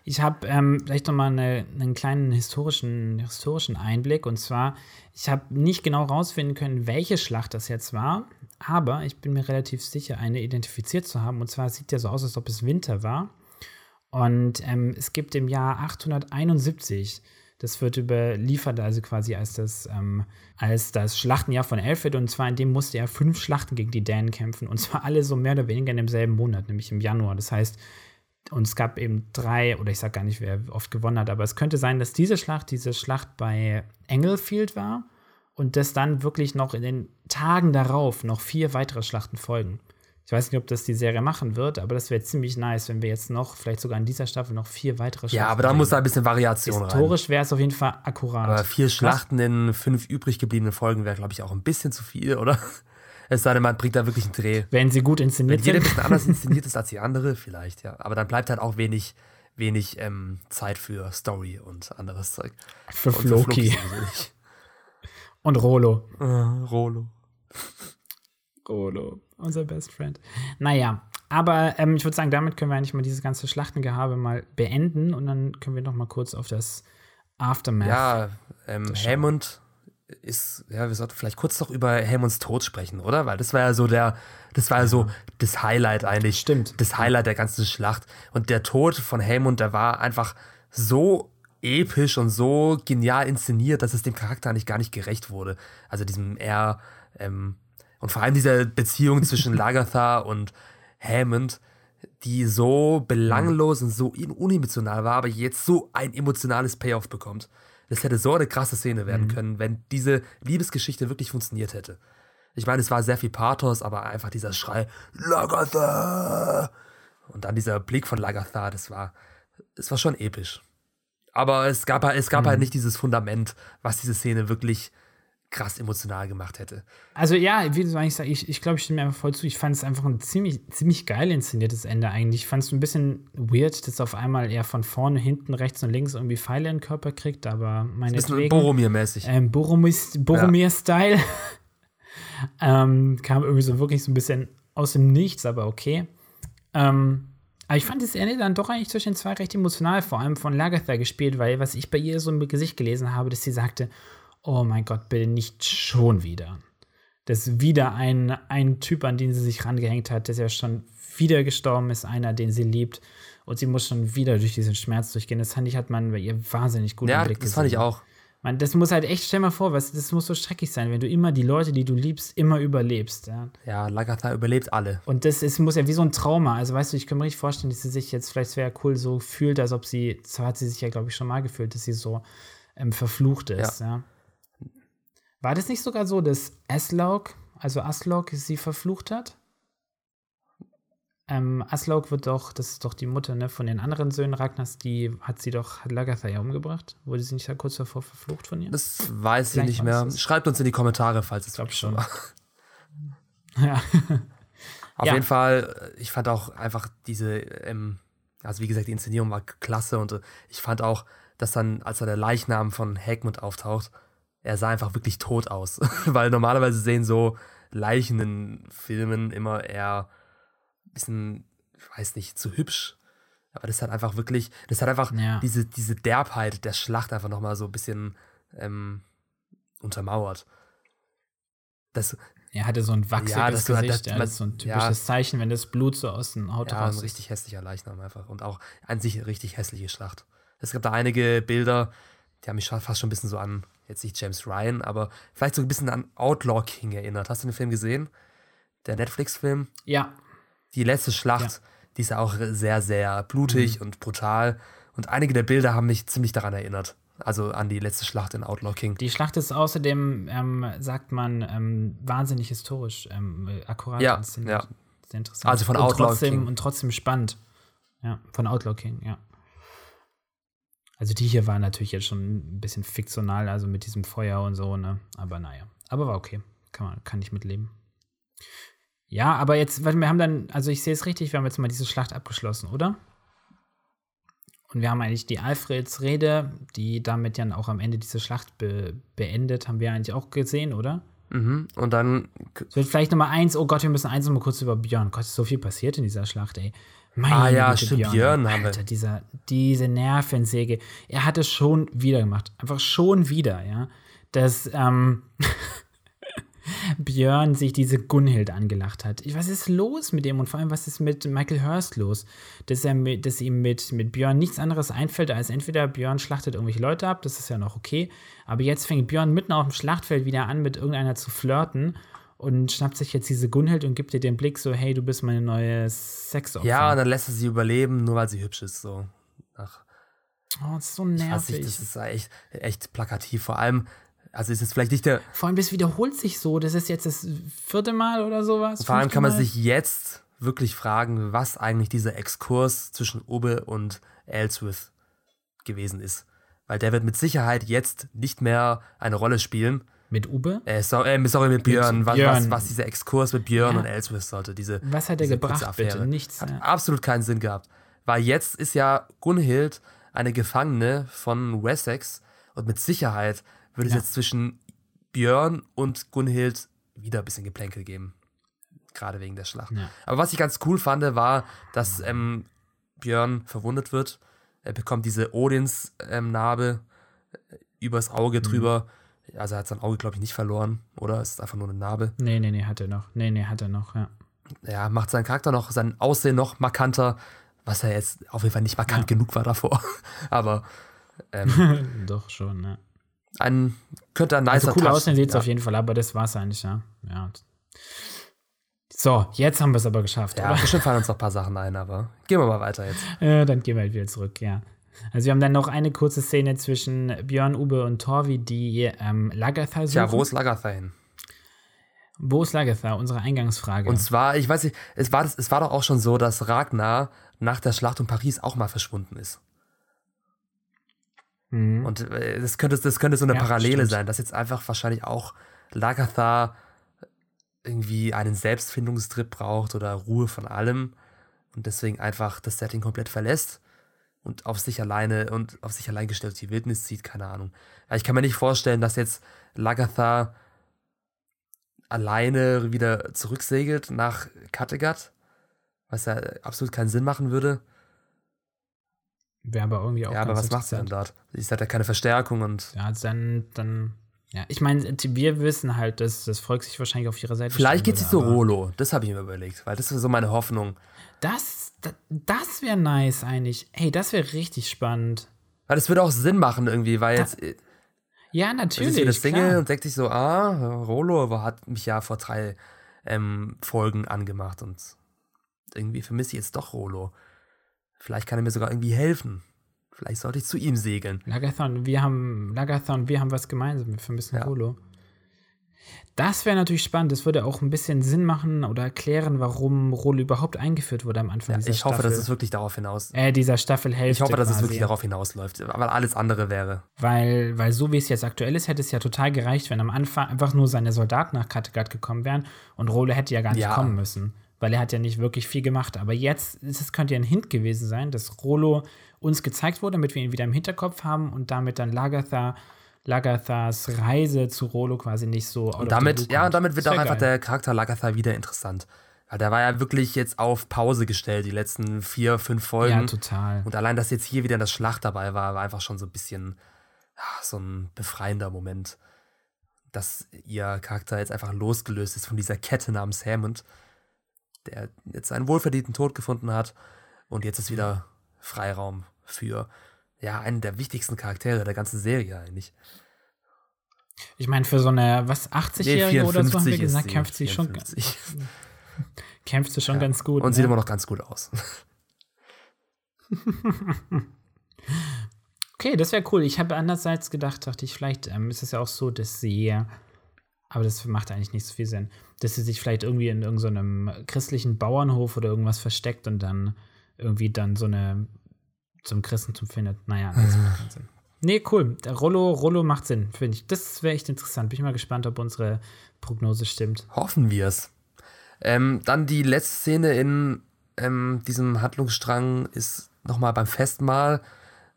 Ich habe ähm, vielleicht noch mal eine, einen kleinen historischen, historischen Einblick. Und zwar, ich habe nicht genau rausfinden können, welche Schlacht das jetzt war, aber ich bin mir relativ sicher, eine identifiziert zu haben. Und zwar sieht ja so aus, als ob es Winter war. Und ähm, es gibt im Jahr 871, das wird überliefert, also quasi als das, ähm, als das Schlachtenjahr von Elfrid. Und zwar in dem musste er fünf Schlachten gegen die Dänen kämpfen. Und zwar alle so mehr oder weniger in demselben Monat, nämlich im Januar. Das heißt, und es gab eben drei, oder ich sage gar nicht, wer oft gewonnen hat, aber es könnte sein, dass diese Schlacht, diese Schlacht bei Englefield war und dass dann wirklich noch in den Tagen darauf noch vier weitere Schlachten folgen. Ich weiß nicht, ob das die Serie machen wird, aber das wäre ziemlich nice, wenn wir jetzt noch, vielleicht sogar in dieser Staffel, noch vier weitere Schlachten Ja, aber da muss da ein bisschen Variation Historisch rein. Historisch wäre es auf jeden Fall akkurat. Aber vier Schlachten in fünf übrig gebliebenen Folgen wäre, glaube ich, auch ein bisschen zu viel, oder? Es sei denn, man bringt da wirklich einen Dreh. Wenn sie gut inszeniert Wenn jeder ein bisschen anders inszeniert ist als die andere, vielleicht, ja. Aber dann bleibt halt auch wenig, wenig ähm, Zeit für Story und anderes Zeug. Für und Floki. Für und Rolo. Uh, Rolo. Rolo, unser Best Friend. Naja, aber ähm, ich würde sagen, damit können wir eigentlich mal dieses ganze Schlachtengehabe mal beenden und dann können wir noch mal kurz auf das Aftermath. Ja, ähm, Hammond ist, ja, wir sollten vielleicht kurz noch über Helmunds Tod sprechen, oder? Weil das war ja so der, das war ja so das Highlight eigentlich. Stimmt. Das Highlight der ganzen Schlacht. Und der Tod von Helmund, der war einfach so episch und so genial inszeniert, dass es dem Charakter eigentlich gar nicht gerecht wurde. Also diesem eher, ähm, und vor allem dieser Beziehung zwischen Lagertha und Hammond, die so belanglos und so unemotional war, aber jetzt so ein emotionales Payoff bekommt. Das hätte so eine krasse Szene werden mhm. können, wenn diese Liebesgeschichte wirklich funktioniert hätte. Ich meine, es war sehr viel Pathos, aber einfach dieser Schrei, Lagatha! Und dann dieser Blick von Lagatha, das war, es war schon episch. Aber es gab, es gab halt mhm. halt nicht dieses Fundament, was diese Szene wirklich krass emotional gemacht hätte. Also ja, wie du eigentlich sagst, ich, ich glaube, ich stimme einfach voll zu. Ich fand es einfach ein ziemlich, ziemlich geil inszeniertes Ende eigentlich. Ich fand es ein bisschen weird, dass auf einmal er von vorne, hinten, rechts und links irgendwie Pfeile in den Körper kriegt, aber meine Bisschen Boromir-mäßig. Ähm, Boromir-Style. ähm, kam irgendwie so wirklich so ein bisschen aus dem Nichts, aber okay. Ähm, aber ich fand das Ende dann doch eigentlich zwischen den zwei recht emotional, vor allem von Lagatha gespielt, weil was ich bei ihr so im Gesicht gelesen habe, dass sie sagte, oh mein Gott, bitte nicht schon wieder. Dass wieder ein, ein Typ, an den sie sich rangehängt hat, dass er schon wieder gestorben ist, einer, den sie liebt. Und sie muss schon wieder durch diesen Schmerz durchgehen. Das fand ich, hat man bei ihr wahnsinnig gut ja, im Blick das fand ich auch. Man, das muss halt echt, stell mal vor, was, das muss so schrecklich sein, wenn du immer die Leute, die du liebst, immer überlebst. Ja, ja Lagatha überlebt alle. Und das ist, muss ja wie so ein Trauma. Also, weißt du, ich kann mir richtig vorstellen, dass sie sich jetzt, vielleicht wäre cool, so fühlt, als ob sie, zwar hat sie sich ja, glaube ich, schon mal gefühlt, dass sie so ähm, verflucht ist. Ja. ja. War das nicht sogar so, dass Aslaug, also Aslaug, sie verflucht hat? Ähm, Aslaug wird doch, das ist doch die Mutter ne, von den anderen Söhnen Ragnars, die hat sie doch, hat Lagatha ja umgebracht. Wurde sie nicht da kurz davor verflucht von ihr? Das weiß Vielleicht ich nicht mehr. Schreibt uns in die Kommentare, falls es glaube schon war. ja. Auf ja. jeden Fall, ich fand auch einfach diese, ähm, also wie gesagt, die Inszenierung war klasse und äh, ich fand auch, dass dann, als da der Leichnam von Hegmund auftaucht, er sah einfach wirklich tot aus. Weil normalerweise sehen so Leichen in Filmen immer eher ein bisschen, ich weiß nicht, zu hübsch. Aber das hat einfach wirklich, das hat einfach ja. diese, diese Derbheit der Schlacht einfach nochmal so ein bisschen ähm, untermauert. Das, er hatte so ein wachsiges ja, das, Gesicht, das, das, so ein typisches ja, Zeichen, wenn das Blut so aus dem Auto ja, raus ein richtig hässlicher Leichnam einfach. Und auch an sich eine richtig hässliche Schlacht. Es gab da einige Bilder, die haben mich fast schon ein bisschen so an jetzt nicht James Ryan, aber vielleicht so ein bisschen an Outlaw King erinnert. Hast du den Film gesehen? Der Netflix-Film? Ja. Die letzte Schlacht, ja. die ist ja auch sehr, sehr blutig mhm. und brutal. Und einige der Bilder haben mich ziemlich daran erinnert. Also an die letzte Schlacht in Outlaw King. Die Schlacht ist außerdem, ähm, sagt man, ähm, wahnsinnig historisch, ähm, akkurat. Ja, ja. Sehr interessant. Also von und Outlaw trotzdem, King. Und trotzdem spannend. Ja, von Outlaw King, ja. Also die hier war natürlich jetzt schon ein bisschen fiktional, also mit diesem Feuer und so, ne? Aber naja. Aber war okay. Kann, man, kann ich mitleben. Ja, aber jetzt, wir haben dann, also ich sehe es richtig, wir haben jetzt mal diese Schlacht abgeschlossen, oder? Und wir haben eigentlich die Alfreds Rede, die damit ja auch am Ende diese Schlacht be beendet, haben wir eigentlich auch gesehen, oder? Mhm. Und dann. Es wird vielleicht Nummer eins, oh Gott, wir müssen eins mal kurz über Björn. Gott, ist so viel passiert in dieser Schlacht, ey. Meine ah ja, Güte, stimmt, Björn, Björn haben Alter, dieser, diese Nervensäge. Er hat es schon wieder gemacht. Einfach schon wieder, ja. Dass ähm, Björn sich diese Gunhild angelacht hat. Was ist los mit ihm und vor allem, was ist mit Michael Hurst los? Dass, er mit, dass ihm mit, mit Björn nichts anderes einfällt, als entweder Björn schlachtet irgendwelche Leute ab, das ist ja noch okay, aber jetzt fängt Björn mitten auf dem Schlachtfeld wieder an, mit irgendeiner zu flirten und schnappt sich jetzt diese Gunhild und gibt ihr den Blick so, hey, du bist meine neue Sexopfer. Ja, und dann lässt er sie überleben, nur weil sie hübsch ist, so. Ach. Oh, das ist so nervig. Nicht, das ist echt, echt plakativ. Vor allem, also ist es vielleicht nicht der. Vor allem, das wiederholt sich so. Das ist jetzt das vierte Mal oder sowas. Vor allem kann man sich jetzt wirklich fragen, was eigentlich dieser Exkurs zwischen Obe und Ellsworth gewesen ist. Weil der wird mit Sicherheit jetzt nicht mehr eine Rolle spielen. Mit Ube? Äh, so, äh, sorry, mit Björn. Mit was, Björn. Was, was, dieser Exkurs mit Björn ja. und Ellsworth sollte. Diese, was hat er gebracht, bitte? Nichts. Hat ja. absolut keinen Sinn gehabt. Weil jetzt ist ja Gunhild eine Gefangene von Wessex und mit Sicherheit würde es ja. jetzt zwischen Björn und Gunhild wieder ein bisschen Geplänkel geben. Gerade wegen der Schlacht. Aber was ich ganz cool fand, war, dass ähm, Björn verwundet wird. Er bekommt diese Odins-Narbe ähm, übers Auge mhm. Also er hat sein Auge, glaube ich, nicht verloren, oder? Es ist einfach nur eine Narbe. Nee, nee, nee, hat er noch. Nee, nee, hat er noch, ja. Ja, macht seinen Charakter noch, sein Aussehen noch markanter, was er jetzt auf jeden Fall nicht markant ja. genug war davor. Aber ähm, Doch, schon, ja. Ein, könnte ein nicer Also cool aussehen sieht es ja. auf jeden Fall, aber das war es eigentlich, ja. ja. So, jetzt haben wir es aber geschafft. Ja, oder? bestimmt fallen uns noch ein paar Sachen ein, aber gehen wir mal weiter jetzt. Ja, dann gehen wir halt wieder zurück, ja. Also wir haben dann noch eine kurze Szene zwischen Björn, Ube und Torvi, die ähm, Lagertha suchen. Ja, wo ist Lagertha hin? Wo ist Lagertha? Unsere Eingangsfrage. Und zwar, ich weiß nicht, es war, es war doch auch schon so, dass Ragnar nach der Schlacht um Paris auch mal verschwunden ist. Mhm. Und äh, das, könnte, das könnte so eine ja, Parallele stimmt. sein, dass jetzt einfach wahrscheinlich auch Lagatha irgendwie einen Selbstfindungstrip braucht oder Ruhe von allem und deswegen einfach das Setting komplett verlässt und auf sich alleine und auf sich allein gestellt die Wildnis zieht, keine Ahnung. Ich kann mir nicht vorstellen, dass jetzt Lagatha alleine wieder zurücksegelt nach Kattegat, was ja absolut keinen Sinn machen würde. Wäre aber irgendwie auch Ja, aber was macht sie denn dort? Sie hat ja keine Verstärkung und. Ja, dann, dann. Ja, ich meine, wir wissen halt, dass das Volk sich wahrscheinlich auf ihrer Seite Vielleicht geht sie zu Rolo. Das habe ich mir überlegt, weil das ist so meine Hoffnung. Das, das, das wäre nice eigentlich. Hey, das wäre richtig spannend. Weil das würde auch Sinn machen irgendwie, weil da, jetzt. Äh, ja, natürlich. Ist das Single und denkt sich so, ah, Rolo hat mich ja vor drei ähm, Folgen angemacht und irgendwie vermisse ich jetzt doch Rolo. Vielleicht kann er mir sogar irgendwie helfen. Vielleicht sollte ich zu ihm segeln. Lagathon, wir haben, Lagathon, wir haben was gemeinsam. Wir vermissen ja. Rolo. Das wäre natürlich spannend. Das würde auch ein bisschen Sinn machen oder erklären, warum Rolo überhaupt eingeführt wurde am Anfang ja, dieser Ich hoffe, Staffel. dass es wirklich darauf hinaus. Äh, dieser Staffelhälfte. Ich hoffe, dass quasi. es wirklich darauf hinausläuft, weil alles andere wäre. Weil, weil so wie es jetzt aktuell ist, hätte es ja total gereicht, wenn am Anfang einfach nur seine Soldaten nach Kattegat gekommen wären und Rolo hätte ja gar nicht ja. kommen müssen weil er hat ja nicht wirklich viel gemacht. Aber jetzt, es könnte ja ein Hint gewesen sein, dass Rolo uns gezeigt wurde, damit wir ihn wieder im Hinterkopf haben und damit dann Lagatha, Lagathas Reise zu Rolo quasi nicht so. Und damit, ja, und damit wird auch einfach geil. der Charakter Lagatha wieder interessant. Weil der war ja wirklich jetzt auf Pause gestellt, die letzten vier, fünf Folgen. Ja, total. Und allein, dass jetzt hier wieder das Schlacht dabei war, war einfach schon so ein bisschen ja, so ein befreiender Moment. Dass ihr Charakter jetzt einfach losgelöst ist von dieser Kette namens Hammond der jetzt einen wohlverdienten Tod gefunden hat. Und jetzt ist wieder Freiraum für ja, einen der wichtigsten Charaktere der ganzen Serie eigentlich. Ich meine, für so eine, was, 80-Jährige nee, oder so haben wir gesagt, kämpft sie schon, kämpft sie schon ja. ganz gut. Und ne? sieht immer noch ganz gut aus. okay, das wäre cool. Ich habe andererseits gedacht, dachte ich, vielleicht ähm, ist es ja auch so, dass sie aber das macht eigentlich nicht so viel Sinn. Dass sie sich vielleicht irgendwie in irgendeinem so christlichen Bauernhof oder irgendwas versteckt und dann irgendwie dann so eine zum Christentum findet. Naja, das macht keinen Sinn. Nee, cool. Der Rollo, Rollo macht Sinn, finde ich. Das wäre echt interessant. Bin ich mal gespannt, ob unsere Prognose stimmt. Hoffen wir es. Ähm, dann die letzte Szene in ähm, diesem Handlungsstrang ist nochmal beim Festmahl.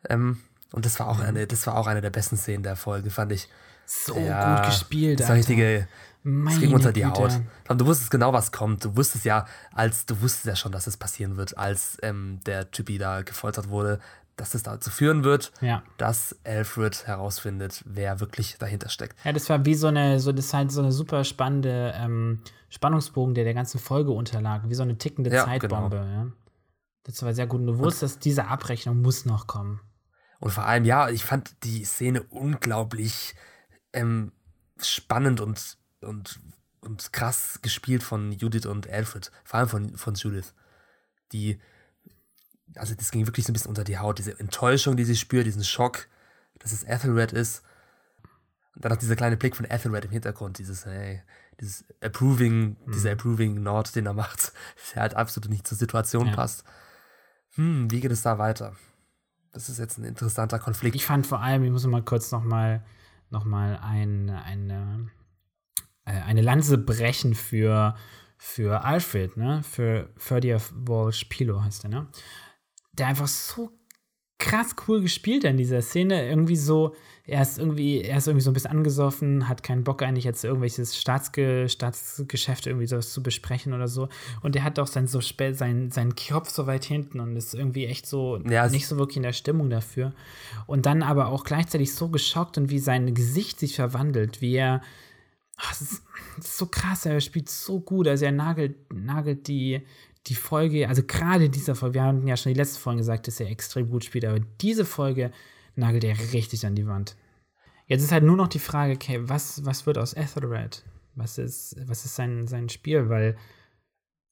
Ähm, und das war auch eine, das war auch eine der besten Szenen der Folge, fand ich. So ja, gut gespielt, das Alter. richtige. Das ging unter die Haut. Du wusstest genau, was kommt. Du wusstest ja, als du wusstest ja schon, dass es passieren wird, als ähm, der Typi da gefoltert wurde, dass es dazu führen wird, ja. dass Alfred herausfindet, wer wirklich dahinter steckt. Ja, das war wie so eine, so das halt so eine super spannende ähm, Spannungsbogen, der der ganzen Folge unterlag, wie so eine tickende ja, Zeitbombe. Genau. Ja. Das war sehr gut. Und du wusstest, diese Abrechnung muss noch kommen. Und vor allem, ja, ich fand die Szene unglaublich ähm, spannend und, und, und krass gespielt von Judith und Alfred. Vor allem von, von Judith. Die, also das ging wirklich so ein bisschen unter die Haut. Diese Enttäuschung, die sie spürt, diesen Schock, dass es Ethelred ist. Und dann noch dieser kleine Blick von Ethelred im Hintergrund, dieses, hey, dieses Approving, mhm. dieser Approving Nord, den er macht, der halt absolut nicht zur Situation ja. passt. Hm, wie geht es da weiter? Das ist jetzt ein interessanter Konflikt. Ich fand vor allem, ich muss mal kurz noch mal nochmal ein, eine, eine Lanze brechen für, für Alfred, ne? Für Ferdier Walsh Pilo heißt er, ne? Der einfach so krass cool gespielt in dieser Szene. Irgendwie so, er ist irgendwie, er ist irgendwie so ein bisschen angesoffen, hat keinen Bock eigentlich jetzt irgendwelches Staatsge Staatsgeschäft irgendwie sowas zu besprechen oder so. Und er hat auch sein, so sein, seinen Kopf so weit hinten und ist irgendwie echt so ja, nicht so wirklich in der Stimmung dafür. Und dann aber auch gleichzeitig so geschockt und wie sein Gesicht sich verwandelt, wie er Ach, das, ist, das, ist, so krass, er spielt so gut. Also er nagelt, nagelt die, die Folge, also gerade dieser Folge, wir haben ja schon die letzte Folge gesagt, dass er extrem gut spielt, aber diese Folge nagelt er richtig an die Wand. Jetzt ist halt nur noch die Frage, okay, was, was wird aus Ethelred? Was ist, was ist sein, sein Spiel? Weil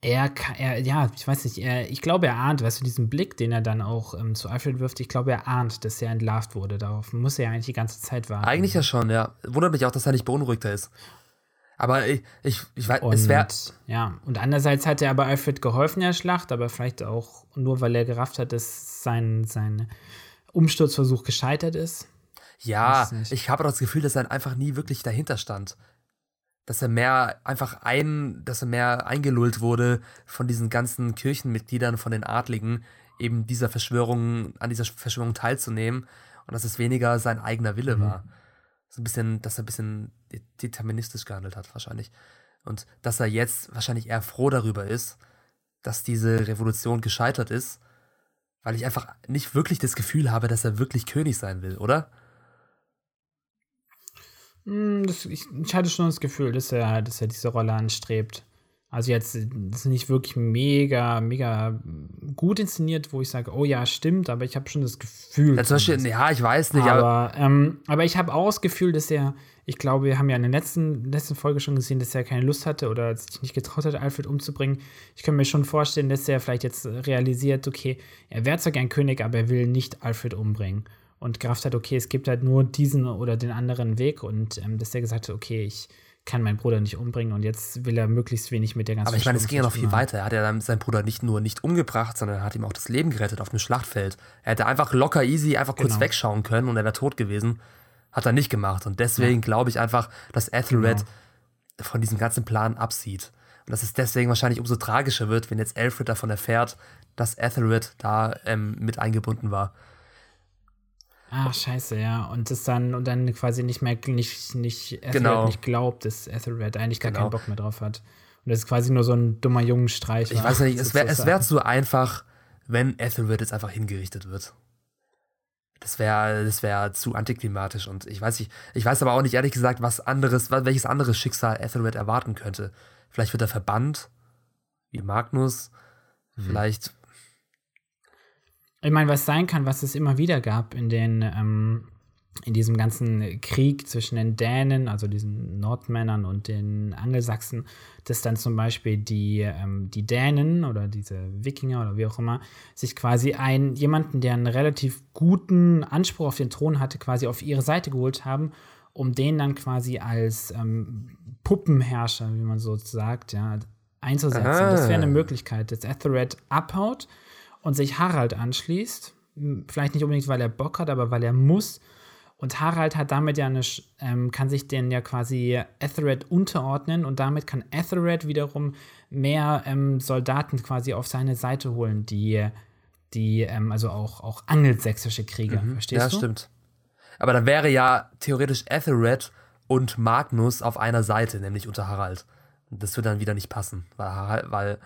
er, er, ja, ich weiß nicht, er, ich glaube, er ahnt, weißt du, diesen Blick, den er dann auch ähm, zu Alfred wirft, ich glaube, er ahnt, dass er entlarvt wurde. Darauf muss er ja eigentlich die ganze Zeit warten. Eigentlich ja schon, ja. Wundert mich auch, dass er nicht beunruhigter ist. Aber ich, ich, ich weiß, und, es wäre. Ja, und andererseits hat er aber Alfred geholfen in der Schlacht, aber vielleicht auch nur, weil er gerafft hat, dass sein, sein Umsturzversuch gescheitert ist. Ja, ich habe das Gefühl, dass er einfach nie wirklich dahinter stand. Dass er mehr einfach ein, dass er mehr eingelullt wurde von diesen ganzen Kirchenmitgliedern, von den Adligen, eben dieser Verschwörung, an dieser Verschwörung teilzunehmen und dass es weniger sein eigener Wille mhm. war. So ein bisschen, dass er ein bisschen deterministisch gehandelt hat, wahrscheinlich. Und dass er jetzt wahrscheinlich eher froh darüber ist, dass diese Revolution gescheitert ist, weil ich einfach nicht wirklich das Gefühl habe, dass er wirklich König sein will, oder? Hm, das, ich, ich hatte schon das Gefühl, dass er, dass er diese Rolle anstrebt. Also jetzt das ist nicht wirklich mega, mega gut inszeniert, wo ich sage, oh ja, stimmt, aber ich habe schon das Gefühl. Ja, zum Beispiel, ja, ich weiß nicht. Aber, aber, ähm, aber ich habe auch das Gefühl, dass er, ich glaube, wir haben ja in der letzten, letzten Folge schon gesehen, dass er keine Lust hatte oder sich nicht getraut hat, Alfred umzubringen. Ich kann mir schon vorstellen, dass er vielleicht jetzt realisiert, okay, er wäre zwar gern König, aber er will nicht Alfred umbringen. Und Graf hat, okay, es gibt halt nur diesen oder den anderen Weg und ähm, dass er gesagt hat, okay, ich kann meinen Bruder nicht umbringen und jetzt will er möglichst wenig mit der ganzen Aber ich meine, es ging ja noch viel weiter. Er hat ja dann seinen Bruder nicht nur nicht umgebracht, sondern er hat ihm auch das Leben gerettet auf dem Schlachtfeld. Er hätte einfach locker easy einfach kurz genau. wegschauen können und er wäre tot gewesen. Hat er nicht gemacht. Und deswegen ja. glaube ich einfach, dass Ethelred genau. von diesem ganzen Plan absieht. Und dass es deswegen wahrscheinlich umso tragischer wird, wenn jetzt Alfred davon erfährt, dass Ethelred da ähm, mit eingebunden war. Ach, scheiße, ja. Und das dann, und dann quasi nicht mehr, nicht, nicht, Ethelred genau. nicht glaubt, dass Ethelred eigentlich gar genau. keinen Bock mehr drauf hat. Und das ist quasi nur so ein dummer Jungenstreich. Ich weiß nicht, es wäre es wär zu einfach, wenn Ethelred jetzt einfach hingerichtet wird. Das wäre das wär zu antiklimatisch und ich weiß nicht, ich weiß aber auch nicht ehrlich gesagt, was anderes, welches anderes Schicksal Ethelred erwarten könnte. Vielleicht wird er verbannt, wie Magnus. Mhm. Vielleicht ich meine, was sein kann, was es immer wieder gab in den ähm, in diesem ganzen Krieg zwischen den Dänen, also diesen Nordmännern und den Angelsachsen, dass dann zum Beispiel die, ähm, die Dänen oder diese Wikinger oder wie auch immer sich quasi einen jemanden, der einen relativ guten Anspruch auf den Thron hatte, quasi auf ihre Seite geholt haben, um den dann quasi als ähm, Puppenherrscher, wie man so sagt, ja, einzusetzen. Ah. Das wäre eine Möglichkeit, dass Ethelred abhaut und sich Harald anschließt. Vielleicht nicht unbedingt, weil er Bock hat, aber weil er muss. Und Harald hat damit ja eine, ähm, kann sich den ja quasi Ethelred unterordnen und damit kann Ethelred wiederum mehr ähm, Soldaten quasi auf seine Seite holen, die, die ähm, also auch, auch angelsächsische Krieger. Mhm. Verstehst ja, du? Ja, stimmt. Aber dann wäre ja theoretisch Ethelred und Magnus auf einer Seite, nämlich unter Harald. Das würde dann wieder nicht passen, weil, Harald, weil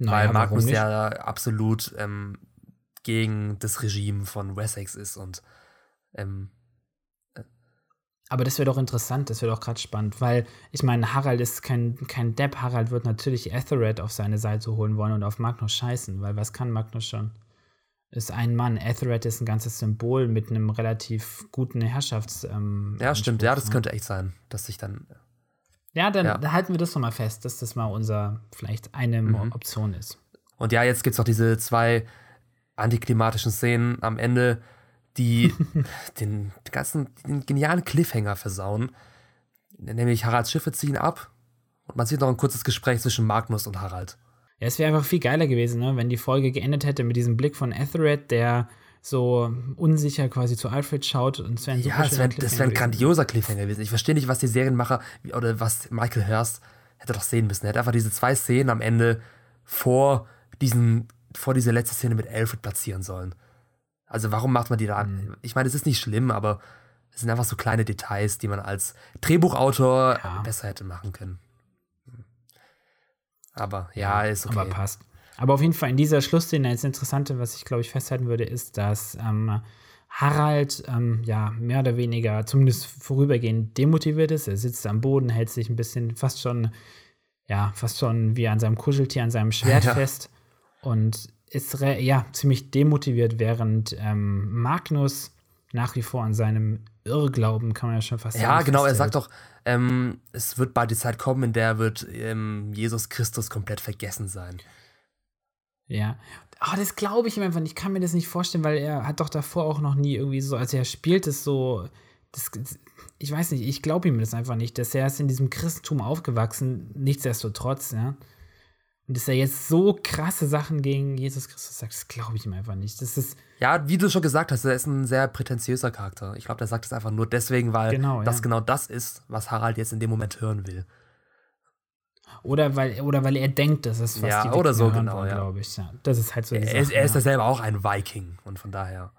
naja, weil Magnus ja absolut ähm, gegen das Regime von Wessex ist und ähm, äh. aber das wäre doch interessant, das wäre doch gerade spannend, weil ich meine, Harald ist kein, kein Depp. Harald wird natürlich Ethelred auf seine Seite holen wollen und auf Magnus scheißen, weil was kann Magnus schon? Ist ein Mann. Ethelred ist ein ganzes Symbol mit einem relativ guten Herrschafts. Ähm, ja, stimmt. Ja, das ne? könnte echt sein, dass sich dann ja, dann ja. halten wir das nochmal fest, dass das mal unser, vielleicht eine mhm. Option ist. Und ja, jetzt gibt es noch diese zwei antiklimatischen Szenen am Ende, die den ganzen den genialen Cliffhanger versauen. Nämlich Haralds Schiffe ziehen ab und man sieht noch ein kurzes Gespräch zwischen Magnus und Harald. Ja, es wäre einfach viel geiler gewesen, ne? wenn die Folge geendet hätte mit diesem Blick von Ethelred, der so unsicher quasi zu Alfred schaut und es wäre ein Ja, das wäre wär ein grandioser Cliffhanger gewesen. Ich verstehe nicht, was die Serienmacher oder was Michael Hurst hätte doch sehen müssen. Er hätte einfach diese zwei Szenen am Ende vor diesen, vor diese letzte Szene mit Alfred platzieren sollen. Also warum macht man die da? Mhm. Ich meine, es ist nicht schlimm, aber es sind einfach so kleine Details, die man als Drehbuchautor ja. besser hätte machen können. Aber ja, ist okay. Aber passt. Aber auf jeden Fall in dieser Schlussszene, das Interessante, was ich glaube ich festhalten würde, ist, dass ähm, Harald ähm, ja mehr oder weniger zumindest vorübergehend demotiviert ist. Er sitzt am Boden, hält sich ein bisschen fast schon, ja, fast schon wie an seinem Kuscheltier, an seinem Schwert ja. fest und ist ja ziemlich demotiviert, während ähm, Magnus nach wie vor an seinem Irrglauben, kann man ja schon fast sagen. Ja, genau, er sagt doch, ähm, es wird bald die Zeit kommen, in der wird ähm, Jesus Christus komplett vergessen sein. Ja. Aber das glaube ich ihm einfach nicht. Ich kann mir das nicht vorstellen, weil er hat doch davor auch noch nie irgendwie so, also er spielt es so. Das, ich weiß nicht, ich glaube ihm das einfach nicht, dass er ist in diesem Christentum aufgewachsen, nichtsdestotrotz, ja. Und dass er jetzt so krasse Sachen gegen Jesus Christus sagt, das glaube ich ihm einfach nicht. Das ist. Ja, wie du schon gesagt hast, er ist ein sehr prätentiöser Charakter. Ich glaube, der sagt es einfach nur deswegen, weil Genau, das ja. genau das ist, was Harald jetzt in dem Moment hören will. Oder weil, oder weil er denkt, das ist was Ja, die oder Wikinger so, hören genau, ja. glaube ich. Ja, das ist halt so die Er, ist- Sache, er ist ja. selber auch ein Viking und von daher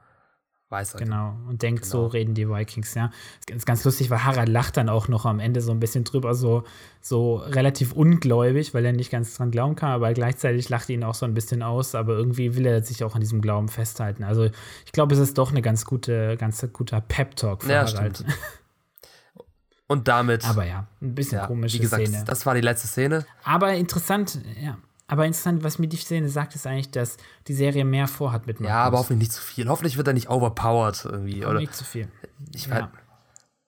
weiß er. Genau, und denkt, so Genau. reden die Vikings, ja. Das ist ganz lustig, weil Harald lacht dann auch noch am Ende so ein bisschen drüber, so, so relativ ungläubig, weil er nicht ganz dran glauben kann, aber gleichzeitig lacht ihn auch so ein bisschen aus, aber irgendwie will er sich auch an diesem Glauben festhalten. Also ich glaube, es ist doch eine ganz gute, ganz guter Pep-Talk für Ja, Harald. stimmt. Und damit, Aber ja, ein bisschen ja, komische wie gesagt, Szene. das war die letzte Szene. aber interessant, ja. Aber interessant, was mir die Szene sagt, ist eigentlich, dass die Serie mehr vorhat mit Ja, aber hoffentlich nicht zu viel. Hoffentlich wird er nicht overpowered irgendwie. Oder, nicht zu viel. ich Ja. weiß,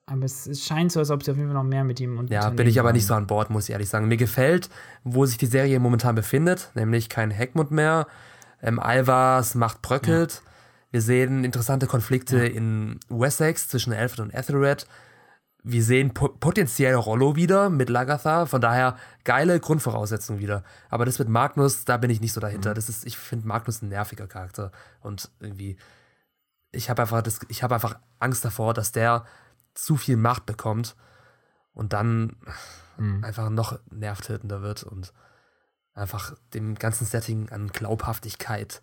Aber es, scheint so, als ob sie auf jeden Fall noch mehr mit ihm und Ja, bin ich aber nicht so an Bord, muss ich ehrlich sagen. Mir gefällt, wo sich die Serie momentan befindet, nämlich kein Heckmund mehr. Ähm, Alvas Macht bröckelt. Wir sehen interessante Konflikte in Wessex zwischen Alfred und Ethelred. Wir sehen po potenziell Rollo wieder mit Lagatha. Von daher geile Grundvoraussetzungen wieder. Aber das mit Magnus, da bin ich nicht so dahinter. Das ist, ich finde Magnus ein nerviger Charakter. Und irgendwie, ich habe einfach, das- ich habe einfach Angst davor, dass der zu viel Macht bekommt und dann einfach noch nervtötender wird und einfach dem ganzen Setting an Glaubhaftigkeit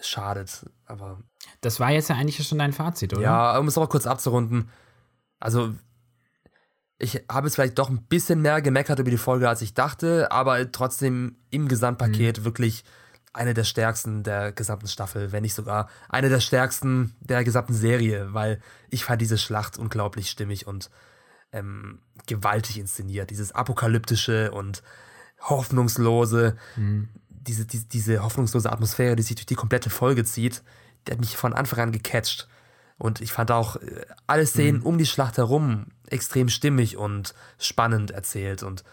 schadet. Aber Das war jetzt ja eigentlich schon dein Fazit, oder? ja, um es noch kurz abzurunden, also ich habe jetzt vielleicht doch ein bisschen mehr gemeckert über die Folge, als ich dachte, aber trotzdem im Gesamtpaket wirklich eine der stärksten der gesamten Staffel, wenn nicht sogar eine der stärksten der gesamten Serie, weil ich fand diese Schlacht unglaublich stimmig und ähm, gewaltig inszeniert. Dieses apokalyptische und hoffnungslose, diese, diese, diese hoffnungslose Atmosphäre, die sich durch die komplette Folge zieht, die hat mich von Anfang an gecatcht. Und ich fand auch äh, alle Szenen um die Schlacht herum extrem stimmig und spannend erzählt. Und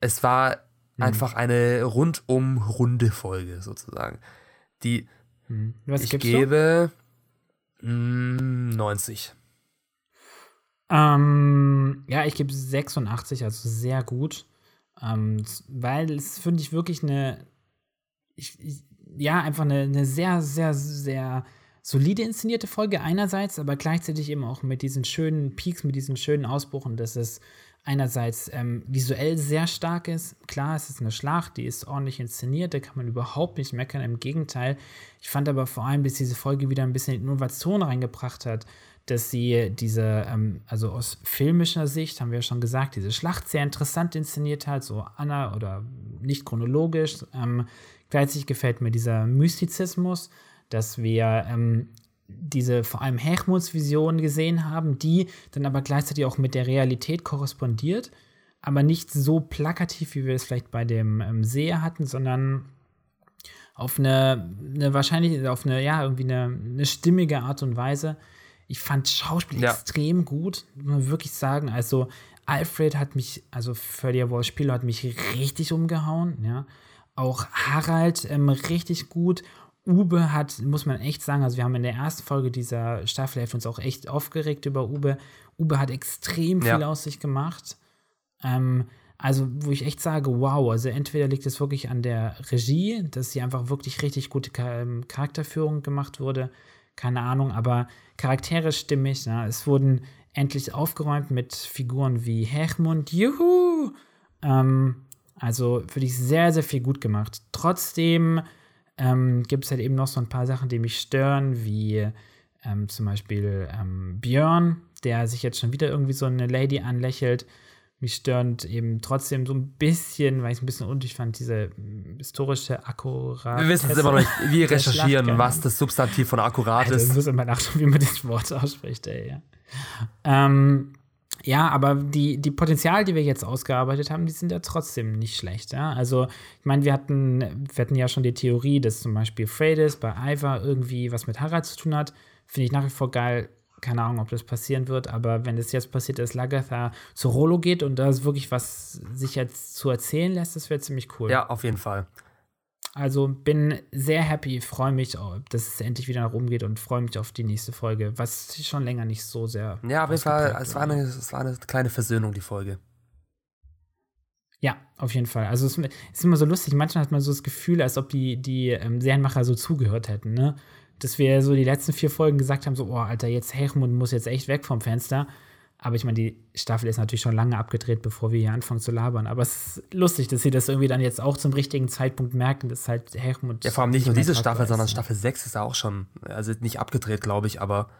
es war einfach eine rundum runde Folge sozusagen. Die Was ich gebe mm, 90. du? Ähm, ja, ich gebe 86, also sehr gut. Ähm, weil es finde ich wirklich eine, ich, ich, ja, einfach eine, eine sehr, sehr, sehr solide inszenierte Folge einerseits, aber gleichzeitig eben auch mit diesen schönen Peaks, mit diesen schönen Ausbrüchen, dass es einerseits ähm, visuell sehr stark ist. Klar, es ist eine Schlacht, die ist ordentlich inszeniert, da kann man überhaupt nicht meckern. Im Gegenteil, ich fand aber vor allem, dass diese Folge wieder ein bisschen Innovation reingebracht hat, dass sie diese, ähm, also aus filmischer Sicht, haben wir ja schon gesagt, diese Schlacht sehr interessant inszeniert hat, so Anna oder nicht chronologisch. Ähm, gleichzeitig gefällt mir dieser Mystizismus, dass wir ähm, diese vor allem Hechmunds-Vision gesehen haben, die dann aber gleichzeitig auch mit der Realität korrespondiert, aber nicht so plakativ, wie wir es vielleicht bei dem ähm, Seher hatten, sondern auf eine, eine wahrscheinlich auf eine, ja, irgendwie eine, eine stimmige Art und Weise. Ich fand Schauspiel Ja. extrem gut, muss man wirklich sagen. Also Alfred hat mich, also Ferdia Wall Spieler hat mich richtig umgehauen, ja. Auch Harald ähm, richtig gut. Ube hat, muss man echt sagen, also wir haben in der ersten Folge dieser Staffel uns auch echt aufgeregt über Ube. Ube hat extrem viel Ja. aus sich gemacht. Ähm, also, wo ich echt sage, wow, also entweder liegt es wirklich an der Regie, dass hier einfach wirklich richtig gute ähm, Charakterführung gemacht wurde, keine Ahnung, aber Charaktere stimmig, ja. es wurden endlich aufgeräumt mit Figuren wie Hechmund, juhu! Ähm, also, würde ich sehr, sehr viel gut gemacht. Trotzdem ähm, gibt es halt eben noch so ein paar Sachen, die mich stören, wie ähm, zum Beispiel ähm, Björn, der sich jetzt schon wieder irgendwie so eine Lady anlächelt. Mich stört eben trotzdem so ein bisschen, weil ich es ein bisschen unnötig fand, diese mm, historische Akkurat. Wir wissen es immer noch nicht. Wir der recherchieren, was das Substantiv von akkurat Alter, ist. ich muss immer nachschauen, wie man das Wort ausspricht, ey. Ja, ähm, ja aber die, die Potenziale, die wir jetzt ausgearbeitet haben, die sind ja trotzdem nicht schlecht. Ja? Also, ich meine, wir hatten, wir hatten ja schon die Theorie, dass zum Beispiel Freydis bei Ivar irgendwie was mit Harald zu tun hat. Finde ich nach wie vor geil. Keine Ahnung, ob das passieren wird, aber wenn es jetzt passiert, dass Lagatha zu Rollo geht und da ist wirklich was sich jetzt zu erzählen lässt, das wäre ziemlich cool. Ja, auf jeden Fall. Also bin sehr happy, freue mich, dass es endlich wieder nach oben geht und freue mich auf die nächste Folge, was schon länger nicht so sehr. Ja, auf jeden Fall, es war, eine, es war eine kleine Versöhnung, die Folge. Ja, auf jeden Fall. Also es ist immer so lustig. Manchmal hat man so das Gefühl, als ob die, die ähm, Serienmacher so zugehört hätten, ne? Dass wir so die letzten vier Folgen gesagt haben: so, oh, Alter, jetzt Helmut muss jetzt echt weg vom Fenster. Aber ich meine, die Staffel ist natürlich schon lange abgedreht, bevor wir hier anfangen zu labern. Aber es ist lustig, dass sie das irgendwie dann jetzt auch zum richtigen Zeitpunkt merken, dass halt Helmut. Ja, vor allem nicht nur diese Staffel, ist, sondern ne? Staffel 6 ist ja auch schon, also nicht abgedreht, glaube ich, aber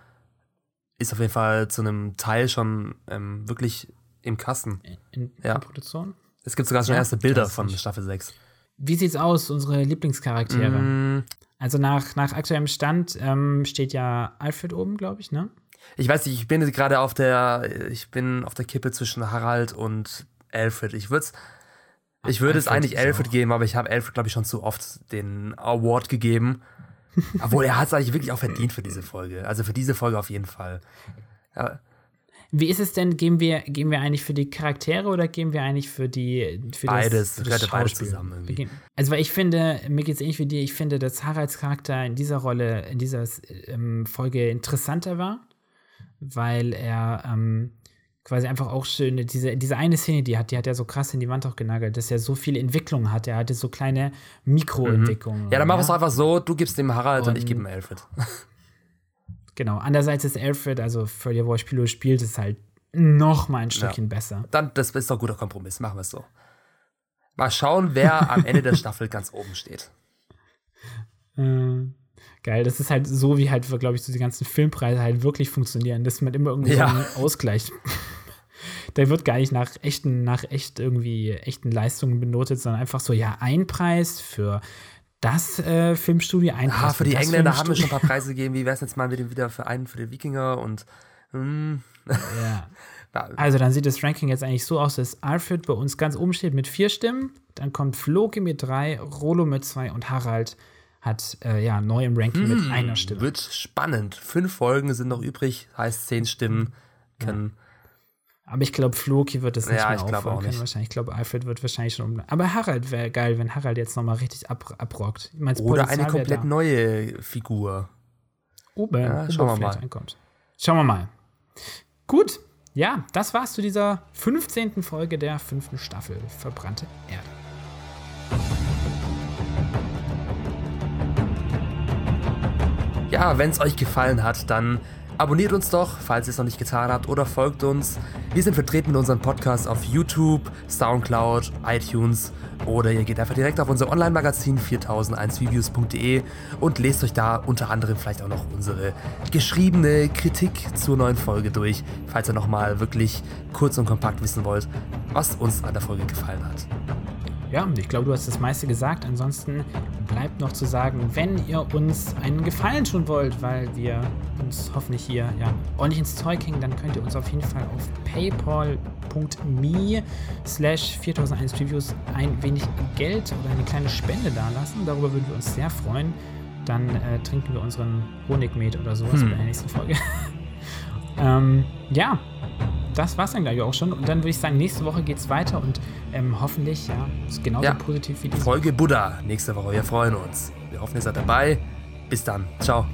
ist auf jeden Fall zu einem Teil schon ähm, wirklich im Kasten. In, ja. in Produktion? Es gibt sogar schon ja, erste Bilder von Staffel 6. Wie sieht's aus, unsere Lieblingscharaktere? Mm. Also nach, nach aktuellem Stand ähm, steht ja Alfred oben, glaube ich, ne? Ich weiß nicht, ich bin gerade auf der, ich bin auf der Kippe zwischen Harald und Alfred. Ich würde ich würde es eigentlich Alfred geben, aber ich habe Alfred, glaube ich, schon zu oft den Award gegeben. Obwohl er hat es eigentlich wirklich auch verdient für diese Folge. Also für diese Folge auf jeden Fall. Ja. Wie ist es denn, geben wir, geben wir eigentlich für die Charaktere oder geben wir eigentlich für die für Beides, das, für das beides zusammen irgendwie. Also weil ich finde, mir geht es ähnlich wie dir, ich finde, dass Haralds Charakter in dieser Rolle, in dieser ähm, Folge interessanter war weil er ähm, quasi einfach auch schön, diese, diese eine Szene, die hat, die hat er so krass in die Wand auch genagelt, dass er so viele Entwicklungen hat. Er hatte so kleine Mikroentwicklungen. Mhm. Ja, dann machen wir es einfach so, du gibst dem Harald und, und ich gebe ihm Alfred. genau, andererseits ist Alfred, also für die, wo er Spilo spielt, ist halt noch mal ein Stückchen ja. besser. Dann, das ist doch ein guter Kompromiss, machen wir es so. Mal schauen, wer am Ende der Staffel ganz oben steht. Mhm. Geil, das ist halt so, wie halt, glaube ich, so die ganzen Filmpreise halt wirklich funktionieren, dass man immer irgendwie ja. so einen Ausgleich. da wird gar nicht nach echten, nach echt irgendwie echten Leistungen benotet, sondern einfach so, ja, ein Preis für das äh, Filmstudio, ein Preis. Ah, für, für die Engländer haben wir schon ein paar Preise gegeben. Wie wäre es jetzt mal mit dem wieder für einen für den Wikinger und mm. ja. Also dann sieht das Ranking jetzt eigentlich so aus, dass Alfred bei uns ganz oben steht mit vier Stimmen, dann kommt Floki mit drei, Rolo mit zwei und Harald hat äh, ja neu im Ranking hm, mit einer Stimme. Wird spannend. Fünf Folgen sind noch übrig, heißt zehn Stimmen können. Ja. Aber ich glaube, Floki wird es nicht ja, mehr ich aufholen auch können. Wahrscheinlich. Ich glaube, Alfred wird wahrscheinlich schon um. Aber Harald wäre geil, wenn Harald jetzt nochmal richtig ab, abrockt. Meinst, Oder eine komplett neue Figur. Ober, ja, schauen wir mal. Einkommt. Schauen wir mal. Gut, ja, das war's zu dieser 15. Folge der fünften Staffel Verbrannte Erde. Ja, wenn es euch gefallen hat, dann abonniert uns doch, falls ihr es noch nicht getan habt, oder folgt uns. Wir sind vertreten mit unserem Podcast auf YouTube, Soundcloud, iTunes oder ihr geht einfach direkt auf unser Online-Magazin 4001reviews.de und lest euch da unter anderem vielleicht auch noch unsere geschriebene Kritik zur neuen Folge durch, falls ihr nochmal wirklich kurz und kompakt wissen wollt, was uns an der Folge gefallen hat. Ja, ich glaube, du hast das meiste gesagt. Ansonsten bleibt noch zu sagen, wenn ihr uns einen Gefallen tun wollt, weil wir uns hoffentlich hier ja, ordentlich ins Zeug hängen, dann könnt ihr uns auf jeden Fall auf paypal.me slash 4001 Reviews ein wenig Geld oder eine kleine Spende dalassen. Darüber würden wir uns sehr freuen. Dann äh, trinken wir unseren Honigmet oder sowas hm. bei der nächsten Folge. ähm, ja, das war's dann gleich auch schon. Und dann würde ich sagen, nächste Woche geht's weiter und ähm, hoffentlich, ja, ist genauso ja. positiv wie die Folge Buddha nächste Woche. Wir freuen uns. Wir hoffen, ihr seid dabei. Bis dann. Ciao.